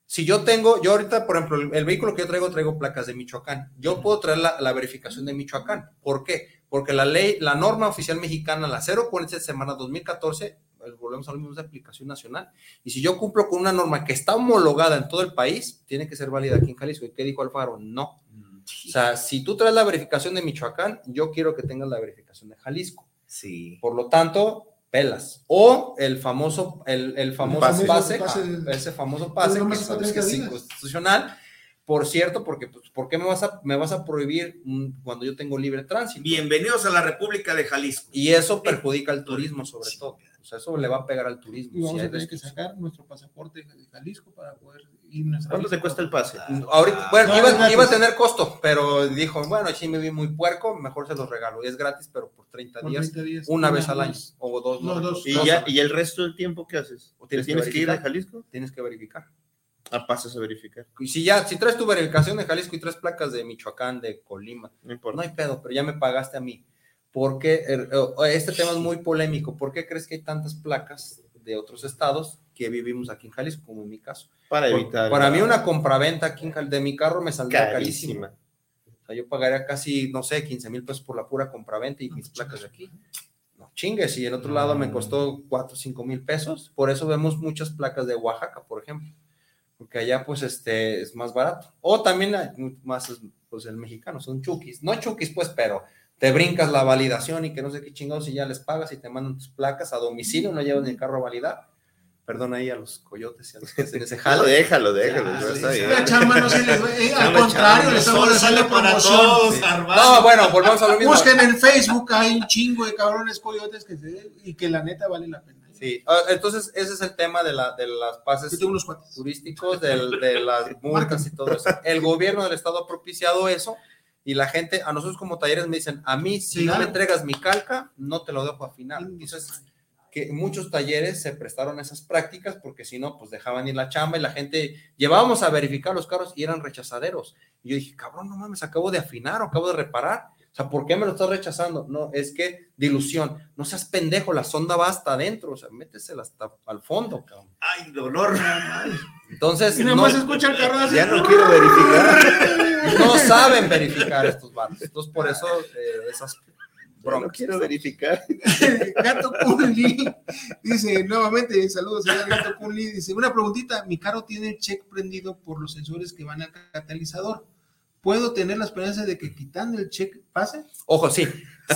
si yo tengo, yo ahorita, por ejemplo, el, el vehículo que yo traigo, traigo placas de Michoacán. Yo puedo traer la, la verificación de Michoacán. ¿Por qué? Porque la ley, la norma oficial mexicana, la 047 semana 2014, pues, volvemos a lo mismo, es de aplicación nacional. Y si yo cumplo con una norma que está homologada en todo el país, tiene que ser válida aquí en Jalisco. ¿Y qué dijo Alfaro? No. O sea, si tú traes la verificación de Michoacán, yo quiero que tengas la verificación de Jalisco. Sí. Por lo tanto, pelas. O el famoso, el, el famoso Pase. pase, Pase ah, ese famoso pase que sabes que es 30 días. inconstitucional. Por cierto, porque pues, ¿por qué me vas a, me vas a prohibir mm, cuando yo tengo libre tránsito? Bienvenidos a la República de Jalisco. Y eso perjudica al turismo, sobre todo. O sea, eso le va a pegar al turismo. Y vamos si a tener que sacar nuestro pasaporte de Jalisco para poder irnos a ¿Cuánto te cuesta el pase? Ahorita, bueno, No, es iba, a tener costo, pero dijo, bueno, sí me vi muy puerco, mejor se los regalo. Y es gratis, pero por 30 Por días, 30 días. una vez al año, más. o dos. No, dos. ¿Y, dos ya. ¿Y el resto del tiempo qué haces? O ¿Te tienes que tienes que ir de verificar. Jalisco? Tienes que verificar. Ah, pasas a verificar. Y si ya, si traes tu verificación de Jalisco y traes placas de Michoacán, de Colima, No importa. no hay pedo, pero ya me pagaste a mí. Porque este tema es muy polémico. ¿Por qué crees que hay tantas placas de otros estados que vivimos aquí en Jalisco, como en mi caso? para Por- evitar. para mí una compraventa aquí en Jal- de mi carro me saldría carísima. carísima. O sea, yo pagaría casi, no sé, 15 mil pesos por la pura compraventa y mis placas de aquí. No chingues, y en otro lado me costó 4 o 5 mil pesos. Por eso vemos muchas placas de Oaxaca, por ejemplo. Porque allá, pues, este, es más barato. O también hay más, pues, el mexicano, son chukis. No chukis, pues, pero te brincas la validación y que no sé qué chingados y ya les pagas y te mandan tus placas a domicilio, no llevas ni el carro a validar. Perdón ahí a los coyotes y a los que hacen ese Jalo, déjalo, déjalo. Ya, ya sí, está sí. bien. La chamba no se les va. eh, al Chamba, contrario, les sale para todos, Sí. No, bueno, volvemos a lo mismo. Busquen en Facebook, hay un chingo de cabrones coyotes que se, y que la neta vale la pena. Sí, ah, entonces ese es el tema de, la, de las pases turísticos, del- de las multas y todo eso. El gobierno del estado ha propiciado eso y la gente, a nosotros como talleres me dicen, a mí si Sí, no me entregas mi calca, no te lo dejo a final. Entonces, que muchos talleres se prestaron a esas prácticas porque si no, pues dejaban ir la chamba y la gente, llevábamos a verificar los carros y eran rechazaderos. Y yo dije, cabrón, no mames, acabo de afinar o acabo de reparar. O sea, ¿por qué me lo estás rechazando? No, es que dilución. No seas pendejo, la sonda va hasta adentro, o sea, métesela hasta al fondo, cabrón. Ay, dolor. Entonces, Y no, escucha el carro así. Ya no quiero verificar. no saben verificar estos vatos. Entonces, por eso eh, esas Ya no broncas. quiero verificar. Gato Kunli dice nuevamente, saludos señor Gato Kunli, dice, una preguntita, mi carro tiene el check prendido por los sensores que van al catalizador. ¿Puedo tener la esperanza de que quitando el check pase? Ojo, sí.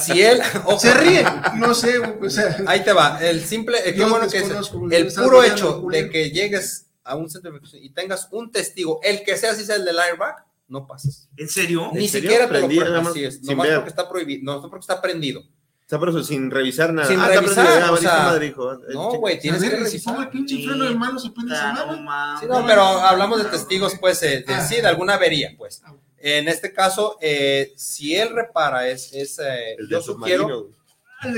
Si él. ojo, Se ríe, no sé, o sea, Ahí te va. El simple. eh, qué bueno que es- el puro hecho de que llegues a un centro de y tengas un testigo, el que sea, si sea el del airbag, no pasas. ¿En serio? Ni serio? siquiera te lo así es. Nomás ver. porque está prohibido. No, no porque está prendido. Está por eso, sin revisar nada. Sin está revisar, ya, o sea, madre, hijo. El No, güey, tienes a que ver, si pongo revisar. el pinche freno de mano se prende esa Ah, no madre. mames. Sí, no, pero hablamos de testigos, pues, eh, de, Ah. sí, de alguna avería, pues. Ah. En este caso, eh, si él repara, es, es eh, El yo sugiero. Ah,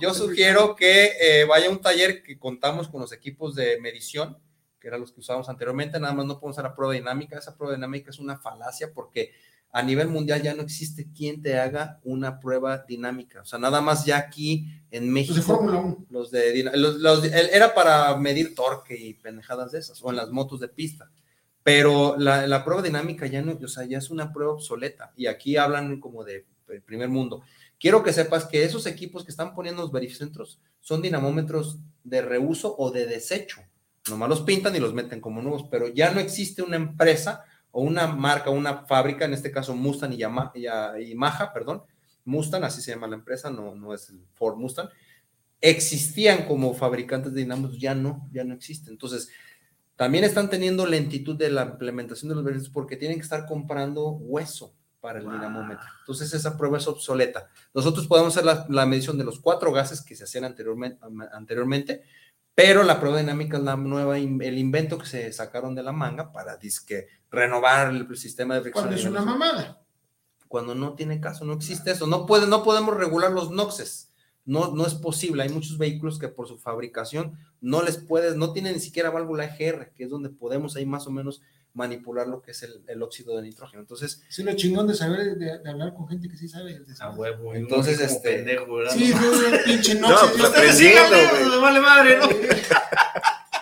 yo sugiero que eh, vaya a un taller que contamos con los equipos de medición, que eran los que usábamos anteriormente, nada más no podemos usar la prueba dinámica. Esa prueba dinámica es una falacia porque a nivel mundial ya no existe quien te haga una prueba dinámica. O sea, nada más ya aquí en México. de Fórmula 1. Los de los- los era para medir torque y pendejadas de esas, o en las motos de pista. Pero la, prueba dinámica ya no, o sea, ya es una prueba obsoleta. Y aquí hablan como de, primer mundo. Quiero que sepas que esos equipos que están poniendo los verificentros son dinamómetros de reuso o de desecho. Nomás los pintan y los meten como nuevos, pero ya no existe una empresa o una marca, una fábrica, en este caso Mustang y, Yama- y, perdón, Mustang, así se llama la empresa, no, no es Ford Mustang, existían como fabricantes de dinamos, ya no, ya no existen. Entonces, también están teniendo lentitud de la implementación de los verificentros porque tienen que estar comprando hueso para el dinamómetro. Entonces, esa prueba es obsoleta. Nosotros podemos hacer la, la medición de los cuatro gases que se hacían anteriormente, anteriormente pero la prueba dinámica es la nueva, el invento que se sacaron de la manga para disque renovar el sistema de fricción. Cuando es una mamada. Cuando no tiene caso, no existe eso. No, puede, no podemos regular los noxes. No, no es posible. Hay muchos vehículos que por su fabricación no les puedes, no tienen ni siquiera válvula EGR, que es donde podemos ahí más o menos manipular lo que es el, el óxido de nitrógeno. Entonces, Sí, lo chingón de saber, de, de hablar con gente que sí sabe. A huevo. Entonces, este- pendejo, ¿verdad? Sí, no, no, pinche no. No, pues aprendiendo. Me vale madre, ¿no?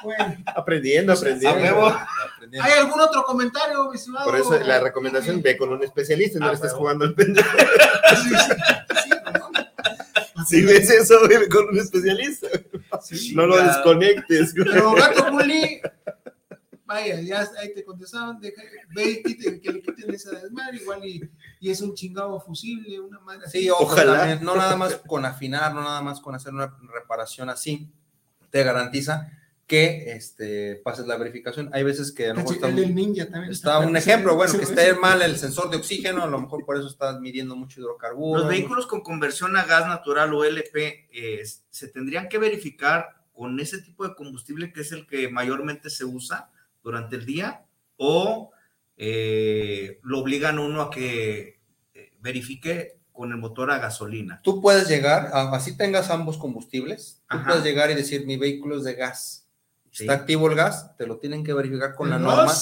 Bueno, Aprendiendo, aprendiendo. A huevo. aprendiendo. ¿Hay algún otro comentario, mi estimado? Por eso la recomendación, ve con un especialista, no le estés jugando al pendejo. Sí, sí. Si ves eso, ve con un especialista. Sí. No lo desconectes. Pero Gato Bully, vaya, ya ahí te contestaron, deja- ve y quite- que le quiten esa desmadre, igual y, y es un chingado fusible, una madre así. Sí, ojo, Ojalá. también, no nada más con afinar, no nada más con hacer una reparación así, te garantiza que este, pases la verificación. Hay veces que a lo mejor Caché, está, el ninja también. está un ejemplo, bueno, que esté mal el sensor de oxígeno, a lo mejor por eso estás midiendo mucho hidrocarburos. Los vehículos con conversión a gas natural o LP eh, se tendrían que verificar con ese tipo de combustible que es el que mayormente se usa durante el día o eh, lo obligan uno a que eh, verifique con el motor a gasolina. Tú puedes llegar, así tengas ambos combustibles, tú Ajá. puedes llegar y decir, mi vehículo es de gas. Sí. Está activo el gas, te lo tienen que verificar con la ¿De norma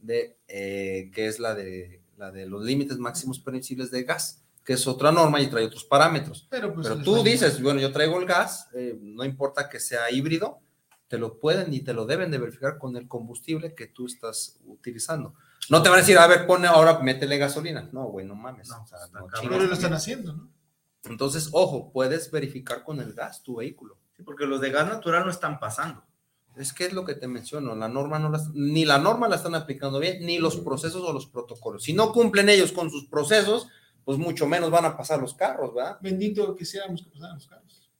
de, eh, que es la de, la de los límites máximos permisibles de gas, que es otra norma y trae otros parámetros. Pero, pues, Pero tú dices, bueno, yo traigo el gas, eh, no importa que sea híbrido, te lo pueden y te lo deben de verificar con el combustible que tú estás utilizando. No te van a decir, a ver, pone ahora, métele gasolina. No, güey, no mames. No, o sea, está no Pero lo están haciendo, ¿no? Entonces, ojo, puedes verificar con el gas tu vehículo. Sí, porque los de gas natural no están pasando. Es que es lo que te menciono, la norma no las, ni la norma la están aplicando bien, ni los procesos o los protocolos. Si no cumplen ellos con sus procesos, pues mucho menos van a pasar los carros, ¿verdad? Bendito quisiéramos que pasaran los carros.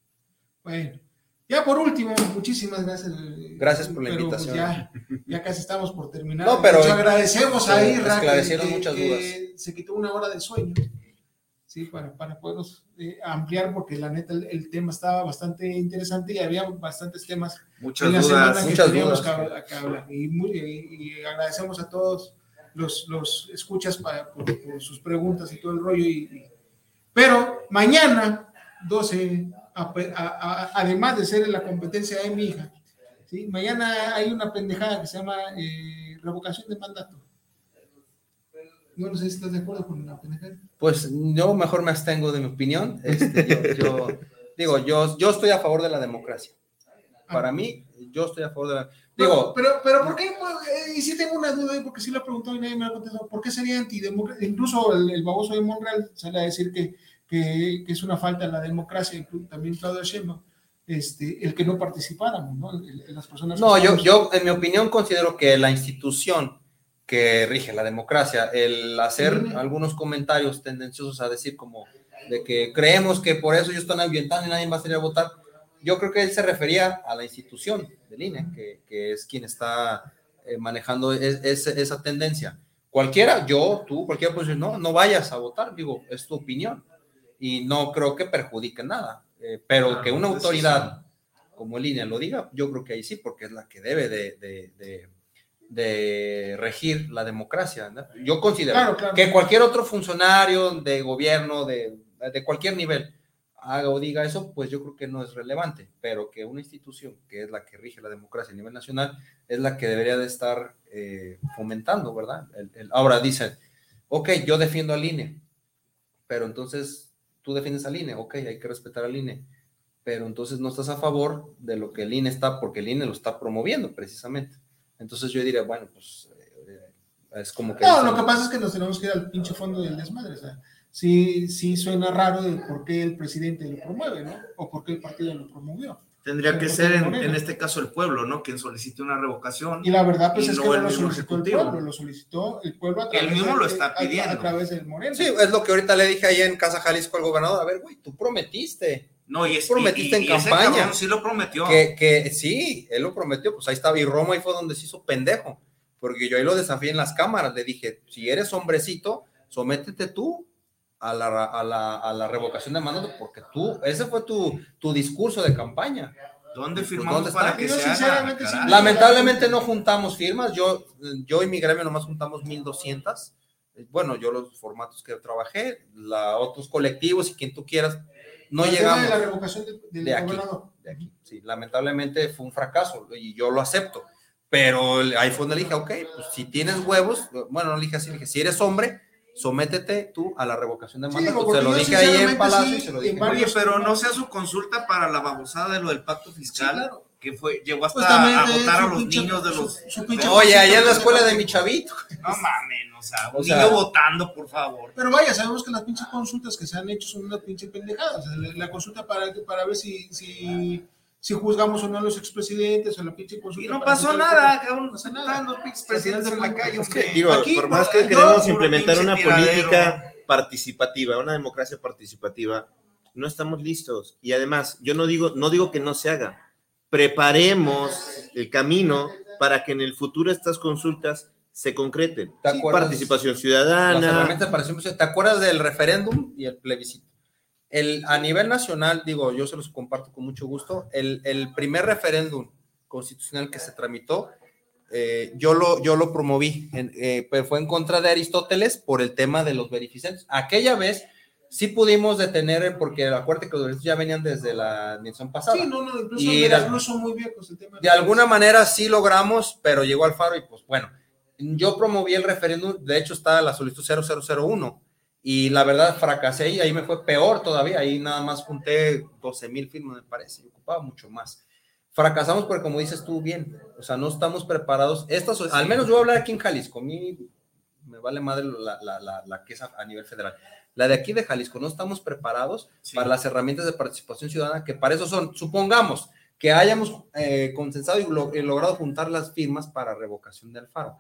Bueno, ya por último, muchísimas gracias. eh, Gracias por la pero, invitación. pues, ya, ya casi estamos por terminar. No, pero- hecho, agradecemos a Irra que, esclarecieron que- muchas que se quitó una hora de sueño. Sí, para, para podernos eh, ampliar, porque la neta el, el tema estaba bastante interesante y había bastantes temas Muchas en la dudas. semana que teníamos dudas. que hablar-. Y, muy- y- y agradecemos a todos los, los escuchas para, por, por sus preguntas y todo el rollo. Y, y- pero mañana, 12, a- a- a- además de ser la competencia de mi hija, ¿sí? mañana hay una pendejada que se llama eh, revocación de mandato. No, sé si estás de acuerdo con la pendejada. Pues yo mejor me abstengo de mi opinión. Este, yo, yo- digo, yo, yo estoy a favor de la democracia. Para mí, yo estoy a favor de la... Digo, pero, pero, ¿por qué? Pues, eh, y sí tengo una duda, ahí, porque sí lo he preguntado y nadie me ha contestado. ¿Por qué sería antidemocracia? Incluso el, el baboso de Monreal sale a decir que, que, que es una falta a la democracia, también Claudio Sheinbaum, este, el que no participáramos, ¿no? Las personas. No, yo, yo en mi opinión considero que la institución que rige la democracia, el hacer algunos comentarios tendenciosos a decir como de que creemos que por eso ellos están ambientando y nadie va a salir a votar, yo creo que él se refería a la institución del INE, que, que es quien está eh, manejando es- es- esa tendencia. Cualquiera, yo, tú, cualquiera puede decir, no, no vayas a votar, digo, es tu opinión. Y no creo que perjudique nada, eh, pero Ah, que una autoridad como el INE lo diga, yo creo que ahí sí, porque es la que debe de, de- de- de regir la democracia. ¿no? Yo considero Claro, claro. que cualquier otro funcionario de gobierno, de, de cualquier nivel, haga o diga eso, pues yo creo que no es relevante, pero que una institución que es la que rige la democracia a nivel nacional es la que debería de estar eh, fomentando, ¿verdad? El- el- ahora dicen, ok, yo defiendo al INE, pero entonces tú defiendes al INE, ok, hay que respetar al INE, pero entonces no estás a favor de lo que el INE está, porque el INE lo está promoviendo precisamente. Entonces yo diría, bueno, pues eh, es como que... No, dicen, lo que pasa es que nos tenemos que ir al pinche fondo del desmadre. O sea, sí, sí suena raro de por qué el presidente lo promueve, ¿no? O por qué el partido lo promovió. Tendría que ser en, en este caso el pueblo, ¿no? Quien solicite una revocación. Y la verdad, pues es no que no el lo solicitó el pueblo, lo solicitó el pueblo a través, mismo de- lo está a- a- pidiendo. A, través del Moreno. Sí, es lo que ahorita le dije ahí en Casa Jalisco al gobernador, a ver, güey, tú prometiste No, y es Prometiste y- en ese campaña. sí lo prometió. que, que sí, él lo prometió, pues ahí estaba, y Roma ahí fue donde se hizo pendejo, porque yo ahí lo desafié en las cámaras, le dije, si eres hombrecito, sométete tú a la, a la, a la revocación de mandato, porque tú, ese fue tu, tu discurso de campaña. ¿Dónde Pues, firmamos ¿dónde para está? que Yo se haga? sí. Lamentablemente no juntamos firmas, yo, yo y mi gremio nomás juntamos 1200. Bueno, yo los formatos que trabajé, la, otros colectivos y quien tú quieras, no El llegamos. de la revocación del, del De aquí. gobernador. de aquí. Sí, lamentablemente fue un fracaso y yo lo acepto. Pero el- ahí fue donde le dije, ok, pues si tienes huevos, bueno, no le dije así, le dije, si eres hombre, sométete tú a la revocación de mandato. se lo dije ahí en Palacio sí, y se lo dije. varios- Oye, pero no sea su consulta para la babosada de lo del pacto Sí, fiscal, claro. Que fue, llegó hasta Pues también a votar a los pinche- niños de los... su pinche Oye, allá en la escuela de mi chavito. No mames, o sea, un O sea- niño votando, por favor. Pero vaya, sabemos que las pinches consultas que se han hecho son una pinche pendejada. O sea, la, la consulta para, para ver si, si, si juzgamos o no a los expresidentes o la pinche consulta. Y no pasó nada, cabrón. No pasa nada. los pinches presidentes en la calle, Es que, hombre. digo, Aquí, por más que queremos implementar una tiradero. política participativa, una democracia participativa, no estamos listos. Y además, yo no digo, no digo que no se haga. Preparemos el camino para que en el futuro estas consultas se concreten. ¿Te Sí, participación ciudadana. ¿Te acuerdas del referéndum y el plebiscito? El, a nivel nacional, digo, yo se los comparto con mucho gusto, el, el primer referéndum constitucional que se tramitó, eh, yo, lo, yo lo promoví, en- eh, pero fue en contra de Aristóteles por el tema de los beneficentes. Aquella vez sí pudimos detener, porque acuérdate que los beneficios ya venían desde la administración pasada. Sí, no, no, incluso Y de de- Blues son muy viejos el tema. De alguna manera sí logramos, pero llegó al faro y pues bueno, yo promoví el referéndum, de hecho está la solicitud 0001 y la verdad fracasé y ahí me fue peor todavía, ahí nada más junté 12 mil firmas me parece, y ocupaba mucho más. Fracasamos porque como dices tú bien, o sea, no estamos preparados, estas, al menos yo voy a hablar aquí en Jalisco, a mí me vale madre la, la, la, la que es a, a nivel federal. La de aquí de Jalisco, no estamos preparados Sí. para las herramientas de participación ciudadana que para eso son, supongamos, que hayamos eh, consensado y, lo- y logrado juntar las firmas para revocación del faro.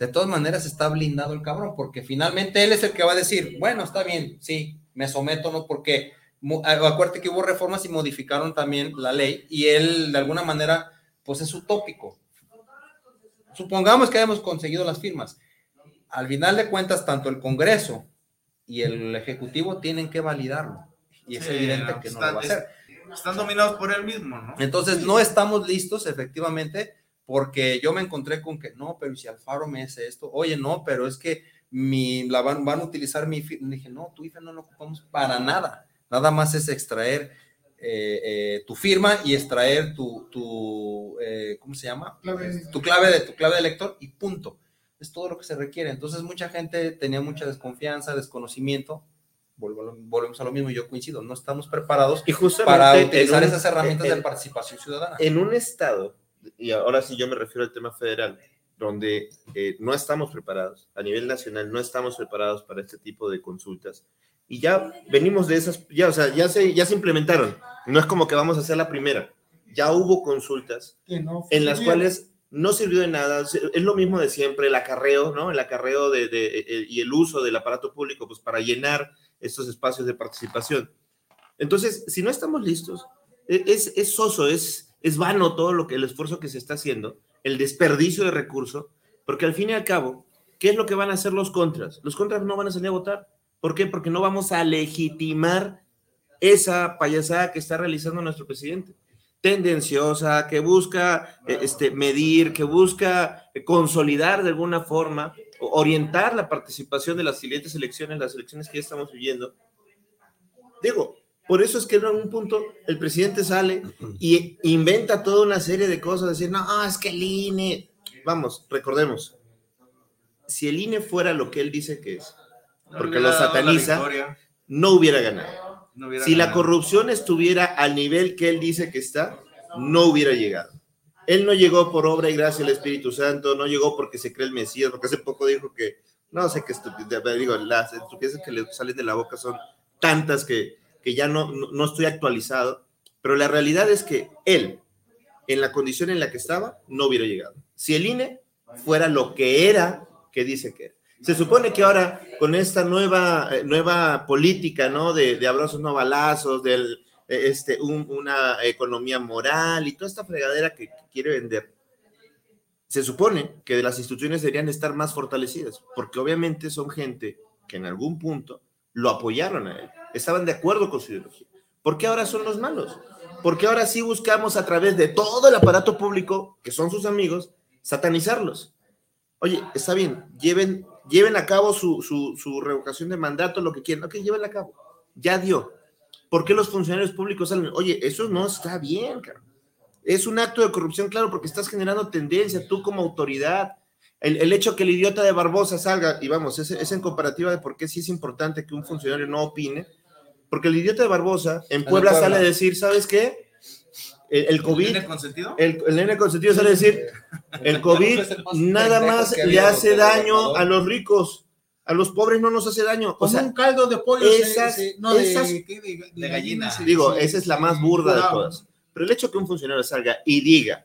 De todas maneras está blindado el cabrón, porque finalmente él es el que va a decir, bueno, está bien, sí, me someto, ¿no? Porque acuérdate que hubo reformas y modificaron también la ley y él de alguna manera, pues es utópico. Supongamos que hayamos conseguido las firmas. Al final de cuentas, tanto el Congreso y el Ejecutivo tienen que validarlo. Y es Sí, evidente que no lo va a hacer. Están dominados por él mismo, ¿no? Entonces, no estamos listos, efectivamente, porque yo me encontré con que, no, pero ¿y si Alfaro me hace esto, oye, no, pero es que mi, la van, van a utilizar mi IFE. Dije, no, tu IFE no lo ocupamos para nada. Nada más es extraer eh, eh, tu firma y extraer tu, tu eh, ¿cómo se llama? Clave. Tu clave de tu clave de lector y punto. Es todo lo que se requiere. Entonces, mucha gente tenía mucha desconfianza, desconocimiento. Volvemos a lo mismo, yo coincido, no estamos preparados Y para utilizar un- esas herramientas en- de participación ciudadana. en un estado, y ahora sí yo me refiero al tema federal, donde eh, no estamos preparados, a nivel nacional no estamos preparados para este tipo de consultas. Y ya venimos de esas, ya, o sea, ya se, ya se implementaron. No es como que vamos a hacer la primera. Ya hubo consultas que no en las cuales no sirvió de nada. Es lo mismo de siempre, el acarreo, ¿no? El acarreo de, de- eh, y el uso del aparato público, pues para llenar estos espacios de participación. Entonces, si no estamos listos, e- es, es soso, es, es vano todo lo que el esfuerzo que se está haciendo, el desperdicio de recursos, porque al fin y al cabo, ¿qué es lo que van a hacer los contras? Los contras no van a salir a votar. ¿Por qué? Porque no vamos a legitimar esa payasada que está realizando nuestro presidente tendenciosa, que busca eh, este, medir, que busca eh, consolidar de alguna forma, orientar la participación de las siguientes elecciones, las elecciones que ya estamos viviendo. Digo, por eso es que en algún punto el presidente sale y inventa toda una serie de cosas, decir, no, es que el INE, vamos, recordemos, si el INE fuera lo que él dice que es, porque lo sataniza. no hubiera ganado. No Si la corrupción estuviera al nivel que él dice que está, no hubiera llegado. Él no llegó por obra y gracia del Espíritu Santo, no llegó porque se cree el Mesías, porque hace poco dijo que, no sé qué estupidez, digo, las estupideces que le salen de la boca son tantas que, que ya no, no, no estoy actualizado, pero la realidad es que él, en la condición en la que estaba, no hubiera llegado. Si el INE fuera lo que era, que dice que era. Se supone que ahora con esta nueva, eh, nueva política, ¿no? De, de abrazos no balazos, del, eh, este, un- una economía moral y toda esta fregadera que, que quiere vender, se supone que las instituciones deberían estar más fortalecidas, porque obviamente son gente que en algún punto lo apoyaron a él, estaban de acuerdo con su ideología. ¿Por qué ahora son los malos? Porque ahora sí buscamos a través de todo el aparato público, que son sus amigos, satanizarlos. Oye, está bien, lleven, lleven a cabo su, su, su revocación de mandato, lo que quieran, ok, lleven a cabo, ya dio. ¿Por qué los funcionarios públicos salen? Oye, eso no está bien, cabrón. Es un acto de corrupción, claro, porque estás generando tendencia, tú como autoridad. El, el hecho que el idiota de Barbosa salga, y vamos, es, es en comparativa de por qué sí es importante que un funcionario no opine, porque el idiota de Barbosa en Puebla, Puebla. sale a decir, ¿sabes qué? El, el COVID, ¿Tiene consentido? el, el nene consentido sale a decir, el COVID nada más le hace daño a los ricos, a los pobres no nos hace daño. O Como sea, un caldo de pollo. se- esas- se- no, de, esas- ¿qué? de, de gallina. se- Digo, se- esa es la más burda de todas. Pero el hecho que un funcionario salga y diga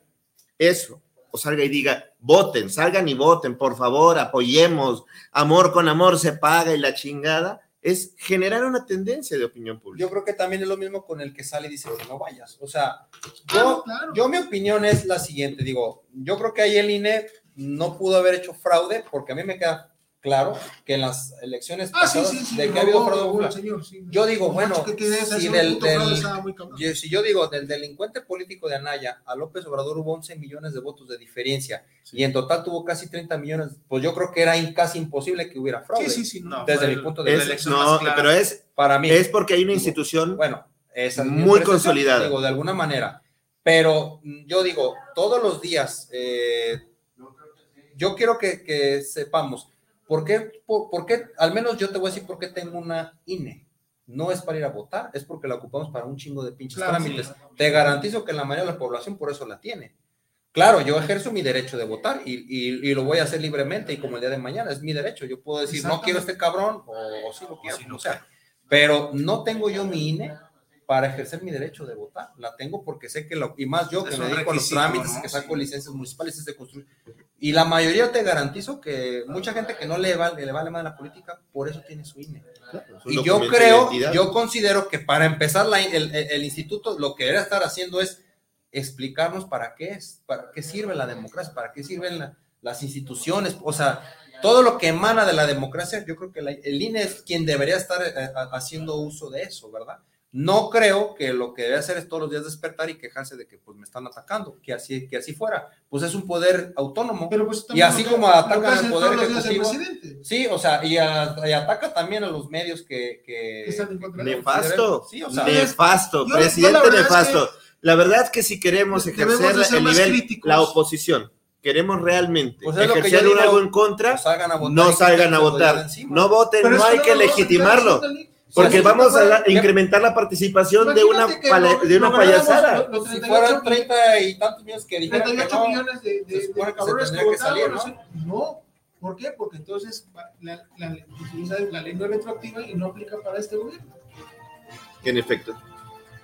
eso, o salga y diga, voten, salgan y voten, por favor, apoyemos, amor con amor se paga y la chingada, es generar una tendencia de opinión pública. Yo creo que también es lo mismo con el que sale y dice que no vayas. O sea, Claro, yo, claro. yo mi opinión es la siguiente, digo, yo creo que ahí el INE no pudo haber hecho fraude porque a mí me queda claro que en las elecciones Ah, sí, pasadas sí, sí. de que ha habido fraude sí. yo digo, No bueno, si del- del- estaba muy cabrón. yo- si yo digo, del delincuente político de Anaya a López Obrador hubo 11 millones de votos de diferencia y en total tuvo casi 30 millones, pues yo creo que era casi imposible que hubiera fraude. Sí, sí, sí. No, Desde mi el- punto de vista. elección no, pero es, Para mí. es porque hay una institución Bueno, esa Muy consolidada. Digo, de alguna manera. Pero yo digo, todos los días, eh, yo quiero que, que sepamos, ¿por qué, por, por qué, al menos yo te voy a decir por qué tengo una INE. No es para ir a votar, es porque la ocupamos para un chingo de pinches Claro, trámites. Te garantizo que la mayoría de la población por eso la tiene. Claro, yo ejerzo mi derecho de votar y, y- y lo voy a hacer libremente y como el día de mañana es mi derecho. Yo puedo decir, no quiero este cabrón o, o sí lo quiero, sí o sea, pero no tengo yo mi INE para ejercer mi derecho de votar. La tengo porque sé que lo, y más yo que me dedico a los trámites, ¿no? que saco Sí. licencias municipales, es de construir. Y la mayoría te garantizo que mucha gente que no le vale, le vale más la política, por eso tiene su INE. un Y yo creo, yo considero que para empezar la- el, el- el instituto lo que debe estar haciendo es explicarnos para qué es, para qué sirve la democracia, para qué sirven la- las instituciones, o sea, todo lo que emana de la democracia, yo creo que la- el INE es quien debería estar eh, ha- haciendo uso de eso, ¿verdad? No creo que lo que debe hacer es todos los días despertar y quejarse de que pues me están atacando, que así, que así fuera. Pues es un poder autónomo. Pero pues Y así como atacan al poder ejecutivo. Sí, o sea, y, a- y ataca también a los medios que... que que están en contra de él. Nefasto, Sí, o sea, nefasto, yo- presidente la verdad es nefasto. La verdad que si queremos ejercer de el nivel, críticos. la oposición, queremos realmente Pues es ejercer algo en contra, salgan a votar no salgan a votar, no voten, Pero no es hay que legitimarlo. Porque Sí, vamos a la- incrementar la participación de una, de una payasada. lo- los Si 38 fueran 30 y tantos millones que dijeran que 38 no, millones de, de, se de supone que se cabrones tendría que votaron, salir, no ¿no? ¿por qué? Porque entonces la, la, ley no es retroactiva y no aplica para este gobierno. En efecto.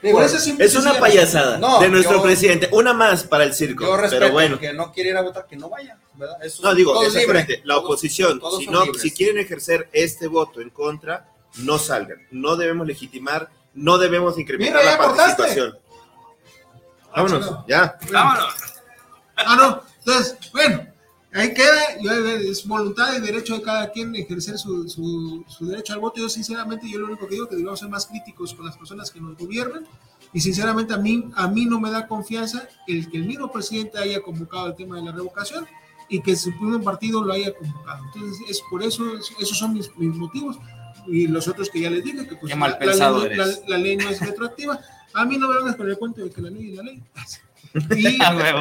digo, Por eso siempre Es una payasada No, de nuestro yo- presidente, una más para el circo, yo respeto pero bueno. que no quiere ir a votar, que no vaya, ¿verdad? Eso No, es- digo, exactamente, libre. la oposición, todos si, no, si quieren ejercer este voto en contra, no salgan. No debemos legitimar, no debemos incrementar Mira, la ya cortaste. participación. Vámonos, ya. Vámonos. Ah, no. Entonces, bueno, ahí queda. Es voluntad y derecho de cada quien ejercer su, su, su derecho al voto. Yo, sinceramente, yo lo único que digo es que debemos ser más críticos con las personas que nos gobiernan. Y sinceramente, a mí, a mí no me da confianza el que el mismo presidente haya convocado el tema de la revocación y que su primer partido lo haya convocado. Entonces, es por eso, esos son mis, mis motivos. Y los otros que ya les dije, que pues Qué mal la, la pensado ley, no- eres. la- la ley no es retroactiva. A mí no me vengas con el cuento de que la ley es la ley. Y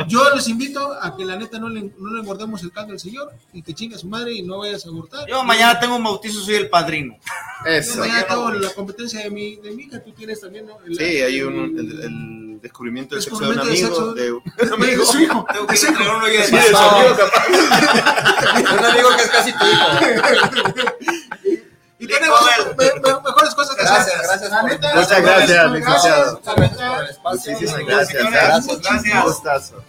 yo les invito a que la neta no le, no le engordemos el caldo al señor y que chingue a su madre y no vayas a abortar. Yo mañana tengo un bautizo, soy el padrino. Yo Eso. mañana tengo la competencia de mi, de mi hija, tú tienes también, ¿no? El- Sí, hay un, el- el, el descubrimiento del sexo de un amigo. De, un amigo. su hijo. Tengo que entregar hijo. un hoyo de su amigo, capaz. Un amigo que es casi tu hijo. Y tenemos mejores cosas que hacer. Gracias, gracias. Muchas gracias, licenciado. Gracias gracias. Gracias. Un gustazo.